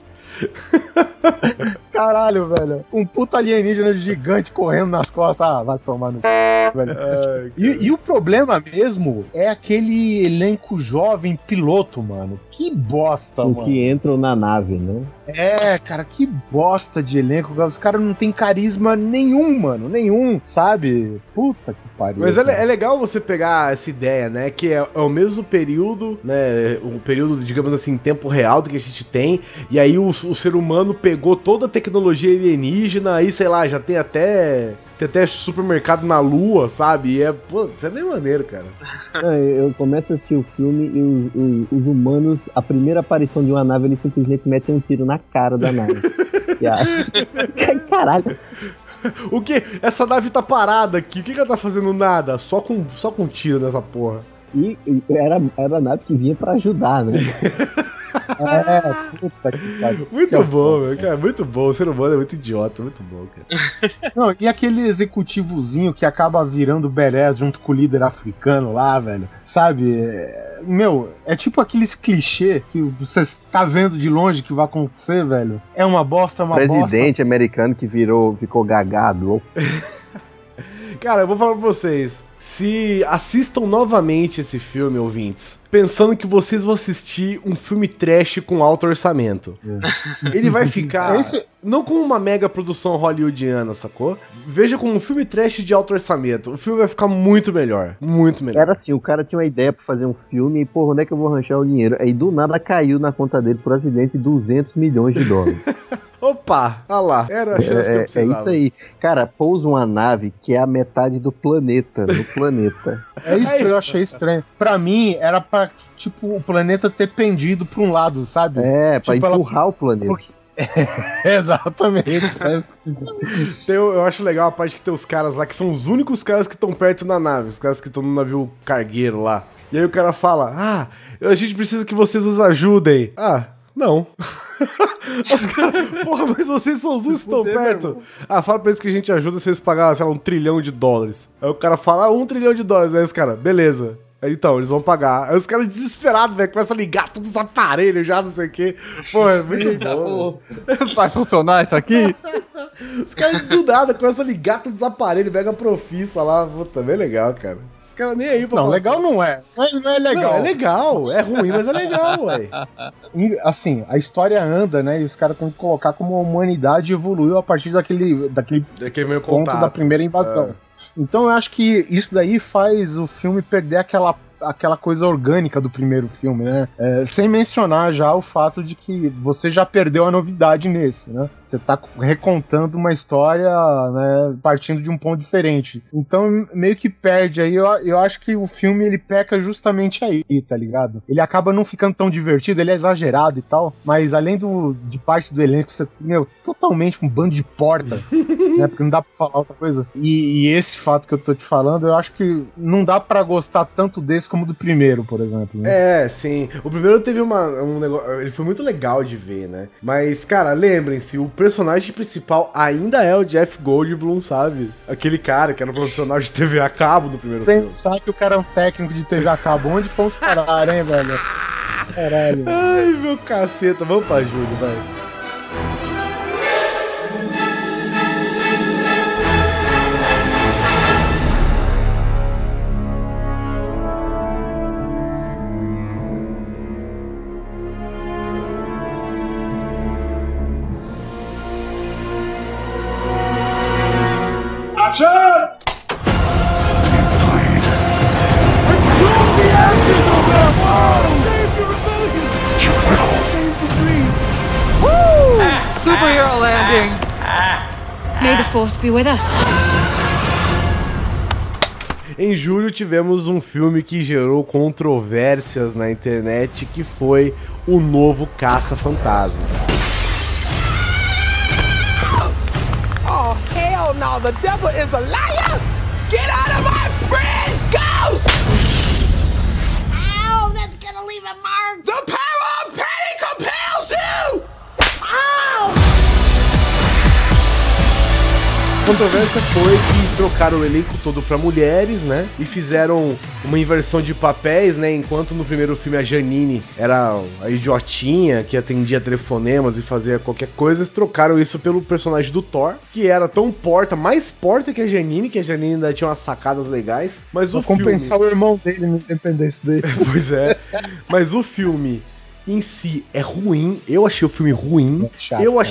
[SPEAKER 3] Caralho, velho. Um puta alienígena gigante correndo nas costas. Ah, vai tomar no c... velho.
[SPEAKER 2] Ai,
[SPEAKER 3] E, e o problema mesmo é aquele elenco jovem piloto, mano. Que bosta,
[SPEAKER 6] Os
[SPEAKER 3] mano.
[SPEAKER 6] que entram na nave, né?
[SPEAKER 3] É, cara, que bosta de elenco. Os caras não tem carisma nenhum, mano. Nenhum, sabe? Puta que pariu.
[SPEAKER 2] Mas é, é legal você pegar essa ideia, né? Que é, é o mesmo período, né? O período, digamos assim, em tempo real do que a gente tem. E aí o, o ser humano pegou toda a tecnologia alienígena, aí, sei lá, já tem até. Tem até supermercado na lua, sabe? E é, pô, isso é bem maneiro, cara.
[SPEAKER 6] Eu começo a assistir o filme e os, os- os humanos, a primeira aparição de uma nave, eles simplesmente metem um tiro na cara da nave. Caralho.
[SPEAKER 2] O que? Essa nave tá parada aqui. O que, que ela tá fazendo? Nada. Só com, só com tiro nessa porra.
[SPEAKER 6] E e era, era a nave que vinha pra ajudar, né? é, puta que pariu. Que é
[SPEAKER 2] Muito bom, meu, cara. Muito bom. O ser humano é muito idiota, muito bom, cara.
[SPEAKER 3] Não, e aquele executivozinho que acaba virando badass junto com o líder africano lá, velho. Sabe? É, Meu, é tipo aqueles clichê que você tá vendo de longe que vai acontecer, velho. É uma bosta, é uma
[SPEAKER 6] Presidente
[SPEAKER 3] bosta.
[SPEAKER 6] americano que virou, ficou gagado.
[SPEAKER 2] Cara, eu vou falar pra vocês. Se assistam novamente esse filme, ouvintes, pensando que vocês vão assistir um filme trash com alto orçamento. Ele vai ficar
[SPEAKER 3] Esse-
[SPEAKER 2] não como uma mega produção hollywoodiana, sacou? Veja como um filme trash de alto orçamento. O filme vai ficar muito melhor. Muito melhor.
[SPEAKER 6] Era assim, o cara tinha uma ideia pra fazer um filme e, porra, onde é que eu vou arranjar o dinheiro? Aí do nada caiu na conta dele por acidente 200 milhões de dólares.
[SPEAKER 2] Opa, olha lá. Era a chance que eu
[SPEAKER 6] É, é, é
[SPEAKER 2] precisava.
[SPEAKER 6] isso aí. Cara, pousa uma nave que é a metade do planeta. Do planeta.
[SPEAKER 3] É isso que eu achei estranho. Pra mim, era pra, tipo, o planeta ter pendido pra um lado, sabe?
[SPEAKER 6] É, pra
[SPEAKER 3] Tipo, ela-
[SPEAKER 6] empurrar o planeta.
[SPEAKER 3] Porque- Exatamente, sabe?
[SPEAKER 2] Tem- eu acho legal a parte que tem os caras lá, que são os únicos caras que estão perto da nave, os caras que estão no navio cargueiro lá. E aí o cara fala: Ah, a gente precisa que vocês nos ajudem. Ah, não. Os caras, porra, mas vocês são os únicos que estão perto. Ah, fala pra eles que a gente ajuda se eles pagarem, sei lá, um trilhão de dólares. Aí o cara fala, ah, um trilhão de dólares. Aí os caras, beleza. Aí então, eles vão pagar. Aí os caras desesperados, velho, começam a ligar todos os aparelhos já, não sei o quê. Pô, é muito bom. velho.
[SPEAKER 4] Vai funcionar isso aqui?
[SPEAKER 2] Os caras do nada começam a ligar todos os aparelhos, mega profissa lá. Puta, bem legal, cara. Os caras nem aí pra
[SPEAKER 3] Não,
[SPEAKER 2] passar.
[SPEAKER 3] legal não é. Não é, não é legal.
[SPEAKER 2] Não, é legal. É ruim, mas é legal, ué.
[SPEAKER 3] E, assim, a história anda, né? E os caras têm que colocar como a humanidade evoluiu a partir daquele, daquele
[SPEAKER 2] Daquele
[SPEAKER 3] ponto
[SPEAKER 2] contato.
[SPEAKER 3] da primeira invasão. Então eu acho que isso daí faz o filme perder aquela aquela coisa orgânica do primeiro filme, né? É, sem mencionar já o fato de que você já perdeu a novidade nesse, né? Você tá recontando uma história, né, partindo de um ponto diferente. Então meio que perde aí. Eu, eu acho que o filme ele peca justamente aí, tá ligado? Ele acaba não ficando tão divertido, ele é exagerado e tal, mas além do de parte do elenco, você, meu, totalmente um bando de porta, né? Porque não dá pra falar outra coisa. E, e esse fato que eu tô te falando, eu acho que não dá pra gostar tanto desse como do primeiro, por exemplo. né?
[SPEAKER 2] É, sim. O primeiro teve uma, um negócio. Ele foi muito legal de ver, né? Mas, cara, lembrem-se, o personagem principal ainda é o Jeff Goldblum, sabe? Aquele cara que era um profissional de TV a cabo do primeiro filme.
[SPEAKER 3] Pensar que o cara é um técnico de TV a cabo, onde fomos parar, hein, velho? Caralho.
[SPEAKER 2] Ai, meu caceta. Vamos pra Júlio, vai.
[SPEAKER 8] Force be with us.
[SPEAKER 2] Em julho tivemos um filme que gerou controvérsias na internet, que foi o novo Caça-Fantasma.
[SPEAKER 14] Oh, hell no, the devil is a liar! Get out of my friend,
[SPEAKER 2] controvérsia foi que trocaram o elenco todo pra mulheres, né? E fizeram uma inversão de papéis, né? Enquanto no primeiro filme a Janine era a idiotinha que atendia telefonemas e fazia qualquer coisa, eles trocaram isso pelo personagem do Thor, que era tão porta, mais porta que a Janine, que a Janine ainda tinha umas sacadas legais. Mas
[SPEAKER 3] Vou
[SPEAKER 2] o filme...
[SPEAKER 3] compensar o irmão dele no Independência dele.
[SPEAKER 2] Pois é. Mas o filme em si é ruim. Eu achei o filme ruim.
[SPEAKER 3] chato,
[SPEAKER 2] eu
[SPEAKER 3] cara.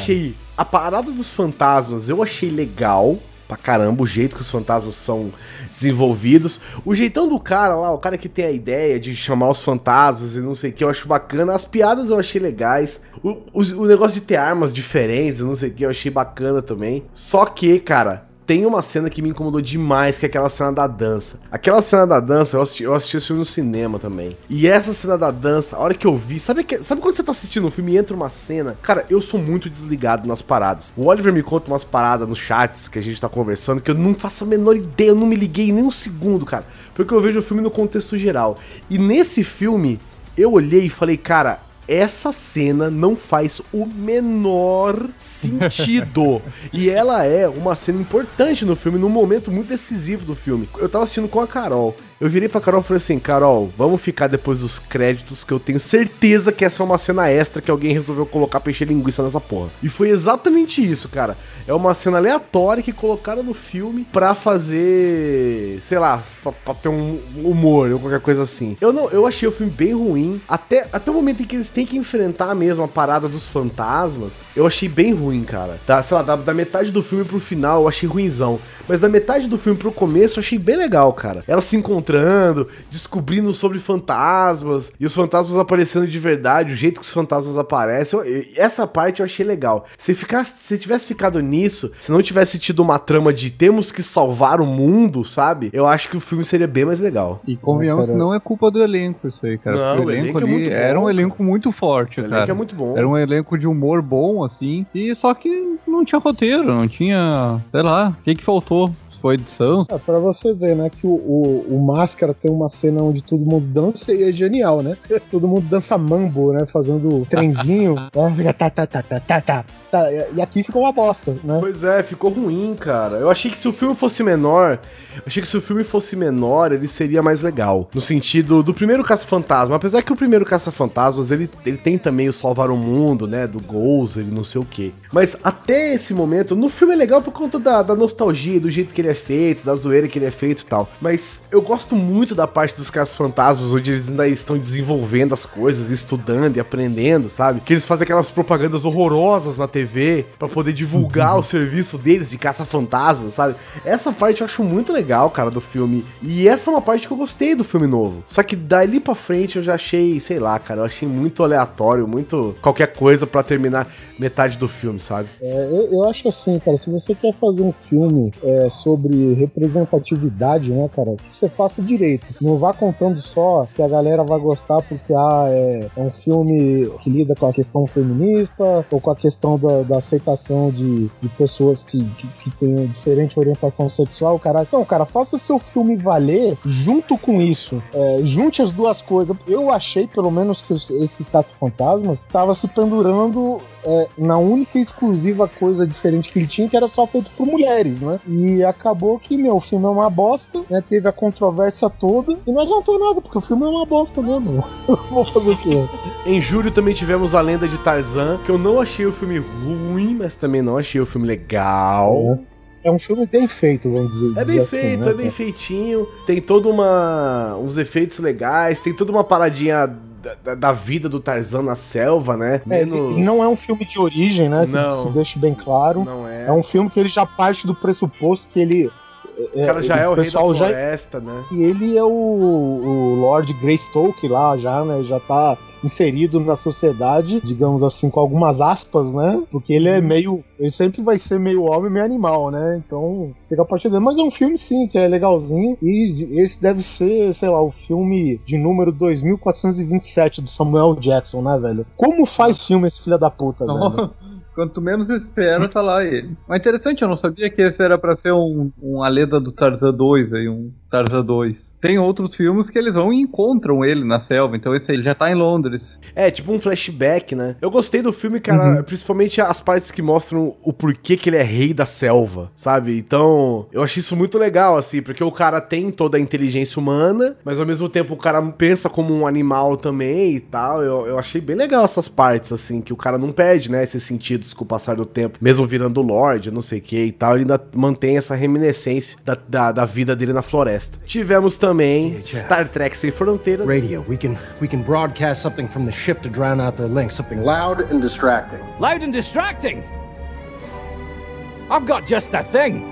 [SPEAKER 2] A parada dos fantasmas, eu achei legal pra caramba o jeito que os fantasmas são desenvolvidos. O jeitão do cara lá, o cara que tem a ideia de chamar os fantasmas e não sei o que, eu acho bacana. As piadas eu achei legais. O, o, o negócio de ter armas diferentes, não sei o que, eu achei bacana também. Só que, cara, tem uma cena que me incomodou demais, que é aquela cena da dança. Aquela cena da dança, eu assisti, eu assisti esse filme no cinema também. E essa cena da dança, a hora que eu vi, sabe, que, sabe quando você tá assistindo um filme e entra uma cena? Cara, eu sou muito desligado nas paradas. O Oliver me conta umas paradas nos chats que a gente tá conversando que eu não faço a menor ideia, eu não me liguei nem um segundo, cara. Porque eu vejo o filme no contexto geral. E nesse filme, eu olhei e falei, cara, essa cena não faz o menor sentido. e ela é uma cena importante no filme, num momento muito decisivo do filme. Eu tava assistindo com a Carol. Eu virei pra Carol e falei assim: Carol, vamos ficar depois dos créditos, que eu tenho certeza que essa é uma cena extra que alguém resolveu colocar peixe linguiça nessa porra. E foi exatamente isso, cara. É uma cena aleatória que colocaram no filme pra fazer, sei lá, pra, pra ter um humor ou qualquer coisa assim. Eu não, eu achei o filme bem ruim. Até, até o momento em que eles têm que enfrentar mesmo a parada dos fantasmas, eu achei bem ruim, cara. Tá, sei lá, da, da metade do filme pro final, eu achei ruimzão. Mas da metade do filme pro começo, eu achei bem legal, cara. Ela se encontrando, descobrindo sobre fantasmas, e os fantasmas aparecendo de verdade, o jeito que os fantasmas aparecem. Essa parte eu achei legal. Se, ficasse, se tivesse ficado nisso, se não tivesse tido uma trama de temos que salvar o mundo, sabe? Eu acho que o filme seria bem mais legal.
[SPEAKER 4] E convenhamos,
[SPEAKER 2] cara.
[SPEAKER 4] não é culpa do elenco isso aí, cara.
[SPEAKER 2] Não,
[SPEAKER 4] porque
[SPEAKER 2] o elenco é
[SPEAKER 4] ali
[SPEAKER 2] muito bom,
[SPEAKER 4] era um
[SPEAKER 2] cara.
[SPEAKER 4] elenco muito forte,
[SPEAKER 2] O
[SPEAKER 4] cara.
[SPEAKER 2] elenco é muito bom.
[SPEAKER 4] Era um elenco de humor bom, assim. E só que não tinha roteiro, não tinha. Sei lá, o que, que faltou? Foi edição?
[SPEAKER 3] É, pra você ver, né, que o, o, o Máscara tem uma cena onde todo mundo dança e é genial, né? Todo mundo dança mambo, né? Fazendo trenzinho. né? Tá, tá, tá, tá, tá, tá. Tá, e aqui ficou uma bosta, né?
[SPEAKER 2] Pois é, ficou ruim, cara. Eu achei que se o filme fosse menor, achei que se o filme fosse menor, ele seria mais legal. No sentido do primeiro Caça-Fantasma. Apesar que o primeiro Caça-Fantasmas, ele, ele tem também o Salvar o Mundo, né? Do Gozer e não sei o quê. Mas até esse momento, no filme é legal por conta da, da nostalgia, do jeito que ele é feito, da zoeira que ele é feito e tal. Mas eu gosto muito da parte dos Caça-Fantasmas, onde eles ainda estão desenvolvendo as coisas, estudando e aprendendo, sabe? Que eles fazem aquelas propagandas horrorosas na TV pra poder divulgar o serviço deles de caça-fantasmas, sabe? Essa parte eu acho muito legal, cara, do filme. E essa é uma parte que eu gostei do filme novo. Só que dali pra frente eu já achei, sei lá, cara, eu achei muito aleatório, muito qualquer coisa pra terminar metade do filme, sabe?
[SPEAKER 3] É, eu, eu acho assim, cara, se você quer fazer um filme é, sobre representatividade, né, cara, que você faça direito. Não vá contando só que a galera vai gostar porque ah, é, é um filme que lida com a questão feminista ou com a questão da, da aceitação de, de pessoas que, que, que têm diferente orientação sexual, cara. Não, cara, faça seu filme valer junto com isso. É, junte as duas coisas. Eu achei, pelo menos, que esses caça-fantasmas estavam se pendurando é, na única e exclusiva coisa diferente que ele tinha, que era só feito por mulheres, né? E acabou que, meu, o filme é uma bosta, né? Teve a controvérsia toda e não adiantou nada, porque o filme é uma bosta mesmo. Vou fazer o quê?
[SPEAKER 2] Em julho também tivemos A Lenda de Tarzan, que eu não achei o filme ruim, mas também não achei o filme legal.
[SPEAKER 3] É um filme bem feito, vamos dizer.
[SPEAKER 2] É
[SPEAKER 3] dizer
[SPEAKER 2] bem
[SPEAKER 3] assim,
[SPEAKER 2] feito,
[SPEAKER 3] né,
[SPEAKER 2] é bem feitinho. Tem toda uma. uns efeitos legais, tem toda uma paradinha da, da- da vida do Tarzan na selva, né?
[SPEAKER 3] É, e não é um filme de origem, né? Que
[SPEAKER 2] Não.
[SPEAKER 3] se deixe bem claro.
[SPEAKER 2] Não é.
[SPEAKER 3] É um filme que ele já parte do pressuposto que ele.
[SPEAKER 2] O cara já é o rei da
[SPEAKER 3] pessoal já-
[SPEAKER 2] floresta, né?
[SPEAKER 3] E ele é o, o Lord Greystoke lá já, né? Já tá inserido na sociedade, digamos assim, com algumas aspas, né? Porque ele
[SPEAKER 2] Uhum.
[SPEAKER 3] é meio. Ele sempre vai ser meio homem, meio animal, né? Então fica a partir dele. Mas é um filme, sim, que é legalzinho. E esse deve ser, sei lá, o filme de número 2427 do Samuel Jackson, né, velho? Como faz filme esse filho da puta, velho?
[SPEAKER 4] Quanto menos espera, tá lá ele. Mas interessante, eu não sabia que esse era pra ser um, um a lenda do Tarzan 2 aí, um Tarzan 2. Tem outros filmes que eles vão e encontram ele na selva, então esse aí já tá em Londres.
[SPEAKER 2] É, tipo um flashback, né? Eu gostei do filme, cara, principalmente as partes que mostram o porquê que ele é rei da selva, sabe? Então, eu achei isso muito legal, assim, porque o cara tem toda a inteligência humana, mas ao mesmo tempo o cara pensa como um animal também e tal. Eu, eu achei bem legal essas partes, assim, que o cara não perde, né, esses sentidos com o passar do tempo, mesmo virando Lorde, não sei o que e tal, ele ainda mantém essa reminiscência da, da, da vida dele na floresta. Tivemos também Star Trek Sem Fronteiras.
[SPEAKER 7] Radio. We can we can broadcast something from the ship to drown out their links. Something loud and distracting.
[SPEAKER 15] Loud and distracting. I've got just the thing.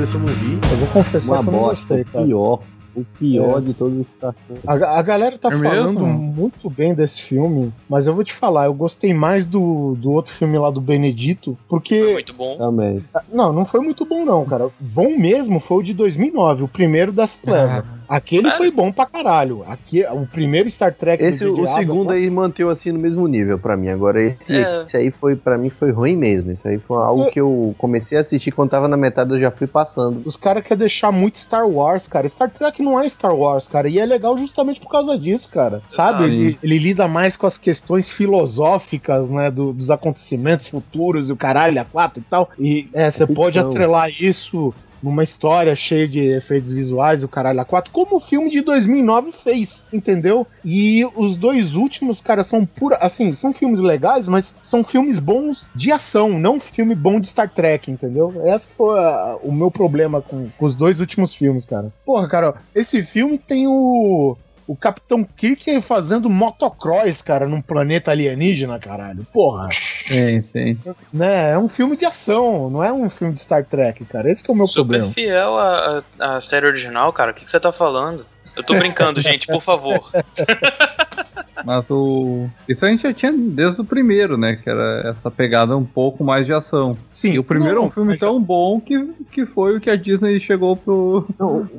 [SPEAKER 2] Esse eu não vi.
[SPEAKER 3] Eu vou confessar
[SPEAKER 6] Uma
[SPEAKER 3] que eu não
[SPEAKER 6] bosta,
[SPEAKER 3] gostei, cara.
[SPEAKER 6] pior. O pior
[SPEAKER 3] É.
[SPEAKER 6] de todos os Trek.
[SPEAKER 3] A, a galera tá
[SPEAKER 4] É
[SPEAKER 3] falando
[SPEAKER 4] mesmo?
[SPEAKER 3] muito bem desse filme, mas eu vou te falar, eu gostei mais do, do outro filme lá do Benedito, porque.
[SPEAKER 5] Muito bom.
[SPEAKER 6] Também.
[SPEAKER 3] Não, não foi muito bom, não, cara. Bom mesmo foi o de 2009, o primeiro dessa leva. Aquele foi bom pra caralho. Aqui, o primeiro Star Trek
[SPEAKER 6] Esse,
[SPEAKER 3] do
[SPEAKER 6] o segundo
[SPEAKER 3] Abrams,
[SPEAKER 6] aí manteve assim no mesmo nível pra mim. Agora esse,
[SPEAKER 5] É.
[SPEAKER 6] esse aí foi, pra mim, foi ruim mesmo. Isso aí foi algo que eu comecei a assistir quando tava na metade, eu já fui passando.
[SPEAKER 3] Os caras querem deixar muito Star Wars, cara. Star Trek não é Star Wars, cara. E é legal justamente por causa disso, cara. Sabe?
[SPEAKER 4] Ah,
[SPEAKER 3] ele, ele lida mais com as questões filosóficas, né? do- dos acontecimentos futuros e o caralho, a quatro e tal. E é, você pode
[SPEAKER 6] ficção.
[SPEAKER 3] atrelar isso numa história cheia de efeitos visuais, o caralho a quatro, como o filme de 2009 fez, entendeu? E os dois últimos, cara, são pura, assim, são filmes legais, mas são filmes bons de ação, não filme bom de Star Trek, entendeu? Esse foi o meu problema com, com os dois últimos filmes, cara. Porra, cara, esse filme tem o o Capitão Kirk fazendo motocross, cara, num planeta alienígena, caralho. Porra.
[SPEAKER 4] Sim, sim.
[SPEAKER 3] Né? É um filme de ação, não é um filme de Star Trek, cara. Esse que é o meu
[SPEAKER 5] Super
[SPEAKER 3] problema.
[SPEAKER 5] fiel à, à- à série original, cara. O que, que você tá falando? Eu tô brincando, gente, por favor.
[SPEAKER 4] Mas o. Isso a gente já tinha desde o primeiro, né? Que era essa pegada um pouco mais de ação.
[SPEAKER 3] Sim.
[SPEAKER 4] E o primeiro é um filme tão bom que, que foi o que a Disney chegou pro,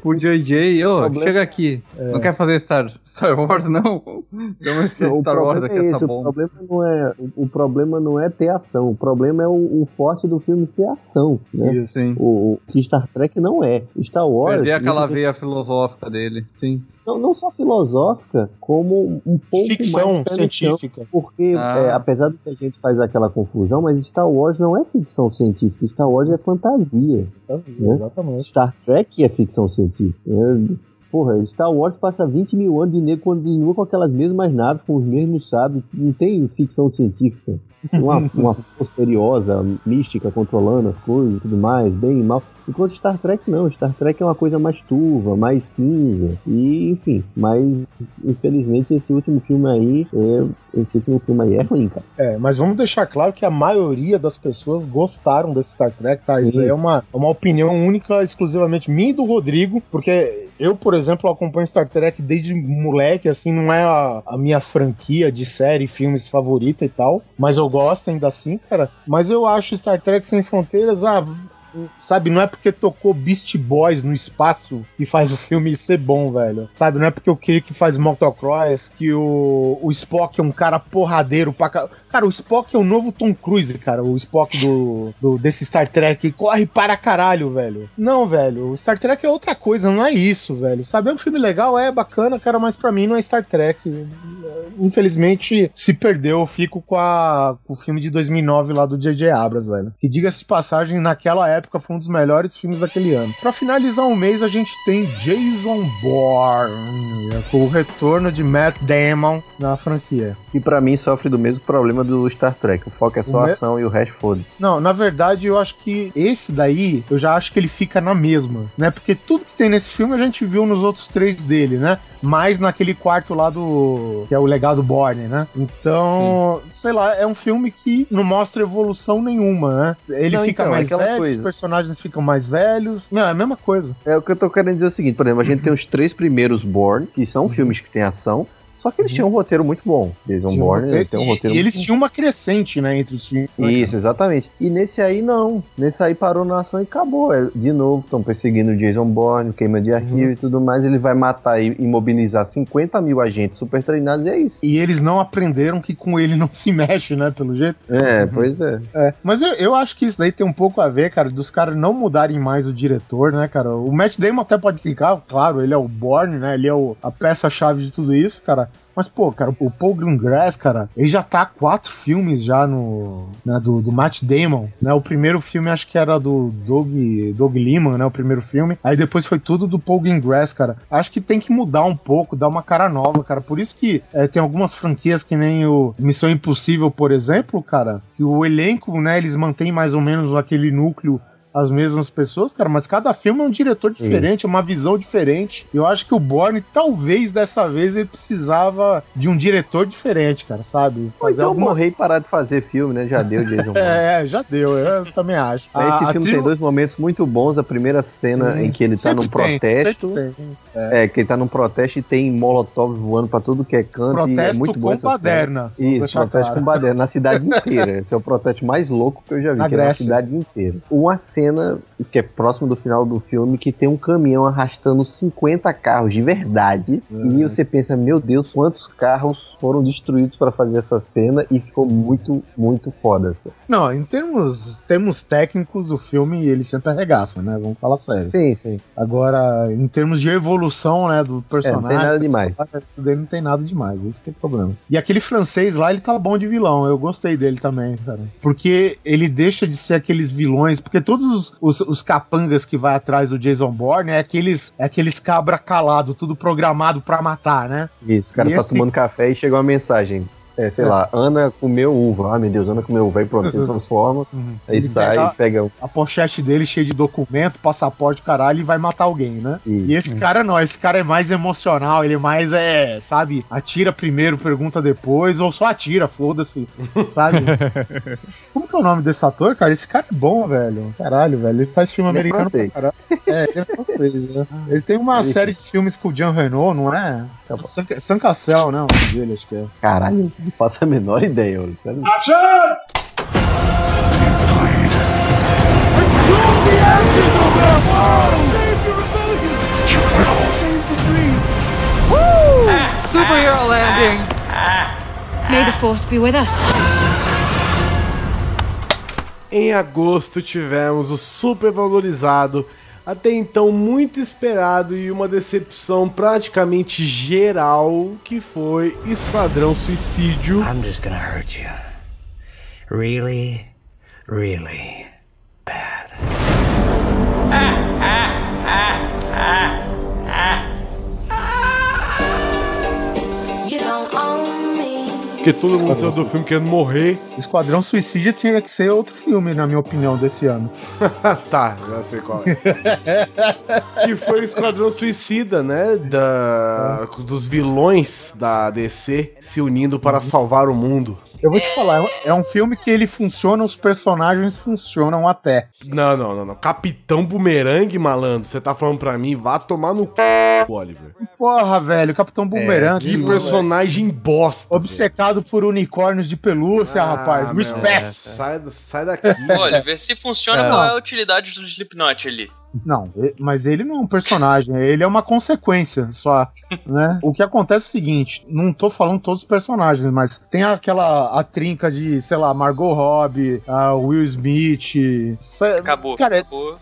[SPEAKER 4] pro JJ. Ô,
[SPEAKER 6] problema-
[SPEAKER 4] chega aqui. Não quer fazer Star, Star Wars, não? Então esse
[SPEAKER 6] Não, o
[SPEAKER 4] Star Wars aqui,
[SPEAKER 6] é
[SPEAKER 4] essa
[SPEAKER 6] esse, o
[SPEAKER 4] bomba.
[SPEAKER 6] problema não é o, o problema não é ter ação, o problema é o, o forte do filme ser ação, né?
[SPEAKER 3] Isso.
[SPEAKER 4] Sim.
[SPEAKER 6] O, o que Star Trek não é. Star Wars
[SPEAKER 4] Perder aquela veia filosófica dele. Sim.
[SPEAKER 6] Não, não só filosófica, como um pouco
[SPEAKER 3] Ficção
[SPEAKER 6] mais
[SPEAKER 3] científica.
[SPEAKER 6] Porque,
[SPEAKER 4] Ah.
[SPEAKER 6] é, apesar de que a gente faz aquela confusão, mas Star Wars não é ficção científica, Star Wars é fantasia.
[SPEAKER 3] Fantasia,
[SPEAKER 6] Né?
[SPEAKER 3] Exatamente.
[SPEAKER 6] Star Trek é ficção científica. É, Porra, Star Wars passa 20 mil anos de nego continua com aquelas mesmas naves, com os mesmos sábios. Não tem ficção científica. Uma, uma força seriosa, mística, controlando as coisas e tudo mais, bem e mal. Enquanto Star Trek não. Star Trek é uma coisa mais turva, mais cinza. E, enfim, mas infelizmente esse último filme aí, é, esse último filme aí é ruim, cara.
[SPEAKER 3] É, mas vamos deixar claro que a maioria das pessoas gostaram desse Star Trek, tá? Isso daí é
[SPEAKER 6] Isso.
[SPEAKER 3] uma, é uma opinião única, exclusivamente minha e do Rodrigo, porque eu, por exemplo, acompanho Star Trek desde moleque, assim, não é a, a minha franquia de série, filmes favorita e tal, mas eu gosto ainda assim, cara. Mas eu acho Star Trek Sem Fronteiras, ah, Sabe, não é porque tocou Beast Boys no espaço que faz o filme ser bom, velho. Sabe, não é porque o Kirk faz motocross que o, o Spock é um cara porradeiro pra ca- Cara, o Spock é o novo Tom Cruise, cara. O Spock do, do- desse Star Trek corre para caralho, velho. Não, velho. O Star Trek é outra coisa, não é isso, velho. Sabe, é um filme legal, é bacana, cara, mas pra mim não é Star Trek. Infelizmente se perdeu. Eu fico com, a, com o filme de 2009 lá do J.J. Abrams, velho. Que diga-se passagem, naquela época foi um dos melhores filmes daquele ano. Pra finalizar o mês, a gente tem Jason Bourne, com o retorno de Matt Damon na franquia.
[SPEAKER 6] Que pra mim sofre do mesmo problema do Star Trek. O foco é só
[SPEAKER 3] me-
[SPEAKER 6] ação e o resto foda-se.
[SPEAKER 3] Não, na verdade, eu acho que esse daí, eu já acho que ele fica na mesma, né? Porque tudo que tem nesse filme a gente viu nos outros três dele, né? Mais naquele quarto lá do. que é o legado Borne, né? Então, sei lá, é um filme que não mostra evolução nenhuma, né? Ele
[SPEAKER 6] Não,
[SPEAKER 3] fica
[SPEAKER 6] então,
[SPEAKER 3] mais
[SPEAKER 6] aquela
[SPEAKER 3] velho, os
[SPEAKER 6] coisa.
[SPEAKER 3] Personagens ficam mais velhos. Não, é a mesma coisa.
[SPEAKER 6] É o que eu tô querendo dizer é o seguinte, por exemplo, a gente tem os três primeiros Bourne, que
[SPEAKER 3] Uhum.
[SPEAKER 6] são filmes que tem ação, só que eles tinham um roteiro muito bom. Jason
[SPEAKER 3] um
[SPEAKER 6] Bourne
[SPEAKER 3] roteiro-
[SPEAKER 6] tem um
[SPEAKER 3] e-
[SPEAKER 6] roteiro
[SPEAKER 3] e, eles tinham uma crescente, né, entre os filmes. né,
[SPEAKER 6] Isso, exatamente. E nesse aí não. Nesse aí parou na ação e acabou. É, De novo, estão perseguindo o Jason Bourne, queima de arquivo
[SPEAKER 3] Uhum.
[SPEAKER 6] e tudo mais. Ele vai matar e imobilizar 50 mil agentes super treinados e é isso.
[SPEAKER 3] E eles não aprenderam que com ele não se mexe, né, pelo jeito.
[SPEAKER 6] É, pois é.
[SPEAKER 3] É, mas eu, eu acho que isso daí tem um pouco a ver, cara, dos caras não mudarem mais o diretor, né, cara? O Matt Damon até pode ficar, claro, ele é o Borne, né? Ele é o, a peça-chave de tudo isso, cara. Mas, pô, cara, o Paul Greengrass, cara, ele já tá quatro filmes já no. Né, do, do Matt Damon, né? O primeiro filme acho que era do Doug, Doug Liman, né? O primeiro filme. Aí depois foi tudo do Paul Greengrass, cara. Acho que tem que mudar um pouco, dar uma cara nova, cara. Por isso que é, tem algumas franquias que nem o Missão Impossível, por exemplo, cara, que o elenco, né, eles mantêm mais ou menos aquele núcleo as mesmas pessoas, cara, mas cada filme é um diretor diferente, uma visão diferente. Eu acho que o Bourne, talvez dessa vez, ele precisava de um diretor diferente, cara, sabe?
[SPEAKER 6] Fazer alguma... morrer e parar de fazer filme, né? Já deu, Jason.
[SPEAKER 3] é, já deu, eu também acho.
[SPEAKER 6] Esse a, filme a tem dois momentos muito bons. A primeira cena Sim. em que ele tá sempre num tem, protesto. É. é. que ele tá num protesto e tem molotov voando pra tudo que é canto.
[SPEAKER 3] Protesto
[SPEAKER 6] é muito
[SPEAKER 3] com baderna.
[SPEAKER 6] Isso, protesto claro. com baderna. Na cidade inteira. Esse é o protesto mais louco que eu já vi, na que Grécia. é na cidade inteira. Uma cena que é próximo do final do filme que tem um caminhão arrastando 50 carros de verdade. E você pensa, meu Deus, quantos carros foram destruídos para fazer essa cena e ficou muito, muito foda. Assim.
[SPEAKER 3] Não, em termos, termos técnicos, o filme ele sempre arregaça, né? Vamos falar sério.
[SPEAKER 6] Sim, sim.
[SPEAKER 3] Agora, em termos de evolução, né, do personagem. É, não tem
[SPEAKER 6] nada demais.
[SPEAKER 3] Isso daí não tem nada demais, esse que é o problema. E aquele francês lá, ele tá bom de vilão. Eu gostei dele também, cara. Porque ele deixa de ser aqueles vilões, porque todos os, os, os capangas que vai atrás do Jason Bourne é aqueles, é aqueles cabra calado, tudo programado para matar, né?
[SPEAKER 6] Isso, o cara e tá esse... tomando café e chega uma mensagem. É, sei é. lá, Ana comeu uva. Ah, meu Deus, Ana comeu uva. Aí pronto, se transforma. Uhum. Aí ele sai pega, pega.
[SPEAKER 3] A pochete dele cheia de documento, passaporte, caralho, e vai matar alguém, né? Isso. E esse cara não, esse cara é mais emocional, ele mais é, sabe, atira primeiro, pergunta depois, ou só atira, foda-se, sabe? Como que é o nome desse ator, cara? Esse cara é bom, velho. Caralho, velho. Ele faz filme ele é americano é pra caralho. É, ele é francês, né? Ele tem uma série de filmes com o Jean Renault, não é? San Cassel, né? O nome dele, acho que é.
[SPEAKER 6] Caralho. Não faço a menor ideia, olha. Sério. Action!
[SPEAKER 8] Superhero landing! May the force be with us.
[SPEAKER 2] Em agosto tivemos o super valorizado até então muito esperado e uma decepção praticamente geral que foi Esquadrão Suicídio. I'm just gonna hurt you. Really, really bad. Ah, ah, ah, ah, ah. Porque todo mundo saiu do filme querendo morrer.
[SPEAKER 3] Esquadrão Suicídio tinha que ser outro filme, na minha opinião, desse ano.
[SPEAKER 2] tá, já sei qual é. que foi o Esquadrão Suicida, né? Da, dos vilões da DC se unindo para salvar o mundo.
[SPEAKER 3] Eu vou te falar, é um filme que ele funciona, os personagens funcionam até.
[SPEAKER 2] Não, não, não, não. Capitão Boomerang, malandro, você tá falando pra mim, vá tomar no c, Oliver.
[SPEAKER 3] Porra, velho, Capitão Boomerang.
[SPEAKER 2] É, que personagem velho. bosta.
[SPEAKER 3] Obcecado velho. por unicórnios de pelúcia, ah, rapaz. Respect.
[SPEAKER 2] Sai, sai daqui.
[SPEAKER 5] Oliver, se funciona, é. qual é a utilidade do Slipknot ali?
[SPEAKER 3] Não, mas ele não é um personagem, ele é uma consequência só, né? O que acontece é o seguinte, não tô falando todos os personagens, mas tem aquela a trinca de, sei lá, Margot Robbie, Will Smith.
[SPEAKER 5] Acabou.
[SPEAKER 3] Cara,
[SPEAKER 5] acabou.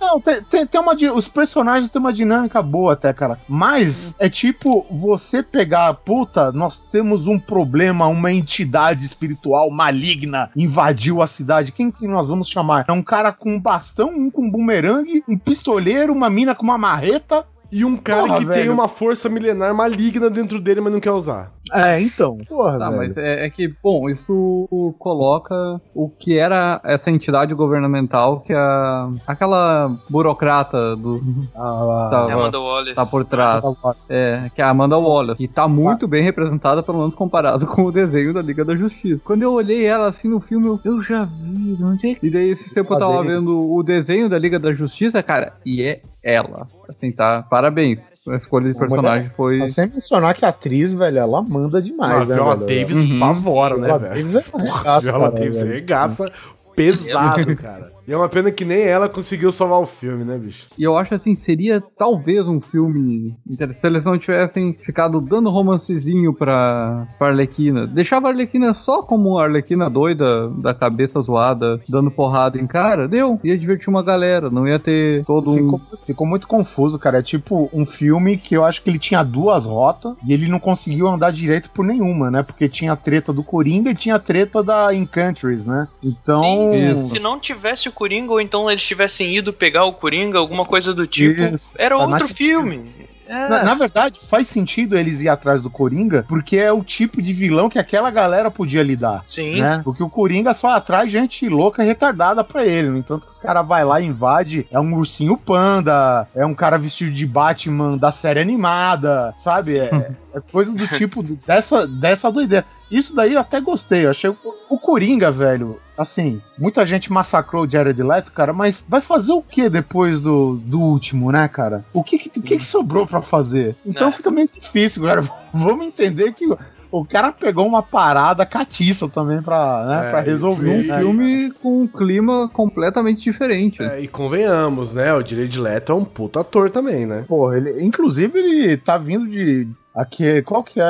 [SPEAKER 3] Não, tem, tem, tem, uma. Os personagens têm uma dinâmica boa até, cara. Mas é tipo você pegar, puta, nós temos um problema, uma entidade espiritual maligna invadiu a cidade. Quem que nós vamos chamar? É um cara com um bastão, um com um bumerangue, um pistoleiro, uma mina com uma marreta
[SPEAKER 2] e um cara Porra, que velho. tem uma força milenar maligna dentro dele, mas não quer usar.
[SPEAKER 3] É, então.
[SPEAKER 4] Porra, tá, velho. mas é, é, que, bom, isso coloca o que era essa entidade governamental que a. aquela burocrata do.
[SPEAKER 5] Ah, tá, Amanda Wallace.
[SPEAKER 4] Tá por trás. É, que é a Amanda Wallace. E tá muito bem representada, pelo menos comparado com o desenho da Liga da Justiça. Quando eu olhei ela assim no filme, eu, eu já vi. Onde é que... E daí, esse tempo eu tava vendo o desenho da Liga da Justiça, cara, e é ela. Assim, tá? Parabéns. A escolha de personagem mulher, foi.
[SPEAKER 3] Sem mencionar que a atriz, velho, ela manda demais, né?
[SPEAKER 2] Viola Davis uhum. pavora, né, velho? Davis é Porra, Viola Davis regaça pesado, cara. E é uma pena que nem ela conseguiu salvar o filme, né, bicho?
[SPEAKER 4] E eu acho assim, seria talvez um filme interessante se eles não tivessem ficado dando romancezinho pra, pra Arlequina. Deixava a Arlequina só como a Arlequina doida, da cabeça zoada, dando porrada em cara, deu. Ia divertir uma galera, não ia ter todo
[SPEAKER 3] ficou, um... Ficou muito confuso, cara. É tipo um filme que eu acho que ele tinha duas rotas e ele não conseguiu andar direito por nenhuma, né? Porque tinha a treta do Coringa e tinha a treta da Encounters, né? Então...
[SPEAKER 5] Sim, se não tivesse o Coringa, ou então eles tivessem ido pegar o Coringa, alguma coisa do tipo, Isso. era outro filme. É.
[SPEAKER 3] Na, na verdade, faz sentido eles ir atrás do Coringa, porque é o tipo de vilão que aquela galera podia lidar.
[SPEAKER 5] Sim.
[SPEAKER 3] Né? Porque o Coringa só atrai gente louca e retardada pra ele. No entanto, que os caras vai lá e invade. É um ursinho panda, é um cara vestido de Batman da série animada, sabe? É, é coisa do tipo dessa, dessa doideira. Isso daí eu até gostei. Eu achei o, o Coringa, velho. Assim, muita gente massacrou o Jared Leto, cara, mas vai fazer o que depois do, do último, né, cara? O que que, o que, que sobrou pra fazer? Então
[SPEAKER 5] É.
[SPEAKER 3] fica meio difícil, galera. Vamos entender que o cara pegou uma parada catiça também pra, né,
[SPEAKER 2] É,
[SPEAKER 3] pra resolver.
[SPEAKER 4] Um
[SPEAKER 3] né,
[SPEAKER 4] filme com um clima completamente diferente.
[SPEAKER 2] É, e convenhamos, né? O Jared Leto é um puta ator também, né?
[SPEAKER 3] Porra, ele, inclusive ele tá vindo de. Aqui, qual que é?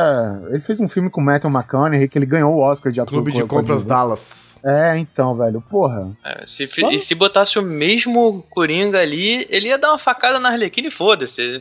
[SPEAKER 3] Ele fez um filme com o Matthew McConaughey que ele ganhou o Oscar de ator.
[SPEAKER 2] Clube de
[SPEAKER 3] co-
[SPEAKER 2] Compras. Dallas.
[SPEAKER 3] É, então, velho, porra.
[SPEAKER 5] É, se,
[SPEAKER 3] Só-
[SPEAKER 5] e se botasse o mesmo Coringa ali, ele ia dar uma facada na Arlequina e foda-se.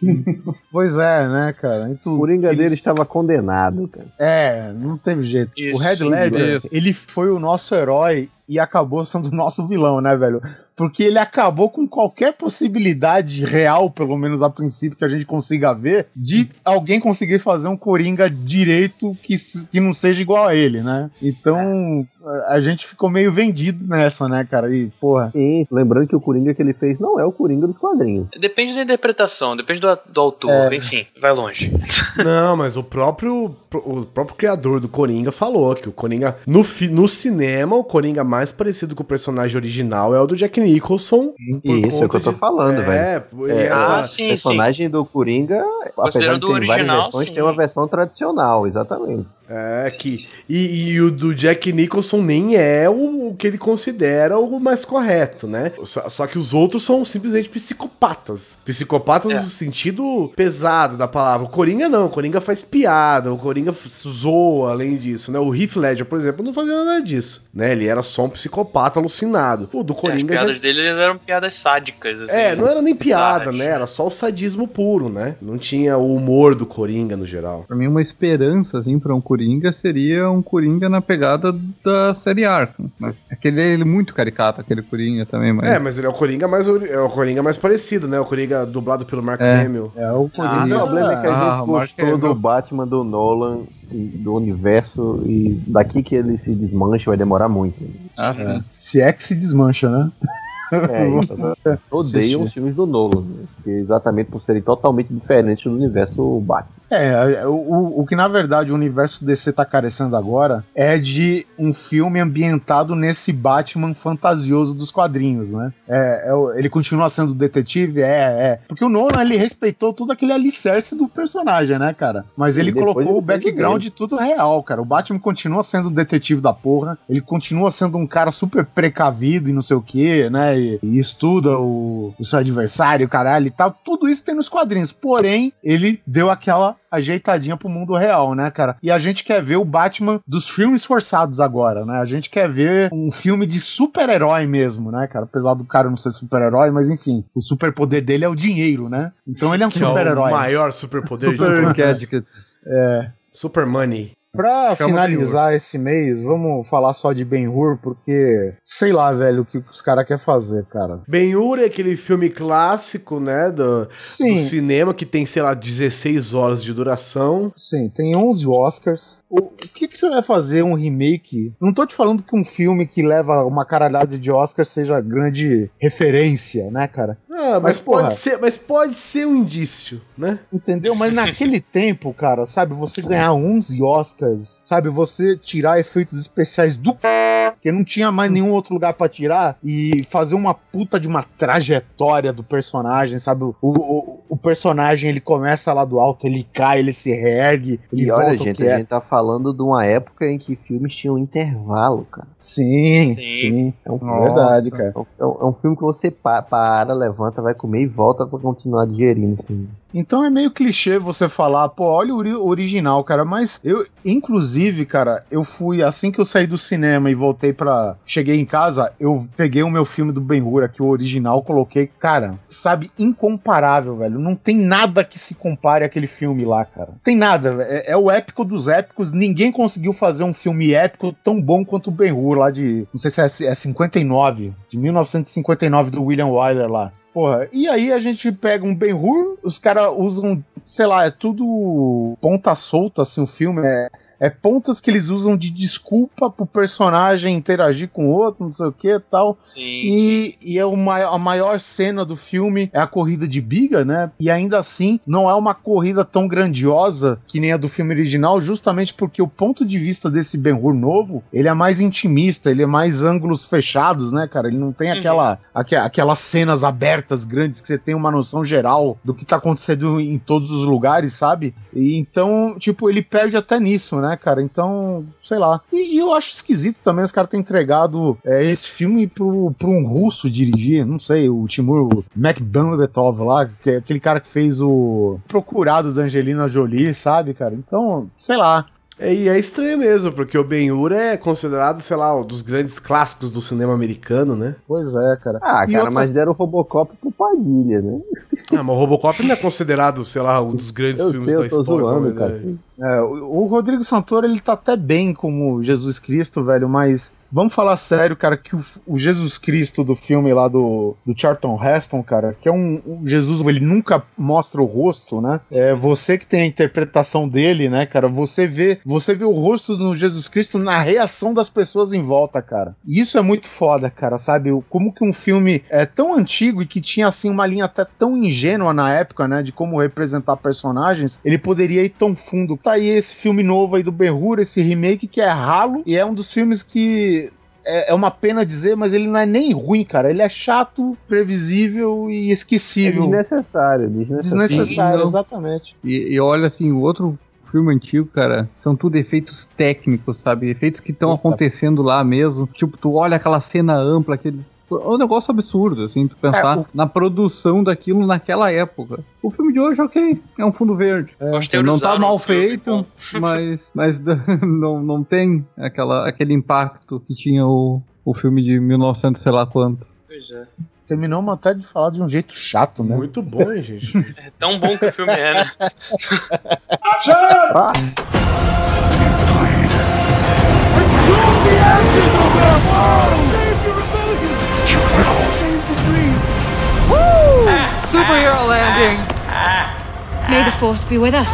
[SPEAKER 3] Pois é, né, cara? Tu-
[SPEAKER 6] O Coringa
[SPEAKER 3] eles-
[SPEAKER 6] dele estava condenado, cara.
[SPEAKER 3] É, não teve jeito.
[SPEAKER 5] Isso,
[SPEAKER 3] o Red Ledger, ele foi o nosso herói e acabou sendo o nosso vilão, né, velho? Porque ele acabou com qualquer possibilidade real, pelo menos a princípio, que a gente consiga ver, de alguém conseguir fazer um Coringa direito que, que não seja igual a ele, né? Então, a gente ficou meio vendido nessa, né, cara? E, porra.
[SPEAKER 6] Sim, lembrando que o Coringa que ele fez não é o Coringa dos quadrinhos.
[SPEAKER 5] Depende da interpretação, depende do, do autor,
[SPEAKER 3] É.
[SPEAKER 5] enfim, vai longe.
[SPEAKER 2] Não, mas o próprio, o próprio criador do Coringa falou que o Coringa, no, fi- no cinema, o Coringa mais parecido com o personagem original é o do Jack Nicholson. Por
[SPEAKER 6] Isso é o que eu tô
[SPEAKER 2] de-
[SPEAKER 6] falando,
[SPEAKER 2] é,
[SPEAKER 6] velho. É,
[SPEAKER 2] essa-
[SPEAKER 5] Ah,
[SPEAKER 6] o
[SPEAKER 5] sim,
[SPEAKER 6] personagem do Coringa, apesar de ter várias
[SPEAKER 5] original,
[SPEAKER 6] versões,
[SPEAKER 5] sim.
[SPEAKER 6] tem uma versão tradicional, exatamente.
[SPEAKER 2] É, que. E, e o do Jack Nicholson nem é o, o que ele considera o mais correto, né? Só, só que os outros são simplesmente psicopatas. Psicopatas
[SPEAKER 5] É.
[SPEAKER 2] no sentido pesado da palavra. O Coringa não, o Coringa faz piada, o Coringa zoa além disso, né? O Heath Ledger, por exemplo, não fazia nada disso, né? Ele era só um psicopata alucinado. O do
[SPEAKER 5] É, as
[SPEAKER 2] Coringa já
[SPEAKER 5] piadas dele eram piadas sádicas, assim.
[SPEAKER 2] é, não era nem piada,
[SPEAKER 5] bizarras.
[SPEAKER 2] né? Era só o sadismo puro, né? Não tinha o humor do Coringa no geral.
[SPEAKER 4] Pra mim, uma esperança, assim, pra um Coringa seria um Coringa na pegada da série Arkham. Mas aquele é ele muito caricato, aquele Coringa também, mas...
[SPEAKER 2] É, mas ele é o Coringa mais, é o Coringa mais parecido, né? O Coringa dublado pelo Mark
[SPEAKER 4] É.
[SPEAKER 2] Hamill.
[SPEAKER 3] É o
[SPEAKER 6] O
[SPEAKER 3] Coringa.
[SPEAKER 6] problema é que a
[SPEAKER 4] Ah,
[SPEAKER 6] gente
[SPEAKER 4] o Mark
[SPEAKER 6] gostou do
[SPEAKER 4] Hamill.
[SPEAKER 6] Batman do Nolan, do universo, e daqui que ele se desmancha vai demorar muito.
[SPEAKER 4] Ah, sim.
[SPEAKER 3] É. Se é que se desmancha, né?
[SPEAKER 6] É, isso. Eu odeio
[SPEAKER 3] Assistir.
[SPEAKER 6] os filmes do Nolan, né? Exatamente por serem totalmente diferentes do universo Batman.
[SPEAKER 3] É, o, o- que na verdade o universo DC tá carecendo agora é de um filme ambientado nesse Batman fantasioso dos quadrinhos, né? É, é ele continua sendo detetive? É, é. Porque o Nolan, ele respeitou todo aquele alicerce do personagem, né, cara? Mas ele colocou
[SPEAKER 6] ele
[SPEAKER 3] o background de tudo real, cara. O Batman continua sendo o detetive da porra, ele continua sendo um cara super precavido e não sei o que, né? E, e estuda o, o seu adversário, caralho e tal. Tudo isso tem nos quadrinhos. Porém, ele deu aquela ajeitadinha pro mundo real, né, cara? E a gente quer ver o Batman dos filmes forçados agora, né? A gente quer ver um filme de super-herói mesmo, né, cara? Apesar do cara não ser super-herói, mas enfim, o superpoder dele é o dinheiro, né? Então ele é um
[SPEAKER 2] Que é o
[SPEAKER 3] super-herói.
[SPEAKER 2] maior superpoder
[SPEAKER 3] Super
[SPEAKER 2] de todos.
[SPEAKER 4] Gadgets.
[SPEAKER 3] É.
[SPEAKER 2] Super Money.
[SPEAKER 3] Pra
[SPEAKER 4] Chama
[SPEAKER 3] finalizar esse mês, vamos falar só de Ben-Hur, porque sei lá, velho, o que os caras querem fazer, cara.
[SPEAKER 2] Ben-Hur é aquele filme clássico, né, do, do cinema que tem, sei lá, 16 horas de duração.
[SPEAKER 3] sim, tem 11 Oscars. O, que, que você vai fazer um remake? Não tô te falando que um filme que leva uma caralhada de Oscars seja grande referência, né, cara?
[SPEAKER 2] Ah, mas,
[SPEAKER 3] Mas, porra.
[SPEAKER 2] pode ser, mas pode ser um indício, né?
[SPEAKER 3] Entendeu? Mas naquele tempo, cara, sabe, você ganhar 11 Oscars, sabe, você tirar efeitos especiais do c... que não tinha mais nenhum outro lugar pra tirar e fazer uma puta de uma trajetória do personagem, sabe? O, o, o personagem, ele começa lá do alto, ele cai, ele se reergue, ele
[SPEAKER 6] E
[SPEAKER 3] volta
[SPEAKER 6] olha,
[SPEAKER 3] o
[SPEAKER 6] gente,
[SPEAKER 3] que é.
[SPEAKER 6] a gente tá falando de uma época em que filmes tinham intervalo, cara.
[SPEAKER 3] Sim,
[SPEAKER 5] Sim.
[SPEAKER 3] sim,
[SPEAKER 6] É um,
[SPEAKER 3] verdade, cara.
[SPEAKER 6] é um- é um- é um filme que você pa- para, levanta, vai comer e volta pra continuar digerindo esse filme.
[SPEAKER 3] Então é meio clichê você falar, pô, olha o ori- original, cara. Mas eu, inclusive, cara, eu fui assim que eu saí do cinema e voltei pra. Cheguei em casa, eu peguei o meu filme do Ben-Hur aqui, o original, coloquei, cara, sabe, incomparável, velho. Não tem nada que se compare àquele filme lá, cara. Tem nada. É, é o épico dos épicos. Ninguém conseguiu fazer um filme épico tão bom quanto o Ben-Hur lá de. Não sei se é, é 59, de 1959 do William Wyler lá. Porra, e aí a gente pega um Ben-Hur, os caras usam, sei lá, é tudo ponta solta, assim, o filme é é pontas que eles usam de desculpa pro personagem interagir com o outro, não sei o que e tal.
[SPEAKER 5] Sim.
[SPEAKER 3] E, e é uma, a maior cena do filme é a corrida de biga, né? E ainda assim, não é uma corrida tão grandiosa que nem a do filme original, justamente porque o ponto de vista desse Ben-Hur novo, ele é mais intimista, ele é mais ângulos fechados, né, cara? Ele não tem aquela, aque- aquelas cenas abertas grandes que você tem uma noção geral do que tá acontecendo em todos os lugares, sabe? E então, tipo, ele perde até nisso, né, cara? Então, sei lá. E, e eu acho esquisito também os caras terem entregado é, esse filme pro, pro um russo dirigir, não sei, o Timur McBambetov lá, que é aquele cara que fez o Procurado da Angelina Jolie, sabe, cara? Então, sei lá.
[SPEAKER 2] É, e é estranho mesmo, porque o Ben-Hur é considerado, sei lá, um dos grandes clássicos do cinema americano, né?
[SPEAKER 3] Pois é, cara.
[SPEAKER 6] Ah,
[SPEAKER 3] E
[SPEAKER 6] cara,
[SPEAKER 3] outra-
[SPEAKER 6] mas deram o Robocop pro Padilha, né?
[SPEAKER 2] Ah, mas o Robocop não é considerado, sei lá, um dos grandes
[SPEAKER 6] Eu
[SPEAKER 2] filmes
[SPEAKER 6] sei,
[SPEAKER 2] da
[SPEAKER 6] eu tô
[SPEAKER 2] história.
[SPEAKER 6] zoando,
[SPEAKER 2] né?
[SPEAKER 3] É, o, Rodrigo Santoro, ele tá até bem como Jesus Cristo, velho, mas vamos falar sério, cara, que o, o Jesus Cristo do filme lá do, do Charlton Heston, cara, que é um, um Jesus, ele nunca mostra o rosto, né? É você que tem a interpretação dele, né, cara? Você vê, você vê o rosto do Jesus Cristo na reação das pessoas em volta, cara. E isso é muito foda, cara, sabe? Como que um filme é tão antigo e que tinha assim uma linha até tão ingênua na época, né, de como representar personagens, ele poderia ir tão fundo. Tá aí esse filme novo aí do Ben-Hur, esse remake que é ralo e é um dos filmes que é, é uma pena dizer, mas ele não é nem ruim, cara. Ele é chato, previsível e
[SPEAKER 6] É
[SPEAKER 3] esquecível.
[SPEAKER 6] desnecessário, desnecessário.
[SPEAKER 3] Desnecessário,
[SPEAKER 4] Não.
[SPEAKER 3] exatamente.
[SPEAKER 4] E, e olha assim, o outro filme antigo, cara, são tudo efeitos técnicos, sabe? Efeitos que estão acontecendo lá mesmo. Tipo, tu olha aquela cena ampla, aquele. É um negócio absurdo, assim, tu pensar
[SPEAKER 3] É, o-
[SPEAKER 4] na produção daquilo naquela época. O filme de hoje, ok, é um fundo verde. não tá mal feito, mas, mas não, não tem aquela, aquele impacto que tinha o, o filme de 1900, sei lá quanto.
[SPEAKER 5] Pois é.
[SPEAKER 3] Terminamos até de falar de um jeito chato, né?
[SPEAKER 2] Muito bom, hein, gente.
[SPEAKER 5] É tão bom que o filme é, né?
[SPEAKER 3] Ah,
[SPEAKER 8] Superhero landing! May the force be with us.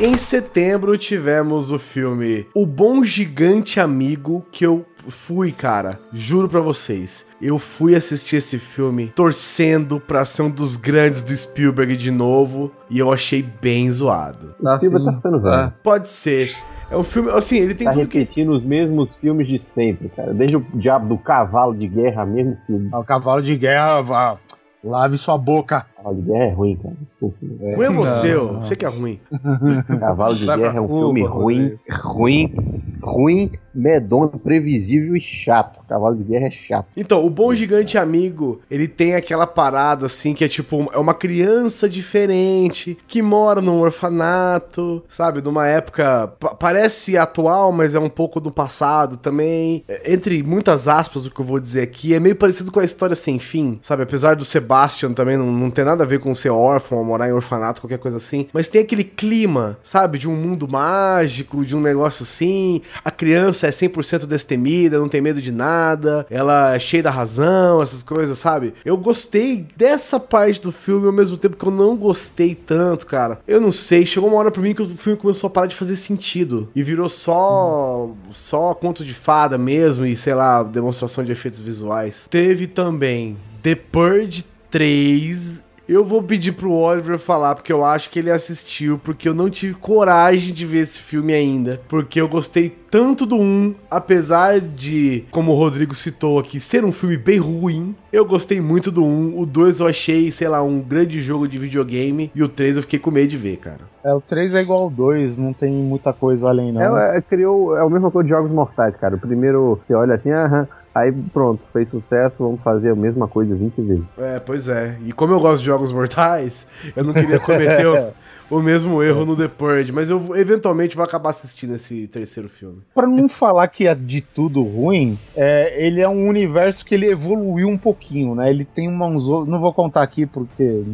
[SPEAKER 2] Em setembro tivemos o filme O Bom Gigante Amigo, que eu fui, cara, juro pra vocês. Eu fui assistir esse filme torcendo pra ser um dos grandes do Spielberg de novo, e eu achei bem zoado.
[SPEAKER 6] Spielberg tá ficando velho.
[SPEAKER 2] Pode ser. É um filme, assim, ele tem
[SPEAKER 6] Tá
[SPEAKER 2] tudo que...
[SPEAKER 6] repetindo os mesmos filmes de sempre, cara. Desde o Diabo do Cavalo de Guerra, mesmo filme.
[SPEAKER 3] O cavalo de guerra, vá, lave sua boca.
[SPEAKER 6] Cavalo de Guerra é ruim, cara. Desculpa.
[SPEAKER 2] Ruim é você,
[SPEAKER 3] Não, não.
[SPEAKER 2] você que é ruim.
[SPEAKER 6] Cavalo de Guerra é um
[SPEAKER 4] Cuba,
[SPEAKER 6] filme ruim, ruim, ruim, medonho, previsível e chato. Cavalo de Guerra é chato.
[SPEAKER 2] Então, o Bom Gigante Amigo, ele tem aquela parada assim que é tipo, é uma criança diferente que mora num orfanato, sabe? Numa época pa- parece atual, mas é um pouco do passado também. É, Entre muitas aspas, o que eu vou dizer aqui, é meio parecido com a história sem fim, sabe? Apesar do Sebastian também não, não ter nada a ver com ser órfão ou morar em orfanato, qualquer coisa assim, mas tem aquele clima, sabe? De um mundo mágico, de um negócio assim. A criança é 100% destemida, não tem medo de nada, ela é cheia da razão, essas coisas, sabe? Eu gostei dessa parte do filme ao mesmo tempo que eu não gostei tanto, cara. Eu não sei, chegou uma hora pra mim que o filme começou a parar de fazer sentido e virou só só conto de fada mesmo e sei lá, demonstração de efeitos visuais. Teve também The Purge 3 eu vou pedir pro Oliver falar, porque eu acho que ele assistiu, porque eu não tive coragem de ver esse filme ainda. Porque eu gostei tanto do 1, apesar de, como o Rodrigo citou aqui, ser um filme bem ruim. Eu gostei muito do 1. O 2 eu achei, sei lá, um grande jogo de videogame. E o 3 eu fiquei com medo de ver, cara.
[SPEAKER 3] É, o 3 é igual ao 2, não tem muita coisa além, não. né?
[SPEAKER 6] É, é, criou, é a mesma coisa de Jogos Mortais, cara. O primeiro você olha assim, aham, aí pronto, fez sucesso, vamos fazer a mesma coisa 20 vezes.
[SPEAKER 2] É, pois é. E como eu gosto de jogos mortais, eu não queria cometer o, mesmo erro no The Purge. Mas eu eventualmente vou acabar assistindo esse terceiro filme.
[SPEAKER 3] Pra não falar que é de tudo ruim, é, ele é um universo que ele evoluiu um pouquinho, né? Ele tem uma, uns outros. Não vou contar aqui porque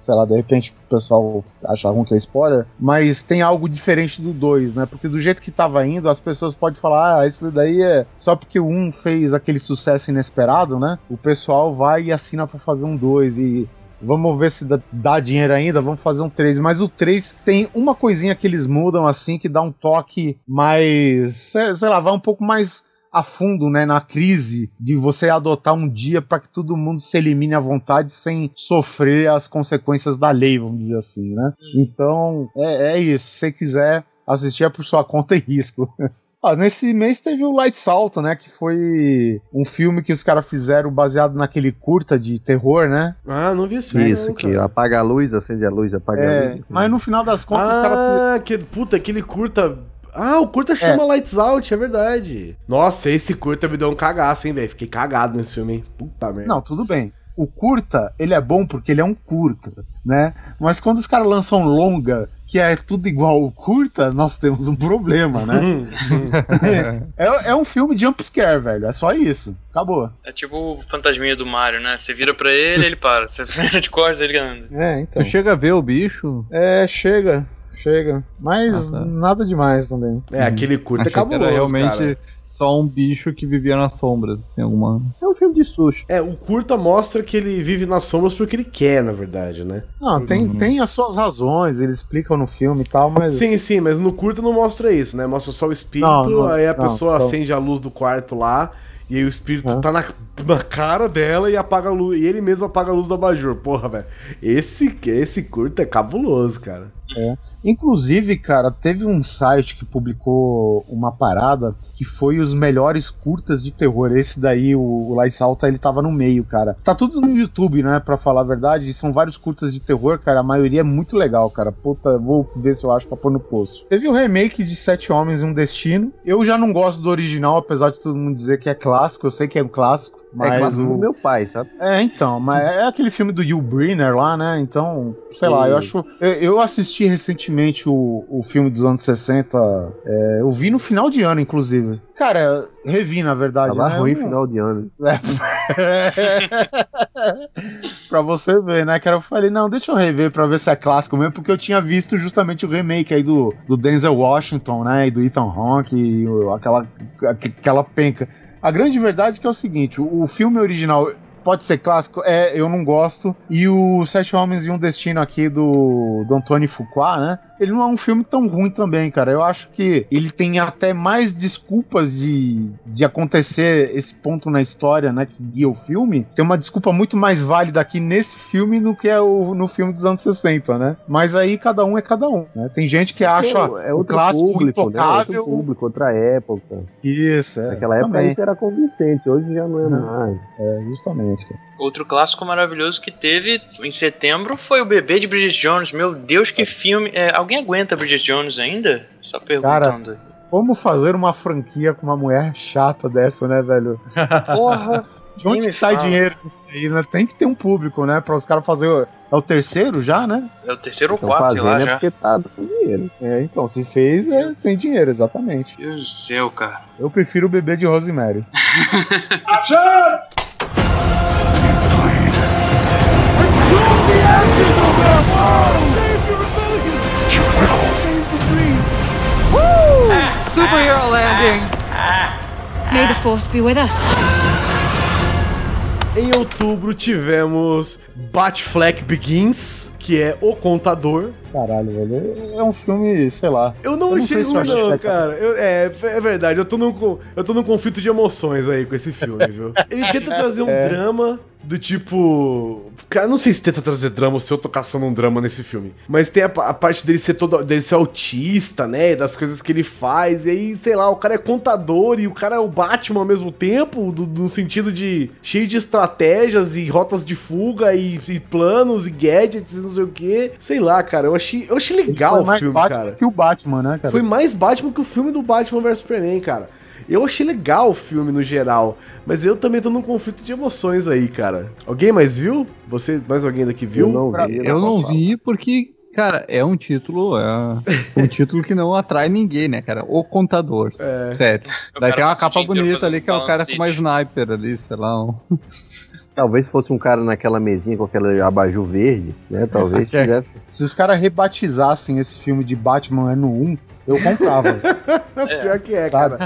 [SPEAKER 3] sei lá, de repente o pessoal achar ruim que é spoiler, mas tem algo diferente do 2, né? Porque do jeito que tava indo, as pessoas podem falar, ah, isso daí é só porque o 1 um fez aquele sucesso inesperado, né? O pessoal vai e assina pra fazer um 2 e Vamos ver se dá, dá, dinheiro ainda, vamos fazer um 3. Mas o 3 tem uma coisinha que eles mudam assim, que dá um toque mais. Sei, sei lá, vai um pouco mais a fundo, né, na crise de você adotar um dia para que todo mundo se elimine à vontade sem sofrer as consequências da lei, vamos dizer assim, né? Então, é, é isso. Se você quiser assistir é por sua conta e risco. Ah, nesse mês teve o Light Salto, né? Que foi um filme que os caras fizeram baseado naquele curta de terror, né?
[SPEAKER 2] Ah, não vi isso.
[SPEAKER 6] Isso,
[SPEAKER 2] não,
[SPEAKER 6] que apaga a luz, acende a luz, apaga
[SPEAKER 3] é,
[SPEAKER 6] a luz.
[SPEAKER 3] Mas no final das contas
[SPEAKER 2] ah,
[SPEAKER 3] os caras.
[SPEAKER 2] Ah, que puta, aquele curta. Ah, o curta chama é. Lights Out, é verdade. Nossa, esse curta me deu um cagaço, hein, velho? Fiquei cagado nesse filme, hein? Puta merda.
[SPEAKER 3] Não, tudo bem. O curta, ele é bom porque ele é um curta, né? Mas quando os caras lançam longa que é tudo igual o curta, nós temos um problema, né? é, é, um filme de jumpscare, velho. É só isso. Acabou.
[SPEAKER 5] É tipo o fantasminha do Mario, né? Você vira pra ele, ele para. Você vira de costas, ele anda.
[SPEAKER 3] É, então.
[SPEAKER 4] Tu chega a ver o bicho?
[SPEAKER 3] É, chega. Chega. Mas ah, tá. nada demais também.
[SPEAKER 2] É, aquele curta é cabuloso,
[SPEAKER 4] era realmente
[SPEAKER 2] cara.
[SPEAKER 4] Só um bicho que vivia nas sombras, assim, alguma...
[SPEAKER 6] É um filme de susto.
[SPEAKER 2] É, o curta mostra que ele vive nas sombras porque ele quer, na verdade, né?
[SPEAKER 3] Não, tem, uhum. tem as suas razões, eles explicam no filme e tal, mas...
[SPEAKER 2] Sim, sim, mas no curta não mostra isso, né? Mostra só o espírito, não, não, aí a não, pessoa então... acende a luz do quarto lá... E aí o espírito tá na, na cara dela e apaga a luz. E ele mesmo apaga a luz do abajur. Porra, velho. Esse, esse curto é cabuloso, cara.
[SPEAKER 3] É. Inclusive, cara, teve um site que publicou uma parada que foi os melhores curtas de terror. Esse daí, o, o Lights Alta, ele tava no meio, cara. Tá tudo no YouTube, né? Pra falar a verdade. São vários curtas de terror, cara. A maioria é muito legal, cara. Puta, vou ver se eu acho pra pôr no poço. Teve o remake de Sete Homens e um Destino. Eu já não gosto do original, apesar de todo mundo dizer que é clássico. Eu sei que é um clássico. Mas
[SPEAKER 6] é clássico o... do meu pai, sabe?
[SPEAKER 3] É, então. Mas é aquele filme do Yul Brynner lá, né? Então, sei lá, eu acho. Eu, eu assisti recentemente o, o filme dos anos 60. É, eu vi no final de ano, inclusive. Cara, revi, na verdade.
[SPEAKER 6] Tava
[SPEAKER 3] né?
[SPEAKER 6] ruim eu... final de ano.
[SPEAKER 3] É. pra você ver, né? Que eu falei, não, deixa eu rever pra ver se é clássico mesmo, porque eu tinha visto justamente o remake aí do, do Denzel Washington, né? E do Ethan Hawke, e aquela, aquela penca. A grande verdade é que é o seguinte: o filme original pode ser clássico, é, eu não gosto. E o Sete Homens e um Destino aqui do, do Antônio Fuqua, né? Ele não é um filme tão ruim também, cara. Eu acho que ele tem até mais desculpas de, de acontecer esse ponto na história, né, que guia o filme. Tem uma desculpa muito mais válida aqui nesse filme do que é o, no filme dos anos 60, né? Mas aí cada um é cada um, né? Tem gente que acha
[SPEAKER 6] é, é o clássico público, intocável. Né? É outro público, outra época.
[SPEAKER 3] Isso, é.
[SPEAKER 6] Naquela época também. isso era convincente, hoje já não é não. mais.
[SPEAKER 3] É, justamente, cara.
[SPEAKER 5] Outro clássico maravilhoso que teve em setembro foi o Bebê de Bridget Jones. Meu Deus, que filme. É, alguém aguenta Bridget Jones ainda? Só perguntando.
[SPEAKER 3] Cara, como fazer uma franquia com uma mulher chata dessa, né, velho?
[SPEAKER 5] Porra!
[SPEAKER 3] De onde que sai fala. dinheiro disso aí, né? Tem que ter um público, né? Para os caras fazer. É o terceiro já, né?
[SPEAKER 5] É o terceiro ou quarto, sei lá,
[SPEAKER 6] é
[SPEAKER 5] já.
[SPEAKER 6] Porque tá com dinheiro.
[SPEAKER 3] É, então, se fez, é, tem dinheiro, exatamente.
[SPEAKER 5] Meu Deus do céu, cara.
[SPEAKER 3] Eu prefiro o bebê de Rosemary.
[SPEAKER 8] Action!
[SPEAKER 16] Superhero landing! May the force be with us.
[SPEAKER 2] Em outubro tivemos Batfleck Begins, que é O Contador.
[SPEAKER 3] Caralho, velho. É um filme, sei lá.
[SPEAKER 2] Eu não, eu não achei ruim, não, cara. Eu, é, é verdade, eu tô, num, eu tô num conflito de emoções aí com esse filme, viu? Ele tenta trazer um é. drama do tipo. Cara, não sei se tenta trazer drama ou se eu tô caçando um drama nesse filme. Mas tem a, a, parte dele ser todo. dele ser autista, né? Das coisas que ele faz. E aí, sei lá, o cara é contador e o cara é o Batman ao mesmo tempo. Do, no sentido de. cheio de estratégias e rotas de fuga e, e planos e gadgets e não sei o que. Sei lá, cara. Eu achei, eu achei legal o filme,
[SPEAKER 3] Batman
[SPEAKER 2] cara.
[SPEAKER 3] que o Batman, né, cara?
[SPEAKER 2] Foi mais Batman que o filme do Batman vs Superman, cara. Eu achei legal o filme no geral, mas eu também tô num conflito de emoções aí, cara. Alguém mais viu? Você, mais alguém daqui viu?
[SPEAKER 4] Eu não vi, eu não vi porque Cara, é um título, é um título que não atrai ninguém, né, cara? O contador. É. Sério. Daí tem uma capa bonita ali que é o cara com uma sniper ali, sei lá. Um...
[SPEAKER 6] Talvez fosse um cara naquela mesinha com aquele abajur verde, né? Talvez tivesse.
[SPEAKER 3] Se os caras rebatizassem esse filme de Batman ano 1, eu comprava.
[SPEAKER 2] Pior que é, cara.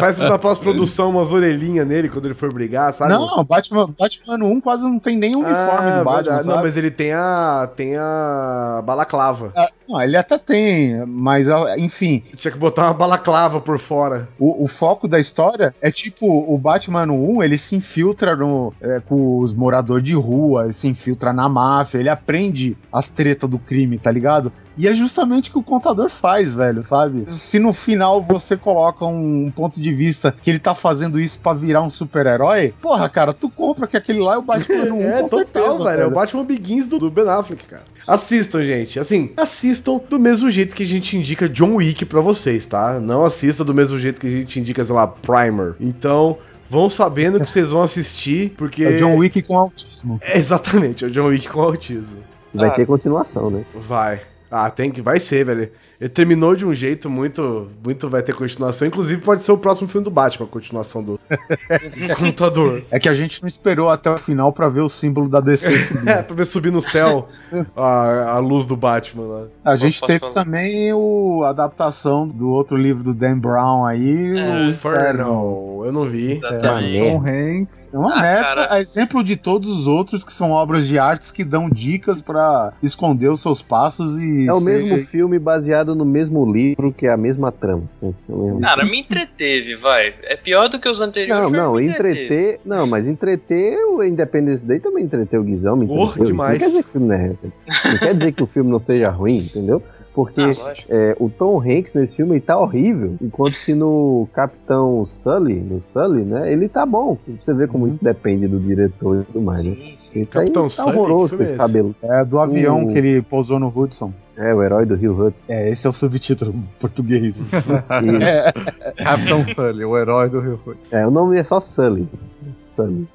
[SPEAKER 2] Faz na pós-produção umas orelhinhas nele quando ele for brigar, sabe?
[SPEAKER 3] Não, Batman, Batman ano 1 quase não tem nem uniforme
[SPEAKER 2] Ah,
[SPEAKER 3] do Batman, sabe?
[SPEAKER 2] Não, mas ele tem a. tem a balaclava.
[SPEAKER 3] Ah, não, ele até tem, mas enfim.
[SPEAKER 2] Tinha que botar uma balaclava por fora.
[SPEAKER 3] O, o foco da história é tipo, o Batman no 1, ele se infiltra no, é, com os moradores de rua, ele se infiltra na máfia, ele aprende as tretas do crime, tá ligado? E é justamente o que o contador faz, velho, sabe? Se no final você coloca um ponto de vista que ele tá fazendo isso pra virar um super-herói, porra, cara, tu compra que aquele lá é o Batman no 1,
[SPEAKER 2] É,
[SPEAKER 3] com
[SPEAKER 2] total,
[SPEAKER 3] certeza,
[SPEAKER 2] velho. É o Batman Begins do, do Ben Affleck, cara. Assistam, gente. Assim, assistam do mesmo jeito que a gente indica John Wick pra vocês, tá? Não assista do mesmo jeito que a gente indica, sei lá, Primer. Então, vão sabendo que vocês vão assistir, porque...
[SPEAKER 3] É o John Wick com autismo.
[SPEAKER 2] É, exatamente, é o John Wick com autismo.
[SPEAKER 6] Vai
[SPEAKER 2] Ah.
[SPEAKER 6] ter continuação, né?
[SPEAKER 2] Vai. Ah, tem que. Vai ser, velho. Ele terminou de um jeito muito. Muito vai ter continuação. Inclusive, pode ser o próximo filme do Batman, a continuação do, do computador.
[SPEAKER 3] É que a gente não esperou até o final pra ver o símbolo da DC subir.
[SPEAKER 2] É, pra ver subir no céu a, a luz do Batman lá.
[SPEAKER 3] A gente teve
[SPEAKER 2] falar?
[SPEAKER 3] também o, a adaptação do outro livro do Dan Brown aí,
[SPEAKER 2] É,
[SPEAKER 3] o
[SPEAKER 2] Inferno. Eu não vi.
[SPEAKER 3] É,
[SPEAKER 4] Tom Hanks.
[SPEAKER 3] é uma
[SPEAKER 5] Ah,
[SPEAKER 3] merda,
[SPEAKER 5] cara.
[SPEAKER 3] a exemplo de todos os outros que são obras de artes que dão dicas pra esconder os seus passos e
[SPEAKER 6] É o mesmo filme baseado no mesmo livro, que é a mesma trama. assim,
[SPEAKER 5] Cara, me entreteve, vai. É pior do que os anteriores.
[SPEAKER 6] Não, não,
[SPEAKER 5] entreteve.
[SPEAKER 6] entreter. Não, mas entreter o Independence Day também entreteu o Guizão. Me
[SPEAKER 2] demais.
[SPEAKER 6] Não quer dizer que o filme não é. Não quer dizer que o filme não seja ruim, entendeu? Porque
[SPEAKER 5] Ah,
[SPEAKER 6] é, o Tom Hanks nesse filme ele tá horrível, enquanto que no Capitão Sully, no Sully, né, ele tá bom. Você vê como isso depende do diretor e tudo mais, né? Isso
[SPEAKER 2] Capitão
[SPEAKER 6] aí tá
[SPEAKER 2] Sully?
[SPEAKER 6] Horroroso
[SPEAKER 2] filme
[SPEAKER 6] esse
[SPEAKER 2] é esse?
[SPEAKER 6] cabelo.
[SPEAKER 3] É do avião
[SPEAKER 6] O-
[SPEAKER 3] que ele pousou no Hudson.
[SPEAKER 6] É, o herói do Rio Hudson.
[SPEAKER 3] É, esse é o subtítulo em português. É.
[SPEAKER 4] Capitão Sully, o herói do Rio Hood.
[SPEAKER 6] É, o nome é só Sully. Sully.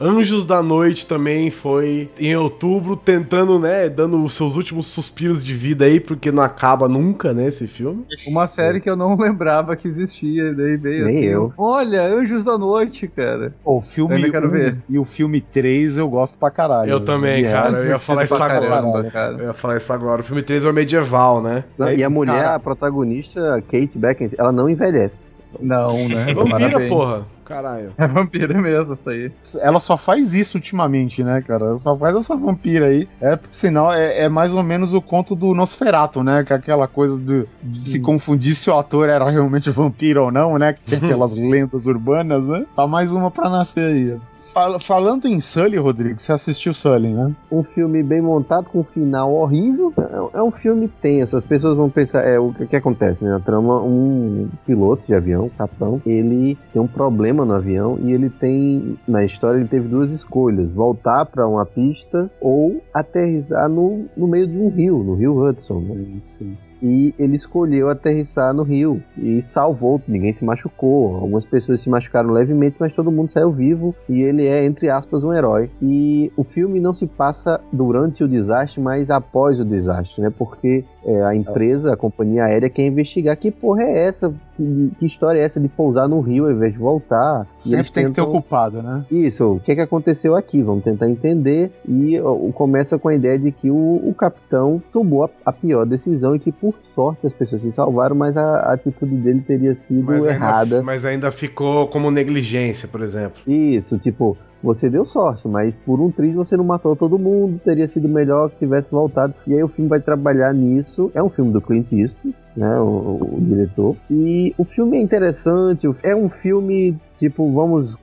[SPEAKER 2] Anjos da Noite também foi em outubro, tentando, né, dando os seus últimos suspiros de vida aí, porque não acaba nunca, né, esse filme.
[SPEAKER 4] Uma série que eu não lembrava que existia, daí veio
[SPEAKER 2] Nem
[SPEAKER 4] assim,
[SPEAKER 2] eu.
[SPEAKER 4] Olha, Anjos da Noite, cara.
[SPEAKER 3] O filme
[SPEAKER 4] Ainda quero
[SPEAKER 3] 1
[SPEAKER 4] ver.
[SPEAKER 3] e o filme 3 eu gosto pra caralho.
[SPEAKER 2] Eu também,
[SPEAKER 3] É,
[SPEAKER 2] cara. Eu ia falar isso agora.
[SPEAKER 4] caramba, cara.
[SPEAKER 2] Eu ia falar isso agora. O filme 3 é o medieval, né?
[SPEAKER 6] Não, e a mulher,
[SPEAKER 2] Cara,
[SPEAKER 6] a protagonista, Kate Beckinsale, ela não envelhece.
[SPEAKER 4] Não, né?
[SPEAKER 2] É vampira,
[SPEAKER 4] Parabéns.
[SPEAKER 2] porra. Caralho.
[SPEAKER 4] É vampira mesmo, isso aí.
[SPEAKER 3] Ela só faz isso ultimamente, né, cara? Ela só faz essa vampira aí. É, por sinal, é, é mais ou menos o conto do Nosferato, né? Que é aquela coisa do- de se confundir se o ator era realmente vampiro ou não, né? Que tinha aquelas lendas urbanas, né? Tá mais uma pra nascer aí. Fal- falando em Sully, Rodrigo, você assistiu Sully, né?
[SPEAKER 6] Um filme bem montado, com um final horrível. É, é um filme tenso. As pessoas vão pensar, é o que, que acontece, né? Na trama, um piloto de avião, capitão, ele tem um problema no avião e ele tem, na história, ele teve duas escolhas: voltar para uma pista ou aterrissar no, no meio de um rio, no rio Hudson. Né?
[SPEAKER 3] Sim.
[SPEAKER 6] E ele escolheu aterrissar no rio e salvou, ninguém se machucou. Algumas pessoas se machucaram levemente, mas todo mundo saiu vivo e ele é, entre aspas, um herói. E o filme não se passa durante o desastre, mas após o desastre, né? Porque é, a empresa, a companhia aérea, quer investigar que porra é essa, que, que história é essa de pousar no rio ao invés de voltar.
[SPEAKER 3] Sempre tem que ter o
[SPEAKER 6] tentam-
[SPEAKER 3] culpado, né?
[SPEAKER 6] isso, o que, é que aconteceu aqui? Vamos tentar entender. E ó, começa com a ideia de que o, o capitão tomou a, a pior decisão e que, por sorte, as pessoas se salvaram, mas a, a atitude dele teria sido
[SPEAKER 2] Mas
[SPEAKER 6] errada.
[SPEAKER 2] ainda, mas ainda ficou como negligência, por exemplo.
[SPEAKER 6] Isso, tipo, você deu sorte, mas por um triz você não matou todo mundo, teria sido melhor que tivesse voltado. E aí o filme vai trabalhar nisso. É um filme do Clint Eastwood, né, o, o- diretor. E o filme é interessante, é um filme, tipo, vamos...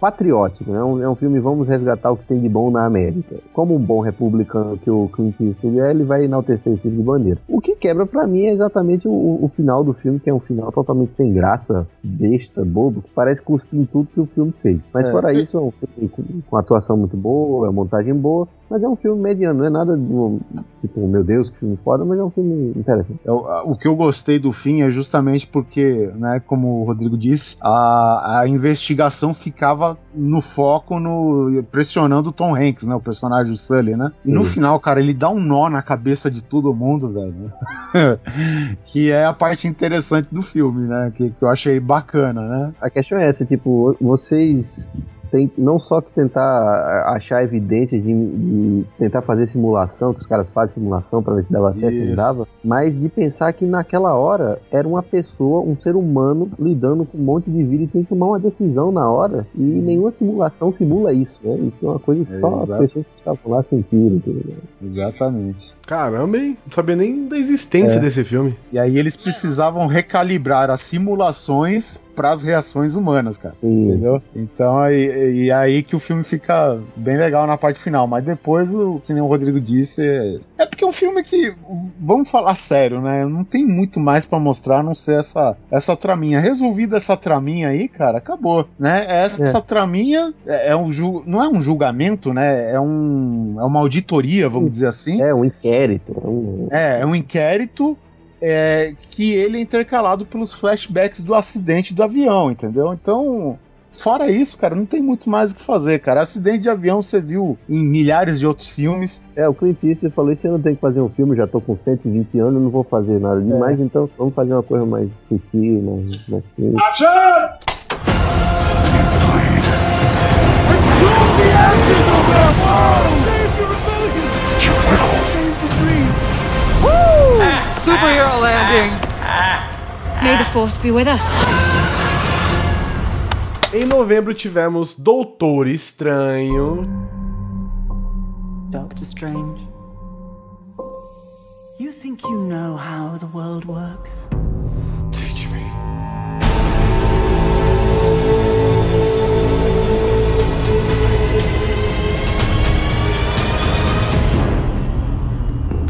[SPEAKER 6] Patriótico, né? É um- é um filme Vamos resgatar o que tem de bom na América. Como um bom republicano que o Clint Eastwood é, ele vai enaltecer esse tipo de bandeira. O que quebra pra mim é exatamente o, o final do filme, que é um final totalmente sem graça, besta, bobo, que parece cuspir tudo que o filme fez. Mas
[SPEAKER 3] É.
[SPEAKER 6] fora isso, é um filme com, com atuação muito boa, é uma montagem boa, mas é um filme mediano, não é nada um, tipo, meu Deus, que filme foda, mas é um filme interessante.
[SPEAKER 3] Eu- a- o que eu gostei do fim é justamente porque, né, como o Rodrigo disse, a, a investigação ficava no foco, no pressionando o Tom Hanks, né, o personagem do Sully, né? E no
[SPEAKER 6] Sim.
[SPEAKER 3] final, cara, ele dá um nó na cabeça de todo mundo, velho. que é a parte interessante do filme, né? Que, que eu achei bacana, né?
[SPEAKER 6] A questão é essa, tipo, vocês tem não só que tentar achar evidências de, de tentar fazer simulação, que os caras fazem simulação para ver se dava certo ou não dava, mas de pensar que naquela hora era uma pessoa, um ser humano lidando com um monte de vida e tem que tomar uma decisão na hora e nenhuma simulação simula isso, né? Isso é uma coisa que só
[SPEAKER 3] Exato.
[SPEAKER 6] as pessoas que estavam lá sentiram, entendeu?
[SPEAKER 3] Exatamente.
[SPEAKER 2] Caramba, hein? Não sabia nem da existência
[SPEAKER 3] É.
[SPEAKER 2] desse filme.
[SPEAKER 3] E aí eles precisavam recalibrar as simulações para as reações humanas, cara. Entendeu? Então aí, e aí que o filme fica bem legal na parte final. Mas depois, o que nem o Rodrigo disse, é, é porque é um filme que, vamos falar sério, né? Não tem muito mais para mostrar a não ser essa, essa traminha. Resolvida essa traminha aí, cara, acabou, né? Essa,
[SPEAKER 6] É.
[SPEAKER 3] essa traminha é, é um ju- não é um julgamento, né? É, um, é uma auditoria, vamos dizer assim.
[SPEAKER 6] É um inquérito. é um-
[SPEAKER 3] É, é um inquérito é, que ele é intercalado pelos flashbacks do acidente do avião, entendeu? Então, fora isso, cara, não tem muito mais o que fazer, cara. Acidente de avião você viu em milhares de outros filmes.
[SPEAKER 6] É, o Clint Eastwood falou isso, eu não tenho que fazer um filme, já tô com 120 anos, não vou fazer nada demais, então vamos fazer uma coisa mais sutil, mais, mais simples.
[SPEAKER 8] Superhero landing! May the force be with us.
[SPEAKER 2] Em novembro tivemos Doutor Estranho.
[SPEAKER 17] Doctor Strange. You think you know how the world works?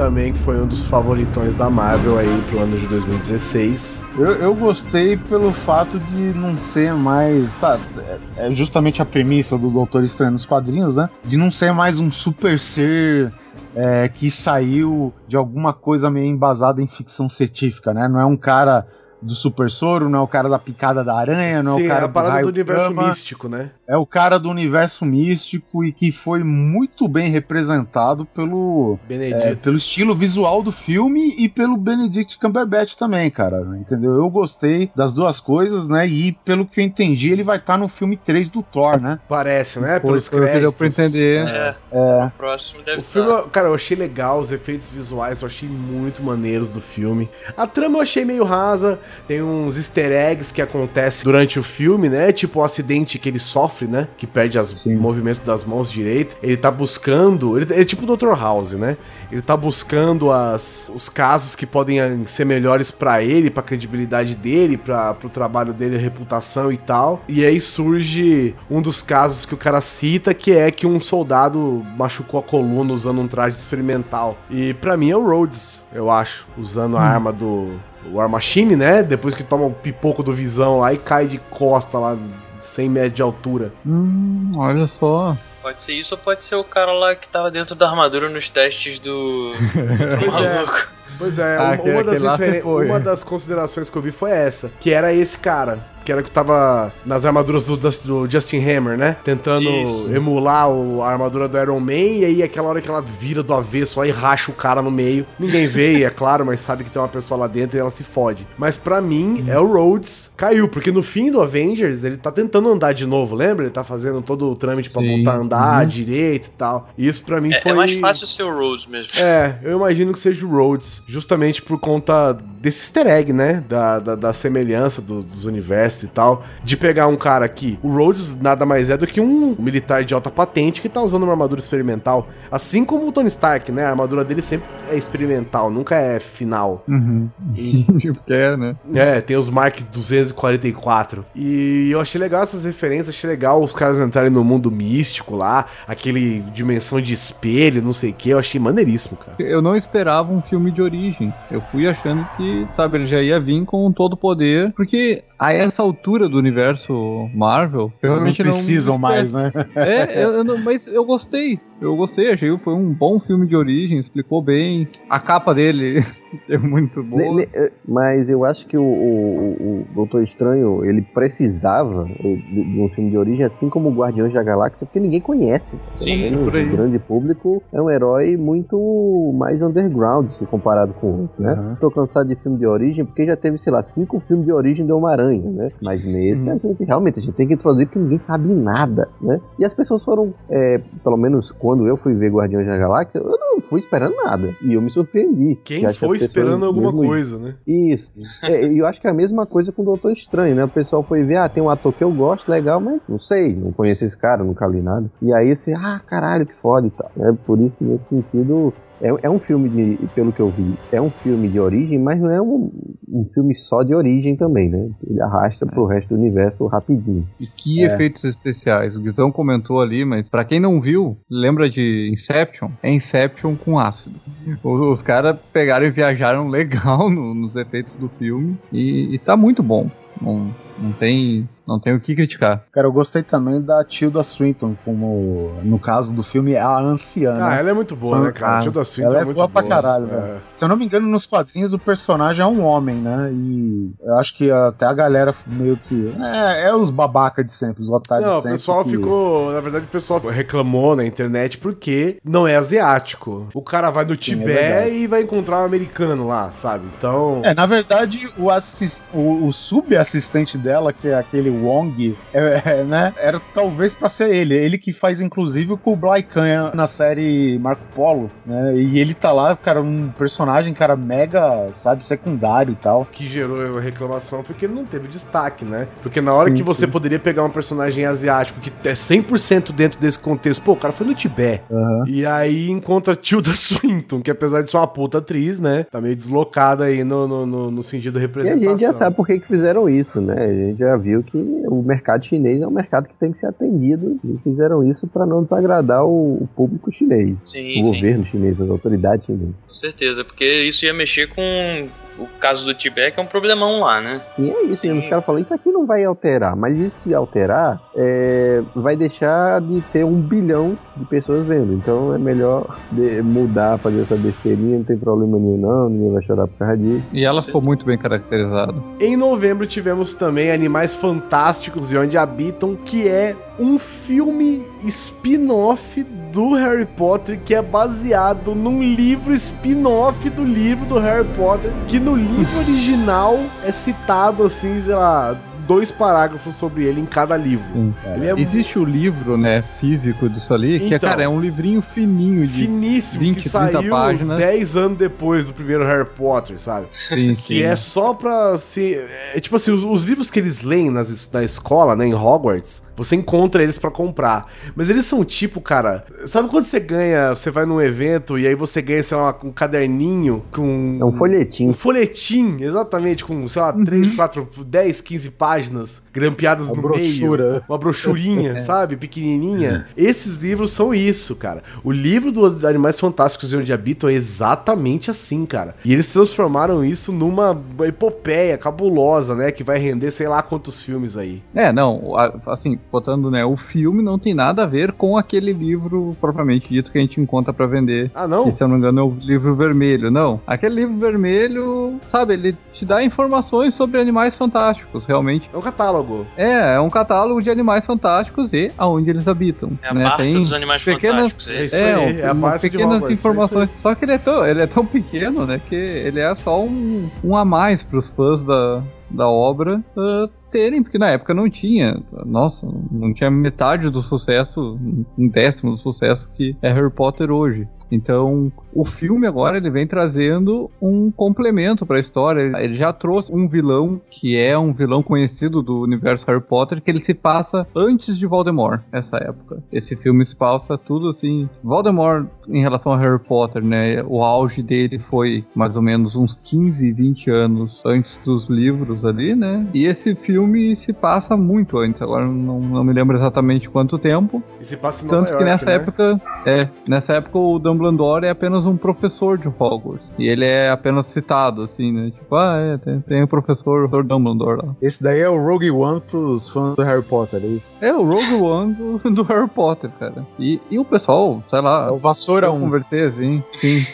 [SPEAKER 2] Também que foi um dos favoritões da Marvel aí pro ano de 2016.
[SPEAKER 3] Eu, eu gostei pelo fato de não ser mais. Tá, é é justamente a premissa do Doutor Estranho nos quadrinhos, né? De não ser mais um super ser é, que saiu de alguma coisa meio embasada em ficção científica, né? Não é um cara do super soro, não é o cara da picada da aranha, não
[SPEAKER 2] Sim,
[SPEAKER 3] é o
[SPEAKER 2] é
[SPEAKER 3] cara
[SPEAKER 2] a parada
[SPEAKER 3] raio
[SPEAKER 2] do universo
[SPEAKER 3] gama.
[SPEAKER 2] místico, né?
[SPEAKER 3] É o cara do universo místico e que foi muito bem representado pelo,
[SPEAKER 2] Benedito.
[SPEAKER 3] é, pelo estilo visual do filme e pelo Benedict Cumberbatch também, cara. Entendeu? Eu gostei das duas coisas, né? E pelo que eu entendi, ele vai estar no filme 3 do Thor, né?
[SPEAKER 2] Parece, né? Pelos
[SPEAKER 4] o que deu
[SPEAKER 2] créditos.
[SPEAKER 4] pra entender.
[SPEAKER 5] É,
[SPEAKER 3] É.
[SPEAKER 5] o próximo deve
[SPEAKER 2] O filme,
[SPEAKER 5] estar.
[SPEAKER 2] cara, eu achei legal, os efeitos visuais eu achei muito maneiros do filme. A trama eu achei meio rasa, tem uns easter eggs que acontecem durante o filme, né? Tipo o acidente que ele sofre, né? Que perde as movimentos das mãos direito. Ele tá buscando, ele, ele é tipo o Dr. House, né? Ele tá buscando as, os casos que podem eh, ser melhores pra ele, pra credibilidade dele, para pro trabalho dele, reputação e tal. E aí surge um dos casos que o cara cita, que é que um soldado machucou a coluna usando um traje experimental. E pra mim é o Rhodes, eu acho, usando a arma do o War Machine, né? Depois que toma o pipoco do Visão lá e cai de costa lá 100 metros de altura.
[SPEAKER 4] Hum, olha só.
[SPEAKER 5] Pode ser isso ou pode ser o cara lá que tava dentro da armadura nos testes do. do
[SPEAKER 2] Pois é.
[SPEAKER 5] maluco.
[SPEAKER 2] Pois é,
[SPEAKER 4] Ah,
[SPEAKER 2] uma, das referen- uma das considerações que eu vi foi essa, que era esse cara, que era que tava nas armaduras do, do Justin Hammer, né? Tentando
[SPEAKER 5] Isso.
[SPEAKER 2] emular o- a armadura do Iron Man, e aí aquela hora que ela vira do avesso, aí racha o cara no meio. Ninguém vê, é claro, mas sabe que tem uma pessoa lá dentro e ela se fode. Mas pra mim, é o Rhodes caiu, porque no fim do Avengers, ele tá tentando andar de novo, lembra? Ele tá fazendo todo o trâmite pra
[SPEAKER 4] Sim.
[SPEAKER 2] voltar a andar
[SPEAKER 4] Uhum.
[SPEAKER 2] direito e tal. E isso pra mim
[SPEAKER 5] É,
[SPEAKER 2] foi...
[SPEAKER 5] é mais fácil ser o Rhodes mesmo.
[SPEAKER 2] É, eu imagino que seja o Rhodes, justamente por conta desse easter egg, né? Da, da, da semelhança do- dos universos e tal. De pegar um cara aqui. O Rhodes nada mais é do que um militar de alta patente que tá usando uma armadura experimental. Assim como o Tony Stark, né? A armadura dele sempre é experimental, nunca é final.
[SPEAKER 4] Uhum. Porque é, né?
[SPEAKER 2] É, tem os Mark 244. E eu achei legal essas referências, achei legal os caras entrarem no mundo místico lá, aquele dimensão de espelho, não sei o que, eu achei maneiríssimo, cara.
[SPEAKER 4] Eu não esperava um filme de origem. Eu fui achando que, sabe, ele já ia vir com todo o poder, porque a essa altura do universo Marvel, eu
[SPEAKER 3] Não
[SPEAKER 4] realmente não,
[SPEAKER 3] precisam mais, né?
[SPEAKER 4] É, eu, eu não- mas eu gostei. Eu gostei, achei que foi um bom filme de origem, explicou bem. A capa dele é muito boa.
[SPEAKER 6] Ne- ne- eh, Mas eu acho que o, o, o Doutor Estranho, ele precisava de, um filme de origem, assim como o Guardiões da Galáxia, porque ninguém conhece.
[SPEAKER 5] Sim,
[SPEAKER 6] menos
[SPEAKER 4] por aí.
[SPEAKER 6] o grande público é um herói muito mais underground se comparado com outros, né? Tô cansado de filme de origem, porque já teve, sei lá, cinco filmes de origem do Homem-Aranha, né? Mas nesse, a gente realmente, a gente tem que introduzir porque ninguém sabe nada, né? E as pessoas foram, eh, pelo menos quando eu fui ver Guardiões da Galáxia, eu não fui esperando nada. E eu me surpreendi.
[SPEAKER 2] Quem foi esperando alguma coisa, né?
[SPEAKER 6] Isso. É, e eu acho que é a mesma coisa com o Doutor Estranho, né? O pessoal foi ver, ah, tem um ator que eu gosto, legal, mas não sei, não conheço esse cara, nunca li nada. E aí você, ah, caralho, que foda e tal. né? Por isso que nesse sentido. É, é um filme de, pelo que eu vi, é um filme de origem, mas não é um, um filme só de origem também, né? Ele arrasta pro resto do universo rapidinho.
[SPEAKER 4] E que
[SPEAKER 6] É.
[SPEAKER 4] efeitos especiais. O Guizão comentou ali, mas pra quem não viu, lembra de Inception? É Inception com ácido. Os, os caras pegaram e viajaram legal no- nos efeitos do filme e, e tá muito bom. Não, não tem não tem o que criticar.
[SPEAKER 18] Cara, eu gostei também da Tilda Swinton, como no caso do filme a anciã.
[SPEAKER 2] Ah,
[SPEAKER 18] né?
[SPEAKER 2] ela é muito boa,
[SPEAKER 18] São-
[SPEAKER 2] né, cara?
[SPEAKER 18] Ah,
[SPEAKER 2] Tilda Swinton
[SPEAKER 18] ela
[SPEAKER 2] é
[SPEAKER 18] é
[SPEAKER 2] muito
[SPEAKER 18] boa pra
[SPEAKER 2] boa.
[SPEAKER 18] caralho,
[SPEAKER 2] É.
[SPEAKER 18] velho. Se eu não me engano, nos quadrinhos o personagem é um homem, né? E eu acho que até a galera meio que. É, é os babaca de sempre, os otários
[SPEAKER 2] Não,
[SPEAKER 18] de
[SPEAKER 2] o
[SPEAKER 18] sempre.
[SPEAKER 2] pessoal
[SPEAKER 18] que-
[SPEAKER 2] ficou. Na verdade, o pessoal reclamou na internet porque não é asiático. O cara vai no Tibete
[SPEAKER 18] verdade.
[SPEAKER 2] e vai encontrar um americano lá, sabe? Então.
[SPEAKER 18] É, na verdade, o, assis- o, o subassistente dela, que é aquele Wong, é, é, né, era talvez pra ser ele. Ele que faz, inclusive, o Kublai Khan na série Marco Polo, né? E ele tá lá, cara, um personagem, cara, mega, sabe, secundário e tal.
[SPEAKER 2] que gerou a reclamação foi que ele não teve destaque, né? Porque na hora
[SPEAKER 18] Sim,
[SPEAKER 2] que você
[SPEAKER 18] sim.
[SPEAKER 2] poderia pegar um personagem asiático que é 100% dentro desse contexto, pô, o cara foi no Tibete. E aí encontra Tilda Swinton, que apesar de ser uma puta atriz, né? Tá meio deslocada aí no, no, no, no sentido de
[SPEAKER 6] E a
[SPEAKER 2] representação.
[SPEAKER 6] gente já sabe por que, que fizeram isso, né? A gente já viu que o mercado chinês é um mercado que tem que ser atendido e fizeram isso para não desagradar o, o público chinês,
[SPEAKER 5] Sim,
[SPEAKER 6] o
[SPEAKER 5] sim.
[SPEAKER 6] governo chinês, as autoridades chinesas.
[SPEAKER 5] Com certeza, porque isso ia mexer com o caso do Tibete, é um problemão lá, né?
[SPEAKER 6] E é isso, mesmo. os caras falam, isso aqui não vai alterar, mas isso se alterar, é, vai deixar de ter um bilhão de pessoas vendo. Então é melhor de- mudar, fazer essa besteirinha, não tem problema nenhum não, ninguém vai chorar por causa disso.
[SPEAKER 4] E ela ficou muito bem caracterizada.
[SPEAKER 2] Em novembro tivemos também Animais Fantásticos e Onde Habitam, que é um filme spin-off do Harry Potter que é baseado num livro spin-off do livro do Harry Potter, que no livro original é citado assim, sei lá, dois parágrafos sobre ele em cada livro. Ele é
[SPEAKER 4] Existe o livro, né, físico disso ali, que é,
[SPEAKER 2] Então.
[SPEAKER 4] cara, é um livrinho fininho de
[SPEAKER 2] finíssimo
[SPEAKER 4] 20,
[SPEAKER 2] que
[SPEAKER 4] 30
[SPEAKER 2] saiu
[SPEAKER 4] páginas.
[SPEAKER 2] 10 anos depois do primeiro Harry Potter, sabe?
[SPEAKER 4] Sim, sim.
[SPEAKER 2] Que é só pra se. É tipo assim, os, os livros que eles leem nas, na escola, né, em Hogwarts, você encontra eles pra comprar. Mas eles são tipo, cara. Sabe quando você ganha, você vai num evento e aí você ganha, sei lá, um caderninho com.
[SPEAKER 6] É um folhetim.
[SPEAKER 2] Um folhetim, exatamente, com, sei lá,
[SPEAKER 4] Uhum.
[SPEAKER 2] 3, 4, 10, 15 páginas grampeadas
[SPEAKER 18] Uma
[SPEAKER 2] no
[SPEAKER 18] brochura.
[SPEAKER 2] meio. Uma brochurinha,
[SPEAKER 18] É.
[SPEAKER 2] sabe? Pequenininha. Esses livros são isso, cara. O livro do Animais Fantásticos e Onde Habitam é exatamente assim, cara. E eles transformaram isso numa epopeia cabulosa, né? Que vai render sei lá quantos filmes aí.
[SPEAKER 4] É, não, assim, botando, né, o filme não tem nada a ver com aquele livro propriamente dito que a gente encontra pra vender.
[SPEAKER 2] Ah, não?
[SPEAKER 4] Que, se eu não me engano, é o livro vermelho, não. Aquele livro vermelho, sabe, ele te dá informações sobre animais fantásticos, realmente.
[SPEAKER 2] É um catálogo.
[SPEAKER 4] É, é um catálogo de animais fantásticos e aonde eles habitam.
[SPEAKER 5] É a
[SPEAKER 4] né?
[SPEAKER 5] Dos Animais
[SPEAKER 4] pequenas,
[SPEAKER 5] Fantásticos, é isso?
[SPEAKER 2] É aí,
[SPEAKER 4] um-
[SPEAKER 2] é a de
[SPEAKER 4] pequenas
[SPEAKER 2] Hogwarts, é
[SPEAKER 4] informações. Só que ele é tão, ele é tão pequeno, né, que ele é só um, um a mais pros fãs da, da obra ah, terem, porque na época não tinha, nossa, não tinha metade do sucesso, um décimo do sucesso que é Harry Potter hoje. Então, o filme agora ele vem trazendo um complemento para a história. Ele já trouxe um vilão que é um vilão conhecido do universo Harry Potter, que ele se passa antes de Voldemort, nessa época. Esse filme se passa tudo assim. Voldemort, em relação a Harry Potter, né? O auge dele foi mais ou menos uns 15, 20 anos antes dos livros ali, né? E esse filme se passa muito antes. Agora não, não me lembro exatamente quanto tempo.
[SPEAKER 2] E se passa em Nova
[SPEAKER 4] Tanto que
[SPEAKER 2] York,
[SPEAKER 4] nessa
[SPEAKER 2] né?
[SPEAKER 4] época, é, nessa época o Dumbledore é apenas um professor de Hogwarts. E ele é apenas citado, assim, né? Tipo, ah, é, tem, tem o professor, o Dumbledore lá.
[SPEAKER 18] Esse daí é o Rogue One pros fãs do Harry Potter, é isso?
[SPEAKER 4] É o Rogue One do, do Harry Potter, cara. E, e o pessoal, sei lá.
[SPEAKER 18] É o Vassoura
[SPEAKER 4] eu
[SPEAKER 18] 1.
[SPEAKER 4] conversei assim, sim.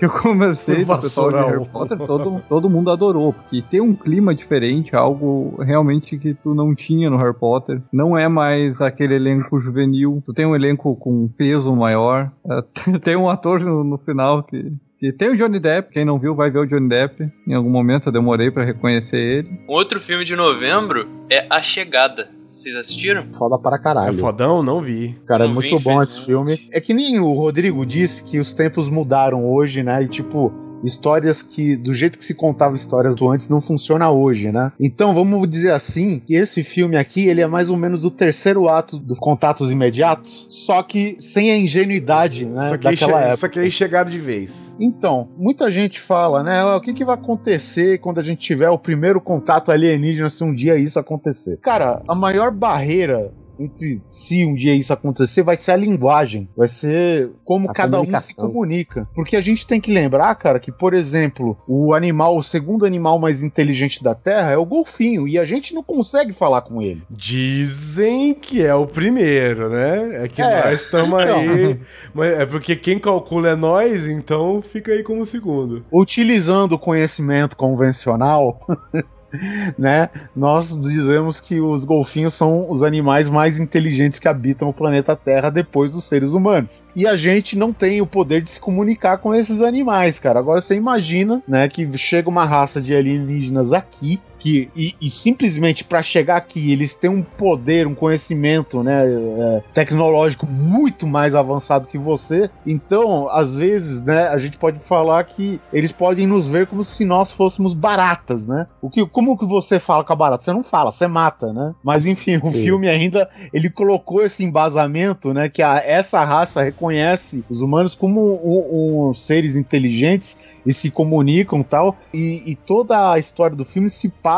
[SPEAKER 4] Que eu conversei com o pessoal de. Harry Potter, todo, todo mundo adorou, porque tem um clima diferente, algo realmente que tu não tinha no Harry Potter. Não é mais aquele elenco juvenil, tu tem um elenco com um peso maior. É, tem um ator no, no final que. que tem o Johnny Depp, quem não viu vai ver o Johnny Depp. Em algum momento eu demorei pra reconhecer ele.
[SPEAKER 5] Um outro filme de novembro é A Chegada. Vocês assistiram?
[SPEAKER 3] Foda para caralho.
[SPEAKER 2] É fodão? Não vi.
[SPEAKER 3] Cara, é
[SPEAKER 5] Não
[SPEAKER 3] muito
[SPEAKER 5] vi,
[SPEAKER 3] bom esse filme. É que nem o Rodrigo disse que os tempos mudaram hoje, né? E tipo, histórias que, do jeito que se contava histórias do antes, não funciona hoje, né? Então vamos dizer assim que esse filme aqui, ele é mais ou menos o terceiro ato dos contatos imediatos, só que sem a ingenuidade, né?
[SPEAKER 2] Só que, aí
[SPEAKER 3] daquela
[SPEAKER 2] che-
[SPEAKER 3] época.
[SPEAKER 2] só que aí chegaram de vez.
[SPEAKER 3] Então, muita gente fala, né? ó, O que, que vai acontecer quando a gente tiver o primeiro contato alienígena se um dia isso acontecer? Cara, a maior barreira entre se um dia isso acontecer vai ser a linguagem, vai ser como
[SPEAKER 6] A
[SPEAKER 3] cada um se comunica. Porque a gente tem que lembrar, cara, que, por exemplo, o animal, o segundo animal mais inteligente da Terra é o golfinho, e a gente não consegue falar com ele.
[SPEAKER 2] Dizem que é o primeiro, né? É que
[SPEAKER 3] É,
[SPEAKER 2] nós estamos
[SPEAKER 3] então.
[SPEAKER 2] aí. Mas é porque quem calcula é nós, então fica aí como segundo.
[SPEAKER 3] Utilizando o conhecimento convencional, né? Nós dizemos que os golfinhos são os animais mais inteligentes que habitam o planeta Terra depois dos seres humanos. E a gente não tem o poder de se comunicar com esses animais, cara. Agora você imagina, né, que chega uma raça de alienígenas aqui que e, e simplesmente para chegar aqui eles têm um poder, um conhecimento, né, é, tecnológico muito mais avançado que você. Então, às vezes, né, a gente pode falar que eles podem nos ver como se nós fôssemos baratas, né? O que, como que você fala com a barata? Você não fala, você mata, né? Mas enfim, o
[SPEAKER 6] Sim.
[SPEAKER 3] filme ainda ele colocou esse embasamento, né, que a- essa raça reconhece os humanos como um- um- seres inteligentes e se comunicam e tal. E, e toda a história do filme se passa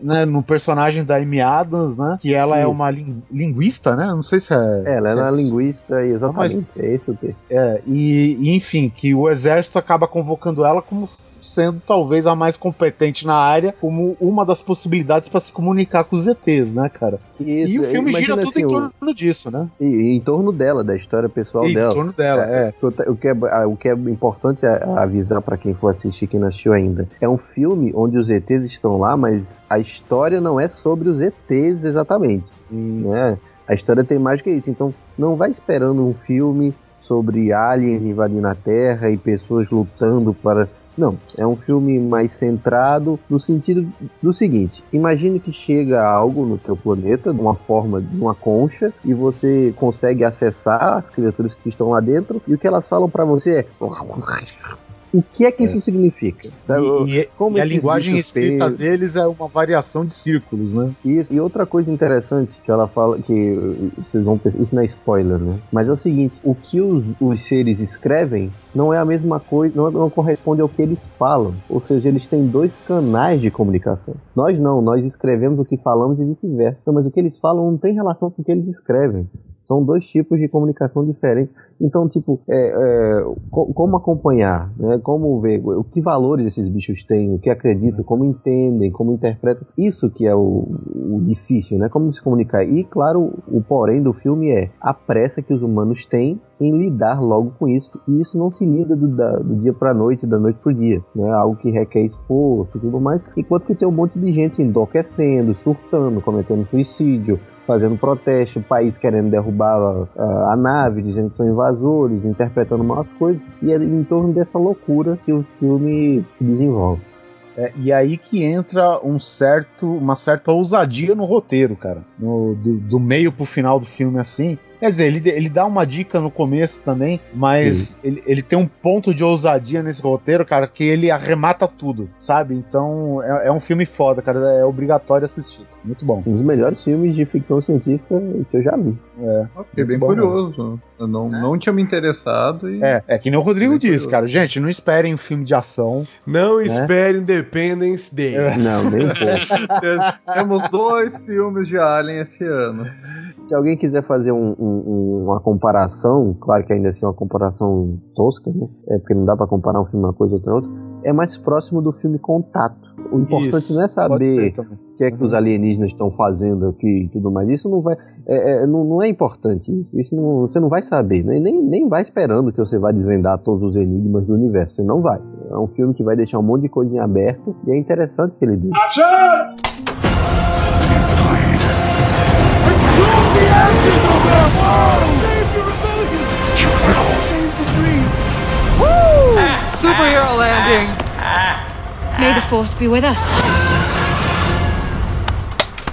[SPEAKER 3] né, no personagem da Amy Adams, né? Que ela é
[SPEAKER 6] Isso.
[SPEAKER 3] uma lin- linguista, né? Não sei se é.
[SPEAKER 6] Ela é
[SPEAKER 3] se
[SPEAKER 6] uma
[SPEAKER 3] isso.
[SPEAKER 6] linguista, exatamente. É esse o.
[SPEAKER 3] É, e, e, enfim, que o exército acaba convocando ela como sendo talvez a mais competente na área, como uma das possibilidades para se comunicar com os ETs, né, cara?
[SPEAKER 6] Isso,
[SPEAKER 3] e o filme
[SPEAKER 6] imagina
[SPEAKER 3] gira tudo
[SPEAKER 6] assim,
[SPEAKER 3] em
[SPEAKER 6] o-
[SPEAKER 3] torno disso, né?
[SPEAKER 6] E, e em torno dela, da história pessoal
[SPEAKER 3] E em
[SPEAKER 6] dela.
[SPEAKER 3] torno dela, é.
[SPEAKER 6] O que- O que é, o que é importante a- avisar pra quem for assistir, quem não assistiu ainda, é um filme onde os ETs estão lá, mas a história não é sobre os ETs exatamente. Né? A história tem mais que isso. Então, não vai esperando um filme sobre aliens invadindo a Terra e pessoas lutando para. Não, é um filme mais centrado no sentido do seguinte: imagine que chega algo no teu planeta, de uma forma de uma concha, e você consegue acessar as criaturas que estão lá dentro, e o que elas falam pra você é. O que é que isso significa? Sabe?
[SPEAKER 3] E, e-
[SPEAKER 6] Como
[SPEAKER 3] e a linguagem escrita
[SPEAKER 6] feios-
[SPEAKER 3] deles é uma variação de círculos, né?
[SPEAKER 6] Isso, e outra coisa interessante que ela fala, que uh, vocês vão pensar, isso não é spoiler, né? Mas é o seguinte, o que os, os seres escrevem não é a mesma coisa, não, não corresponde ao que eles falam. Ou seja, eles têm dois canais de comunicação. Nós não, nós escrevemos o que falamos e vice-versa. Mas o que eles falam não tem relação com o que eles escrevem. São dois tipos de comunicação diferentes. Então, tipo, é, é, co- como acompanhar, né? Como ver o que valores esses bichos têm, o que acreditam, como entendem, como interpretam. Isso que é o, o difícil, né? Como se comunicar. E, claro, o porém do filme é a pressa que os humanos têm em lidar logo com isso. E isso não se lida do, da- do dia pra noite, da noite pro dia. Né? Algo que requer esforço e tudo mais. Enquanto que tem um monte de gente enlouquecendo, surtando, cometendo suicídio, fazendo protesto, o país querendo derrubar a, a nave, dizendo que são invasores, interpretando mal as coisas, e é em torno dessa loucura que o filme se desenvolve.
[SPEAKER 3] É, e aí que entra um certo, uma certa ousadia no roteiro, cara. No- do, do meio pro final do filme, assim. Quer dizer, ele, ele dá uma dica no começo também, mas ele, ele tem um ponto de ousadia nesse roteiro, cara, que ele arremata tudo, sabe? Então é, é um filme foda, cara. É obrigatório assistir. Muito bom.
[SPEAKER 6] Um dos melhores filmes de ficção científica que eu já vi.
[SPEAKER 3] É,
[SPEAKER 4] Fiquei bem
[SPEAKER 3] bom
[SPEAKER 4] curioso. Eu não, não tinha me interessado e.
[SPEAKER 3] É, é que nem o Rodrigo disse, cara. Gente, não esperem um filme de ação.
[SPEAKER 2] Não
[SPEAKER 3] né?
[SPEAKER 2] espere Independence Day.
[SPEAKER 6] Não, nem um pouco.
[SPEAKER 4] Temos dois filmes de Alien esse ano.
[SPEAKER 6] Se alguém quiser fazer um- um- uma comparação, claro que ainda assim é uma comparação tosca, né? É porque não dá pra comparar um filme uma coisa outra outra. É mais próximo do filme Contato. O importante
[SPEAKER 3] Isso,
[SPEAKER 6] não é saber o que é que os alienígenas estão fazendo aqui e tudo mais. Isso não vai. é- é- não, não é importante. Isso, isso não- você não vai saber. né? Nem, nem vai esperando que você vai desvendar todos os enigmas do universo. Você não vai. É um filme que vai deixar um monte de coisa em aberto e é interessante que ele diz.
[SPEAKER 8] Superhero landing! May the force be with us.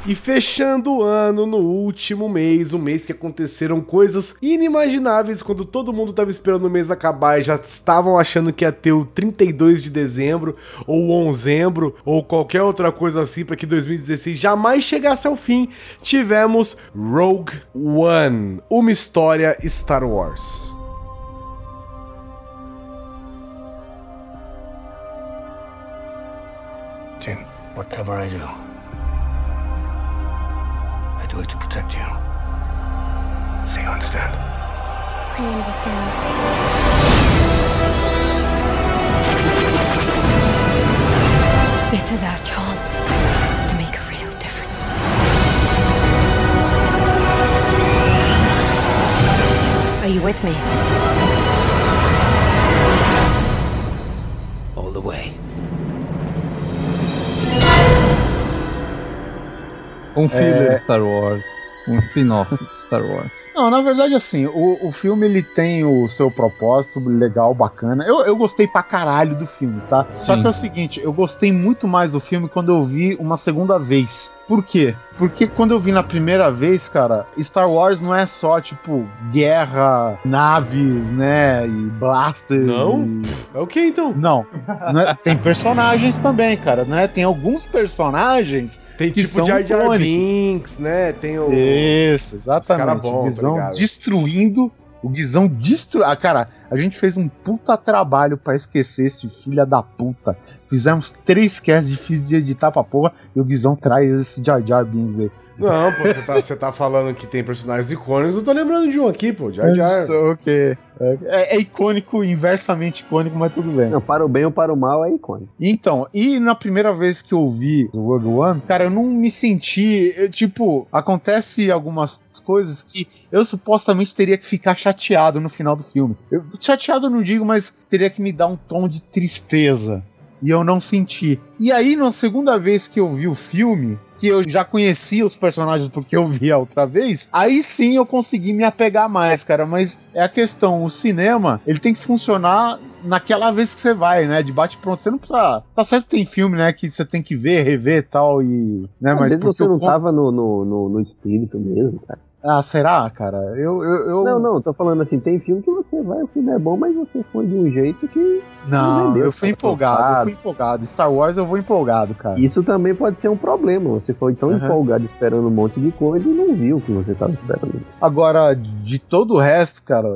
[SPEAKER 2] E fechando o ano no último mês, um mês que aconteceram coisas inimagináveis quando todo mundo tava esperando o mês acabar e já estavam achando que ia ter o 32 de dezembro ou onzembro ou qualquer outra coisa assim para que 2016 jamais chegasse ao fim. Tivemos Rogue One, uma história Star Wars.
[SPEAKER 7] Whatever I do, I do it to protect you. So you understand?
[SPEAKER 8] I understand. This is our chance to make a real difference. Are you with me?
[SPEAKER 7] All the way.
[SPEAKER 4] Um filler
[SPEAKER 3] É.
[SPEAKER 4] Star Wars. Um spin-off de Star Wars.
[SPEAKER 3] Não, na verdade, assim, o, o filme ele tem o seu propósito legal, bacana. Eu, eu gostei pra caralho do filme, tá? Só
[SPEAKER 4] Sim.
[SPEAKER 3] que é o seguinte, eu gostei muito mais do filme quando eu vi uma segunda vez. Por quê? Porque quando eu vi na primeira vez, cara, Star Wars não é só, tipo, guerra, naves, né? E blasters.
[SPEAKER 2] Não?
[SPEAKER 3] e-
[SPEAKER 2] É o que então?
[SPEAKER 3] Não. não é- tem personagens também, cara, né? Tem alguns personagens
[SPEAKER 2] Tem
[SPEAKER 3] que
[SPEAKER 2] tipo Jar Jar. Binks, né? Tem o
[SPEAKER 3] Isso,
[SPEAKER 2] Os cara
[SPEAKER 3] exatamente.
[SPEAKER 2] bom,
[SPEAKER 3] o
[SPEAKER 2] tá
[SPEAKER 3] Guizão
[SPEAKER 2] ligado?
[SPEAKER 3] destruindo. O Guizão destru... Ah, cara, a gente fez um puta trabalho pra esquecer esse filho da puta. Fizemos três casts difíceis de editar pra porra e o Guizão traz esse Jar Jar Binks aí.
[SPEAKER 2] Não, pô, você tá, você tá falando que tem personagens icônicos, eu tô lembrando de um aqui, pô, Jar Jar.
[SPEAKER 3] Isso, ok. É, é icônico, inversamente icônico, mas tudo bem.
[SPEAKER 6] Não, para o bem ou para o mal é icônico.
[SPEAKER 3] Então, e na primeira vez que eu vi o Rogue One, cara, eu não me senti. eu, tipo, acontece algumas coisas que eu supostamente teria que ficar chateado no final do filme. Eu, chateado eu não digo, mas teria que me dar um tom de tristeza. E eu não senti. E aí, na segunda vez que eu vi o filme, que eu já conhecia os personagens porque eu vi a outra vez, aí sim eu consegui me apegar mais, cara. Mas é a questão, o cinema, ele tem que funcionar naquela vez que você vai, né? De bate pronto. Você não precisa. Tá certo que tem filme, né? Que você tem que ver, rever e tal. E. Né,
[SPEAKER 6] Às
[SPEAKER 3] mas
[SPEAKER 6] vezes você não tava no, no, no, no espírito mesmo, cara.
[SPEAKER 3] Ah, será, cara? Eu. eu, eu...
[SPEAKER 6] Não, não, tô falando assim, tem filme que você vai, o filme é bom, mas você foi de um jeito que.
[SPEAKER 3] Não,
[SPEAKER 6] entendeu,
[SPEAKER 3] eu fui empolgado, eu fui empolgado. Star Wars eu vou empolgado, cara.
[SPEAKER 6] Isso também pode ser um problema. Você foi tão
[SPEAKER 3] Aham.
[SPEAKER 6] empolgado esperando um monte de coisa e não viu o que você tava esperando.
[SPEAKER 3] Agora, de todo o resto, cara,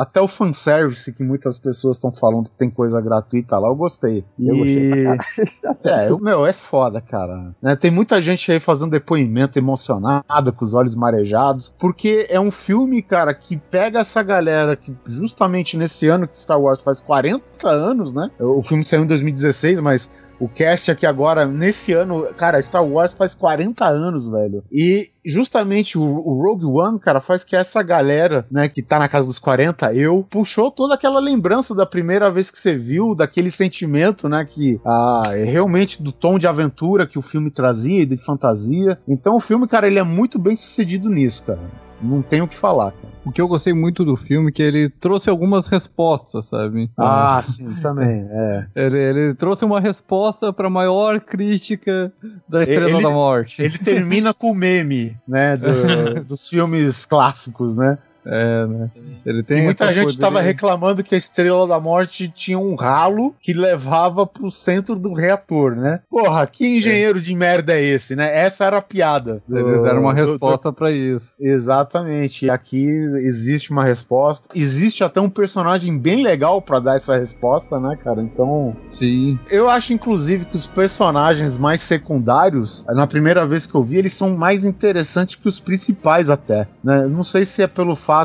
[SPEAKER 3] até o fanservice que muitas pessoas estão falando que tem coisa gratuita lá, eu gostei.
[SPEAKER 6] Eu gostei
[SPEAKER 3] É, eu- meu, é foda, cara. Né, tem muita gente aí fazendo depoimento emocionada, com os olhos marejados, porque é um filme, cara, que pega essa galera que justamente nesse ano que Star Wars faz 40 anos, né? O filme saiu em 2016, mas o cast aqui agora, nesse ano, cara, Star Wars faz 40 anos, velho. E justamente o, o Rogue One, cara, faz que essa galera, né, que tá na casa dos 40, eu, puxou toda aquela lembrança da primeira vez que você viu, daquele sentimento, né, que ah, é realmente do tom de aventura que o filme trazia e de fantasia. Então o filme, cara, ele é muito bem sucedido nisso, cara. Não tenho o que falar, cara.
[SPEAKER 4] O que eu gostei muito do filme é que ele trouxe algumas respostas, sabe?
[SPEAKER 3] Ah, sim, também, é.
[SPEAKER 4] Ele, ele trouxe uma resposta pra maior crítica da Estrela
[SPEAKER 3] Ele-
[SPEAKER 4] da Morte.
[SPEAKER 3] Ele termina com o meme, né, do- dos filmes clássicos, né?
[SPEAKER 4] É, né? Ele tem
[SPEAKER 3] Tem muita gente estava reclamando que a Estrela da Morte tinha um ralo que levava pro centro do reator, né? Porra, que engenheiro de merda é esse, né? Essa era a piada. do-
[SPEAKER 4] Eles deram uma
[SPEAKER 3] do- do-
[SPEAKER 4] resposta pra isso.
[SPEAKER 3] Exatamente. E aqui existe uma resposta. Existe até um personagem bem legal pra dar essa resposta, né, cara? Então.
[SPEAKER 4] Sim.
[SPEAKER 3] Eu acho, inclusive, que os personagens mais secundários, na primeira vez que eu vi, eles são mais interessantes que os principais, até. Né? Não sei se é pelo fato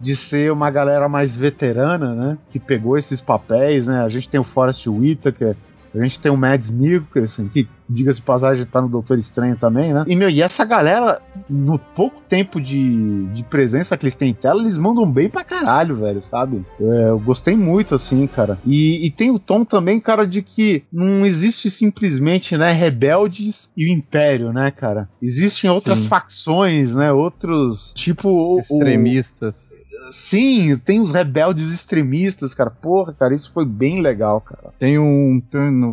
[SPEAKER 3] de ser uma galera mais veterana, né? Que pegou esses papéis, né? A gente tem o Forrest Whitaker. A gente tem o Mads Mikkelsen, que, diga-se de passagem, tá no Doutor Estranho também, né? E, meu, e essa galera, no pouco tempo de, de presença que eles têm em tela, eles mandam bem pra caralho, velho, sabe? É, eu gostei muito, assim, cara. E, e tem o tom também, cara, de que não existe simplesmente, né, rebeldes e o Império, né, cara? Existem outras
[SPEAKER 4] Sim.
[SPEAKER 3] facções, né? Outros, tipo... o- o-
[SPEAKER 4] Extremistas.
[SPEAKER 3] Sim, tem os rebeldes extremistas, cara. Porra, cara, isso foi bem legal, cara.
[SPEAKER 4] Tem um.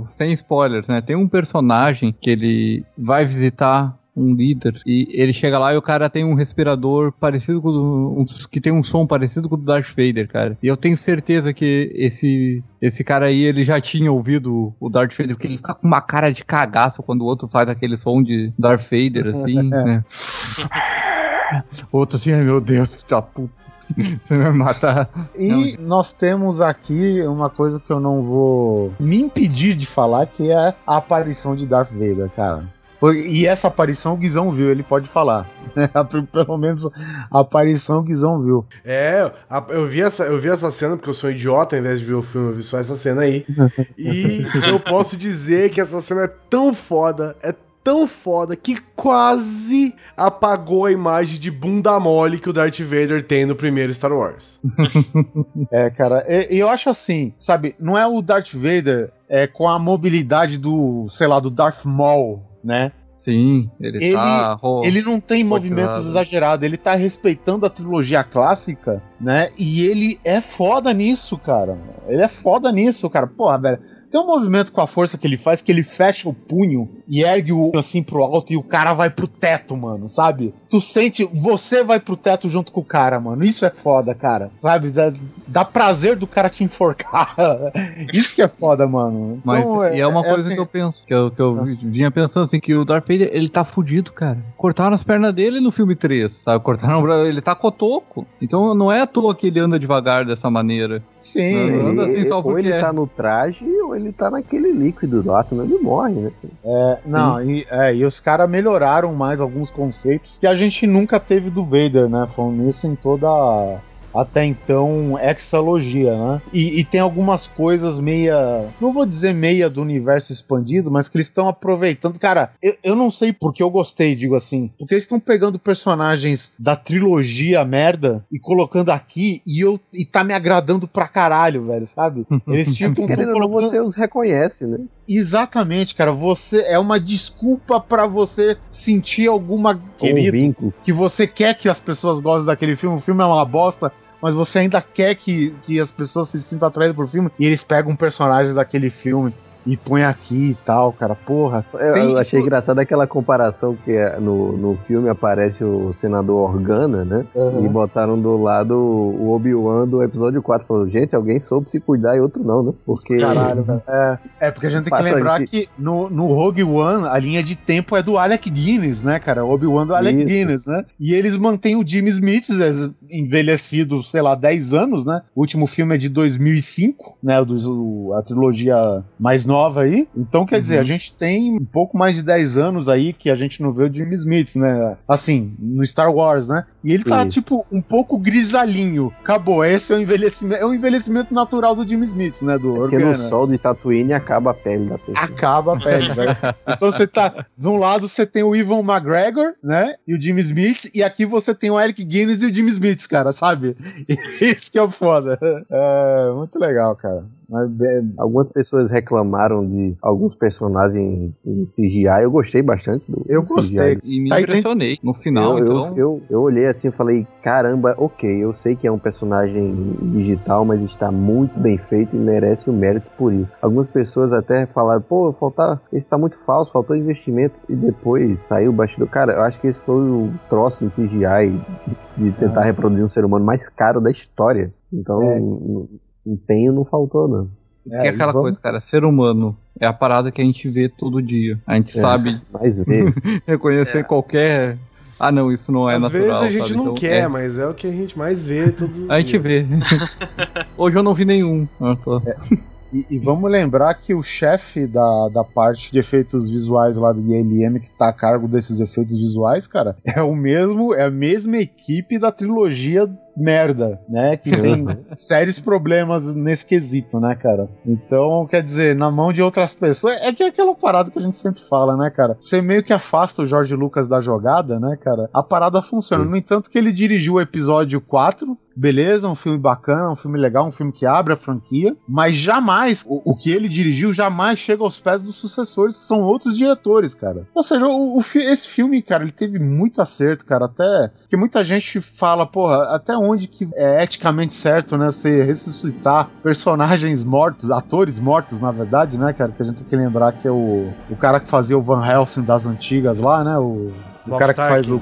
[SPEAKER 4] sem spoiler, né? Tem um personagem que ele vai visitar um líder e ele chega lá e o cara tem um respirador parecido com o do, um, que tem um som parecido com o do Darth Vader, cara. E eu tenho certeza que esse esse cara aí ele já tinha ouvido o Darth Vader porque ele fica com uma cara de cagaço quando o outro faz aquele som de Darth Vader assim, né? Outro assim, ai meu Deus, tá puta. Você vai me matar.
[SPEAKER 3] E nós temos aqui uma coisa que eu não vou me impedir de falar, que é a aparição de Darth Vader, cara. E essa aparição o Guizão viu, ele pode falar. Pelo menos a aparição o Guizão viu.
[SPEAKER 2] É, eu vi, essa, eu vi essa cena porque eu sou um idiota, ao invés de ver o filme, eu vi só essa cena aí. E eu posso dizer que essa cena é tão foda, é tão foda, que quase apagou a imagem de bunda mole que o Darth Vader tem no primeiro Star Wars.
[SPEAKER 3] É, cara, e eu acho assim, sabe, não é o Darth Vader é, com a mobilidade do, sei lá, do Darth Maul, né?
[SPEAKER 4] Sim, ele,
[SPEAKER 3] Ele,
[SPEAKER 4] tá.
[SPEAKER 3] ele não tem
[SPEAKER 4] roteado.
[SPEAKER 3] movimentos exagerados, ele tá respeitando a trilogia clássica, né? E ele é foda nisso, cara. Ele é foda nisso, cara. Porra, velho. Tem um movimento com a força que ele faz que ele fecha o punho e ergue o assim pro alto e o cara vai pro teto, mano, sabe? Tu sente, você vai pro teto junto com o cara, mano. Isso é foda, cara. Sabe? Dá, dá prazer do cara te enforcar. Isso que é foda, mano.
[SPEAKER 4] Mas
[SPEAKER 3] Então,
[SPEAKER 4] e é uma coisa
[SPEAKER 3] assim-
[SPEAKER 4] que eu penso, que eu, que eu vinha pensando assim, que o Darth Vader, ele tá fudido, cara. Cortaram as pernas dele no filme 3, sabe? Cortaram, ele tá cotoco. Então não é à toa que ele anda devagar dessa maneira.
[SPEAKER 3] Sim.
[SPEAKER 4] Não anda assim só
[SPEAKER 6] ou
[SPEAKER 4] porque
[SPEAKER 6] ele
[SPEAKER 4] é.
[SPEAKER 6] tá no traje ou ele tá naquele líquido lá, senão ele morre, né?
[SPEAKER 3] É, não, e, é, e os caras melhoraram mais alguns conceitos que a gente nunca teve do Vader, né? Falando nisso em toda até então exalogia, né? E, e tem algumas coisas meia. Não vou dizer meia do universo expandido, mas que eles estão aproveitando. Cara, eu, eu não sei porque eu gostei, digo assim. Porque eles estão pegando personagens da trilogia merda e colocando aqui e, eu, e tá me agradando pra caralho, velho, sabe? Eles tipo tão
[SPEAKER 6] Querendo ou não, você os reconhece, né?
[SPEAKER 3] Exatamente, cara. Você é uma desculpa pra você sentir alguma querido
[SPEAKER 6] vínculo.
[SPEAKER 3] que você quer que as pessoas gostem daquele filme. O filme é uma bosta, mas você ainda quer que, que as pessoas se sintam atraídas por filme. E eles pegam personagem daquele filme e põem aqui e tal, cara. Porra.
[SPEAKER 6] Eu, eu achei engraçado aquela comparação que é, no, no filme aparece o senador Organa, né?
[SPEAKER 3] Uhum.
[SPEAKER 6] E botaram do lado o Obi-Wan do episódio 4. Falou, gente, alguém soube se cuidar e outro não, né? Porque.
[SPEAKER 3] Caralho, velho. É, é porque a gente tem que lembrar
[SPEAKER 6] de-
[SPEAKER 3] que no, no Rogue One a linha de tempo é do Alec Guinness, né, cara? Obi-Wan do Alec
[SPEAKER 6] Isso.
[SPEAKER 3] Guinness, né? E eles mantêm o Jimmy Smith é, envelhecido, sei lá, 10 anos, né? O último filme é de 2005, né? O, dos- o- a trilogia mais nova aí. Então, quer dizer, a gente tem um pouco mais de 10 anos aí que a gente não vê o Jimmy Smith, né? Assim, no Star Wars, né? E ele tá,
[SPEAKER 6] Isso.
[SPEAKER 3] tipo, um pouco grisalhinho. Acabou. Esse é o envelhecimento, é o envelhecimento natural do Jimmy Smith, né? Do
[SPEAKER 6] Porque no sol de Tatooine acaba a pele da pessoa.
[SPEAKER 3] Acaba a pele, velho. Então você tá. De um lado você tem o Ivan McGregor, né? E o Jimmy Smith. E aqui você tem o Eric Guinness e o Jimmy Smith, cara, sabe? Isso que é o foda. É muito legal, cara. É,
[SPEAKER 6] Algumas pessoas reclamaram de alguns personagens em CGI. Eu gostei bastante do
[SPEAKER 3] Eu gostei.
[SPEAKER 6] CGI.
[SPEAKER 4] E me
[SPEAKER 3] Tá,
[SPEAKER 4] impressionei no final,
[SPEAKER 6] eu,
[SPEAKER 4] então.
[SPEAKER 6] eu, eu, eu olhei assim e falei, caramba, ok, eu sei que é um personagem digital, mas está muito bem feito e merece o mérito por isso. Algumas pessoas até falaram, pô, faltar, esse tá muito falso, faltou investimento, e depois saiu o bastidor. Cara, eu acho que esse foi o troço do CGI de tentar reproduzir um ser humano mais caro da história. Então,
[SPEAKER 3] É.
[SPEAKER 6] empenho não faltou, não.
[SPEAKER 4] Que é aquela
[SPEAKER 3] vamos-
[SPEAKER 4] coisa, cara, ser humano é a parada que a gente vê todo dia. A gente
[SPEAKER 6] É,
[SPEAKER 4] sabe
[SPEAKER 6] Mas vê.
[SPEAKER 4] reconhecer qualquer. Ah, não, isso não é
[SPEAKER 2] Às
[SPEAKER 4] natural.
[SPEAKER 2] vezes a gente
[SPEAKER 4] sabe?
[SPEAKER 2] não
[SPEAKER 4] Então,
[SPEAKER 2] quer,
[SPEAKER 4] é.
[SPEAKER 2] mas é o que a gente mais vê todos os
[SPEAKER 4] A gente
[SPEAKER 2] dias.
[SPEAKER 4] vê. Hoje eu não vi nenhum. Ah, tô-
[SPEAKER 3] E, e vamos lembrar que o chefe da, da parte de efeitos visuais lá do ILM, que tá a cargo desses efeitos visuais, cara, é o mesmo, é a mesma equipe da trilogia merda, né? Que tem sérios problemas nesse quesito, né, cara? Então, quer dizer, na mão de outras pessoas, é que é aquela parada que a gente sempre fala, né, cara? Você meio que afasta o Jorge Lucas da jogada, né, cara? A parada funciona. No entanto, que ele dirigiu o episódio 4, beleza, um filme bacana, um filme legal, um filme que abre a franquia, mas jamais, o, o que ele dirigiu jamais chega aos pés dos sucessores, que são outros diretores, cara. Ou seja, o, o esse filme, cara, ele teve muito acerto, cara, até que muita gente fala, porra, até onde que é eticamente certo, né, você ressuscitar personagens mortos, atores mortos, na verdade, né, cara, que a gente tem que lembrar que é o, o cara que fazia o Van Helsing das antigas lá, né, o, o cara que faz o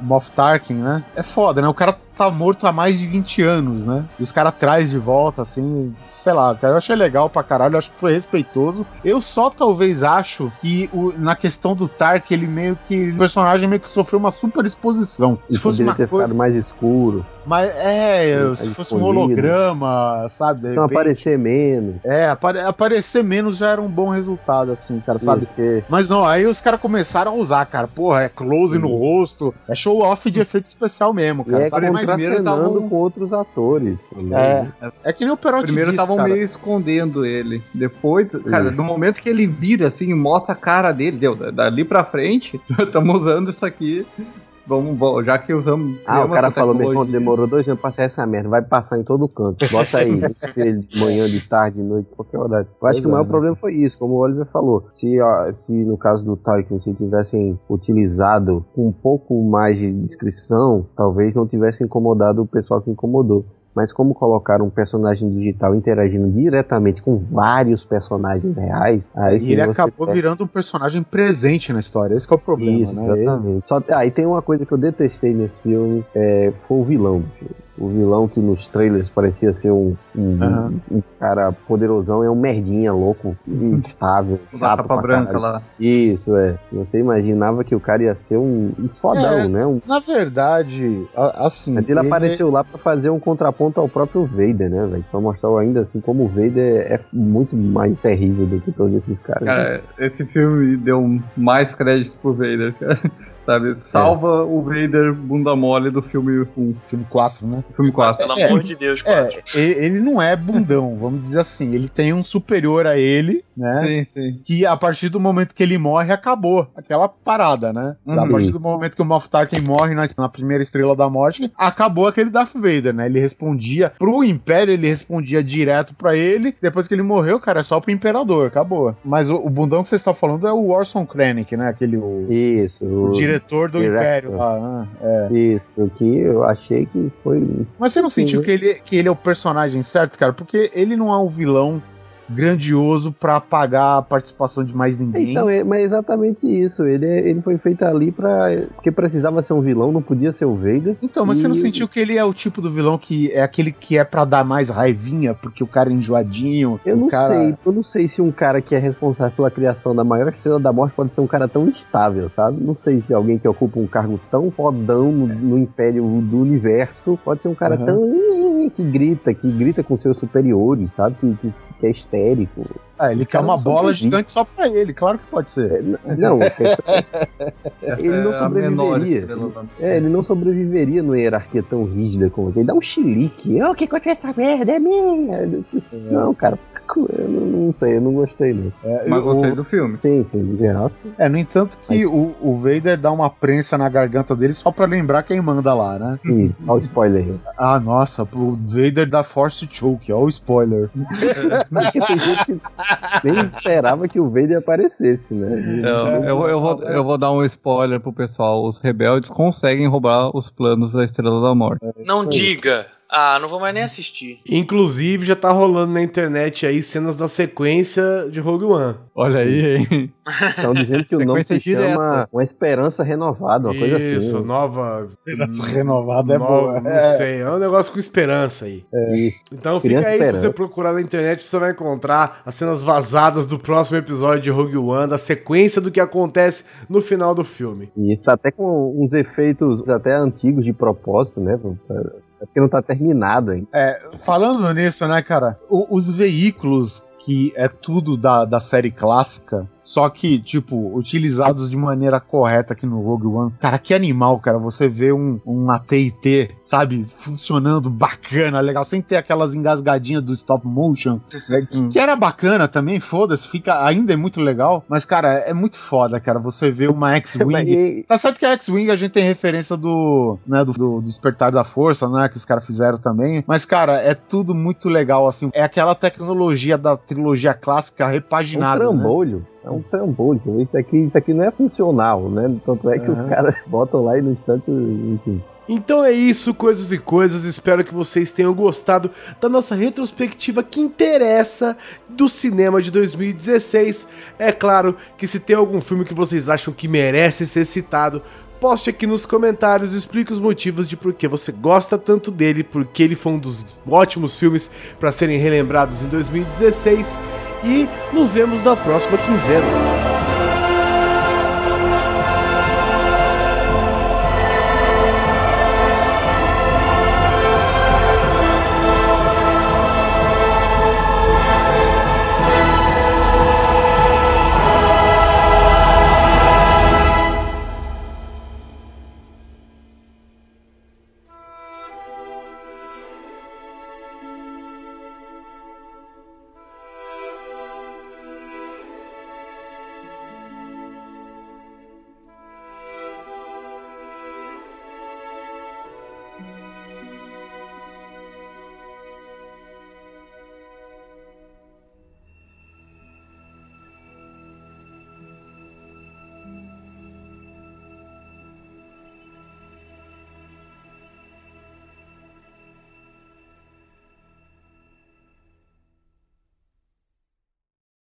[SPEAKER 3] Moff Tarkin, né? É foda, né? O cara tá morto há mais de 20 anos, né? E os caras traz de volta, assim, sei lá, cara, eu achei legal pra caralho, acho que foi respeitoso. Eu só talvez acho que o- na questão do Tark, ele meio que. O personagem meio que sofreu uma super exposição. Se fosse uma
[SPEAKER 6] ter
[SPEAKER 3] coisa.
[SPEAKER 6] ficado mais escuro.
[SPEAKER 3] Mas é, se fosse um holograma, sabe?
[SPEAKER 6] Então aparecer menos.
[SPEAKER 3] É, apare- aparecer menos já era um bom resultado, assim, cara, sabe?
[SPEAKER 6] Isso, que-
[SPEAKER 3] Mas não, aí os caras começaram a usar, cara. Porra, é close no rosto, é show off de efeito especial mesmo,
[SPEAKER 6] E
[SPEAKER 3] cara.
[SPEAKER 6] é
[SPEAKER 3] Mas
[SPEAKER 6] contracenando com outros atores.
[SPEAKER 3] É, é que nem o Perotti
[SPEAKER 4] Primeiro estavam meio escondendo ele. Depois, cara, no momento que ele vira assim e mostra a cara dele, deu, da- dali pra frente, estamos usando isso aqui. Vamos, já que usamos.
[SPEAKER 6] Ah, o
[SPEAKER 4] mesmo
[SPEAKER 6] cara falou, meu irmão,
[SPEAKER 4] tecnologia.
[SPEAKER 6] demorou dois anos pra sair essa merda, vai passar em todo canto. Bota aí, de manhã, de tarde, de noite, qualquer horário. Eu acho
[SPEAKER 3] Pois
[SPEAKER 6] que o
[SPEAKER 3] é,
[SPEAKER 6] maior
[SPEAKER 3] né?
[SPEAKER 6] problema foi isso, como o Oliver falou. Se, ó, se no caso do Tarkin, se tivessem utilizado com um pouco mais de descrição, talvez não tivesse incomodado o pessoal que incomodou. Mas como colocaram um personagem digital interagindo diretamente com vários personagens reais, aí
[SPEAKER 3] E ele acabou
[SPEAKER 6] perde-
[SPEAKER 3] virando um personagem presente na história. Esse é o problema,
[SPEAKER 6] Isso,
[SPEAKER 3] né?
[SPEAKER 6] exatamente. Só, ah, e tem uma coisa que eu detestei nesse filme, é, foi o vilão do filme. O vilão que nos trailers parecia ser um, um,
[SPEAKER 3] Aham.
[SPEAKER 6] um cara poderosão, é um merdinha louco, instável, chato
[SPEAKER 4] capa branca
[SPEAKER 6] caralho.
[SPEAKER 4] lá.
[SPEAKER 6] Isso, é. Você imaginava que o cara ia ser um, um fodão,
[SPEAKER 3] É,
[SPEAKER 6] né? Um-
[SPEAKER 3] Na verdade, a- assim.
[SPEAKER 6] mas ele, apareceu lá pra fazer um contraponto ao próprio Vader, né, velho? Pra mostrar ainda assim como o Vader é muito mais terrível do que todos esses caras. né?
[SPEAKER 4] Cara, esse filme deu mais crédito pro Vader, cara. Sabe? Salva o Vader bunda mole do filme 1.
[SPEAKER 3] Filme 4, né?
[SPEAKER 4] Filme 4.
[SPEAKER 5] Pelo
[SPEAKER 3] É.
[SPEAKER 5] amor de Deus,
[SPEAKER 3] É,
[SPEAKER 5] quatro.
[SPEAKER 3] e- ele não é bundão, vamos dizer assim. Ele tem um superior a ele, né?
[SPEAKER 4] Sim, sim.
[SPEAKER 3] Que a partir do momento que ele morre, acabou. Aquela parada, né? A
[SPEAKER 4] Uhum.
[SPEAKER 3] partir do momento que o Moff Tarkin morre na, na primeira Estrela da Morte, acabou aquele Darth Vader, né? Ele respondia pro Império, ele respondia direto pra ele. Depois que ele morreu, cara, é só pro Imperador, acabou. Mas o, o bundão que vocês estão falando é o Orson Krennic, né? Aquele o,
[SPEAKER 6] Isso.
[SPEAKER 3] o diretor do
[SPEAKER 6] Director.
[SPEAKER 3] Império lá. né? É.
[SPEAKER 6] Isso, que eu achei que foi.
[SPEAKER 3] Mas você não sentiu que ele, que ele é o personagem certo, cara? Porque ele não é um vilão grandioso pra apagar a participação de mais ninguém.
[SPEAKER 6] Então, é, mas é exatamente isso. Ele, é- ele foi feito ali pra. Porque precisava ser um vilão, não podia ser o Vader.
[SPEAKER 3] Então, mas você não
[SPEAKER 6] E-
[SPEAKER 3] sentiu que ele é o tipo do vilão que é aquele que é pra dar mais raivinha, porque o cara é enjoadinho?
[SPEAKER 6] Eu não
[SPEAKER 3] cara...
[SPEAKER 6] sei, eu não sei se um cara que é responsável pela criação da maior estrela da morte pode ser um cara tão instável, sabe? Não sei se alguém que ocupa um cargo tão fodão no, no império do universo pode ser um cara
[SPEAKER 3] Uhum.
[SPEAKER 6] tão que grita, que grita com seus superiores, sabe? Que, que, que é histérico.
[SPEAKER 3] Ah, ele quer uma
[SPEAKER 6] não
[SPEAKER 3] bola gigante só pra ele, claro que pode ser.
[SPEAKER 6] Não, a questão- ele não
[SPEAKER 4] é
[SPEAKER 6] sobreviveria. É, ele não sobreviveria numa hierarquia tão rígida como aquele. Dá um chilique. Oh, que acontece essa merda? É minha. Não, cara, eu não, não sei, eu não gostei, não.
[SPEAKER 4] Mas
[SPEAKER 3] o-
[SPEAKER 4] gostei do filme.
[SPEAKER 6] Sim, sim, em geral.
[SPEAKER 3] É, no entanto que o, o Vader dá uma prensa na garganta dele só pra lembrar quem manda lá, né?
[SPEAKER 6] Ih, olha o spoiler aí.
[SPEAKER 3] Ah, nossa, o Vader da Force Choke, ó o spoiler.
[SPEAKER 6] Porque tem gente que nem esperava que o Vader aparecesse, né?
[SPEAKER 4] Eu, eu, eu vou, eu vou dar um spoiler pro pessoal. Os rebeldes conseguem roubar os planos da Estrela da Morte.
[SPEAKER 5] Não diga. Ah, não vou mais nem assistir.
[SPEAKER 2] Inclusive, já tá rolando na internet aí cenas da sequência de Rogue One.
[SPEAKER 4] Olha aí, hein?
[SPEAKER 6] Estão dizendo que o nome se
[SPEAKER 4] direta.
[SPEAKER 6] chama Uma Esperança Renovada, uma coisa assim.
[SPEAKER 2] Isso,
[SPEAKER 6] né?
[SPEAKER 2] nova.
[SPEAKER 3] Esperança renovada é
[SPEAKER 2] nova-
[SPEAKER 3] boa.
[SPEAKER 2] Não
[SPEAKER 3] É.
[SPEAKER 2] sei, é um negócio com esperança aí.
[SPEAKER 6] Isso.
[SPEAKER 2] Então
[SPEAKER 6] Criança
[SPEAKER 2] fica aí, se
[SPEAKER 6] esperando.
[SPEAKER 2] você procurar na internet, você vai encontrar as cenas vazadas do próximo episódio de Rogue One, da sequência do que acontece no final do filme.
[SPEAKER 6] E isso tá até com uns efeitos até antigos de propósito, né? É porque não tá terminado ainda.
[SPEAKER 3] É, falando nisso, né, cara, o- os veículos que é tudo da, da série clássica, só que, tipo, utilizados de maneira correta aqui no Rogue One. Cara, que animal, cara. Você vê um, um AT&T, sabe, funcionando bacana, legal, sem ter aquelas engasgadinhas do stop motion, né, que, que era bacana também, foda-se, fica, ainda é muito legal, mas, cara, é muito foda, cara, você vê uma X-Wing. tá certo que a X-Wing a gente tem referência do, né, do, do Despertar da Força, né, que os caras fizeram também, mas, cara, é tudo muito legal, assim, é aquela tecnologia da trilogia clássica repaginada.
[SPEAKER 6] Um trambolho.
[SPEAKER 3] Né?
[SPEAKER 6] É um trambolho. Isso aqui, isso aqui não é funcional, né? Tanto é que
[SPEAKER 3] É.
[SPEAKER 6] os caras botam lá e no instante, enfim.
[SPEAKER 2] Então é isso, coisas e coisas. Espero que vocês tenham gostado da nossa retrospectiva que interessa do cinema de 2016. É claro que se tem algum filme que vocês acham que merece ser citado, poste aqui nos comentários e explique os motivos de por que você gosta tanto dele, porque ele foi um dos ótimos filmes para serem relembrados em 2016. E nos vemos na próxima quinzena.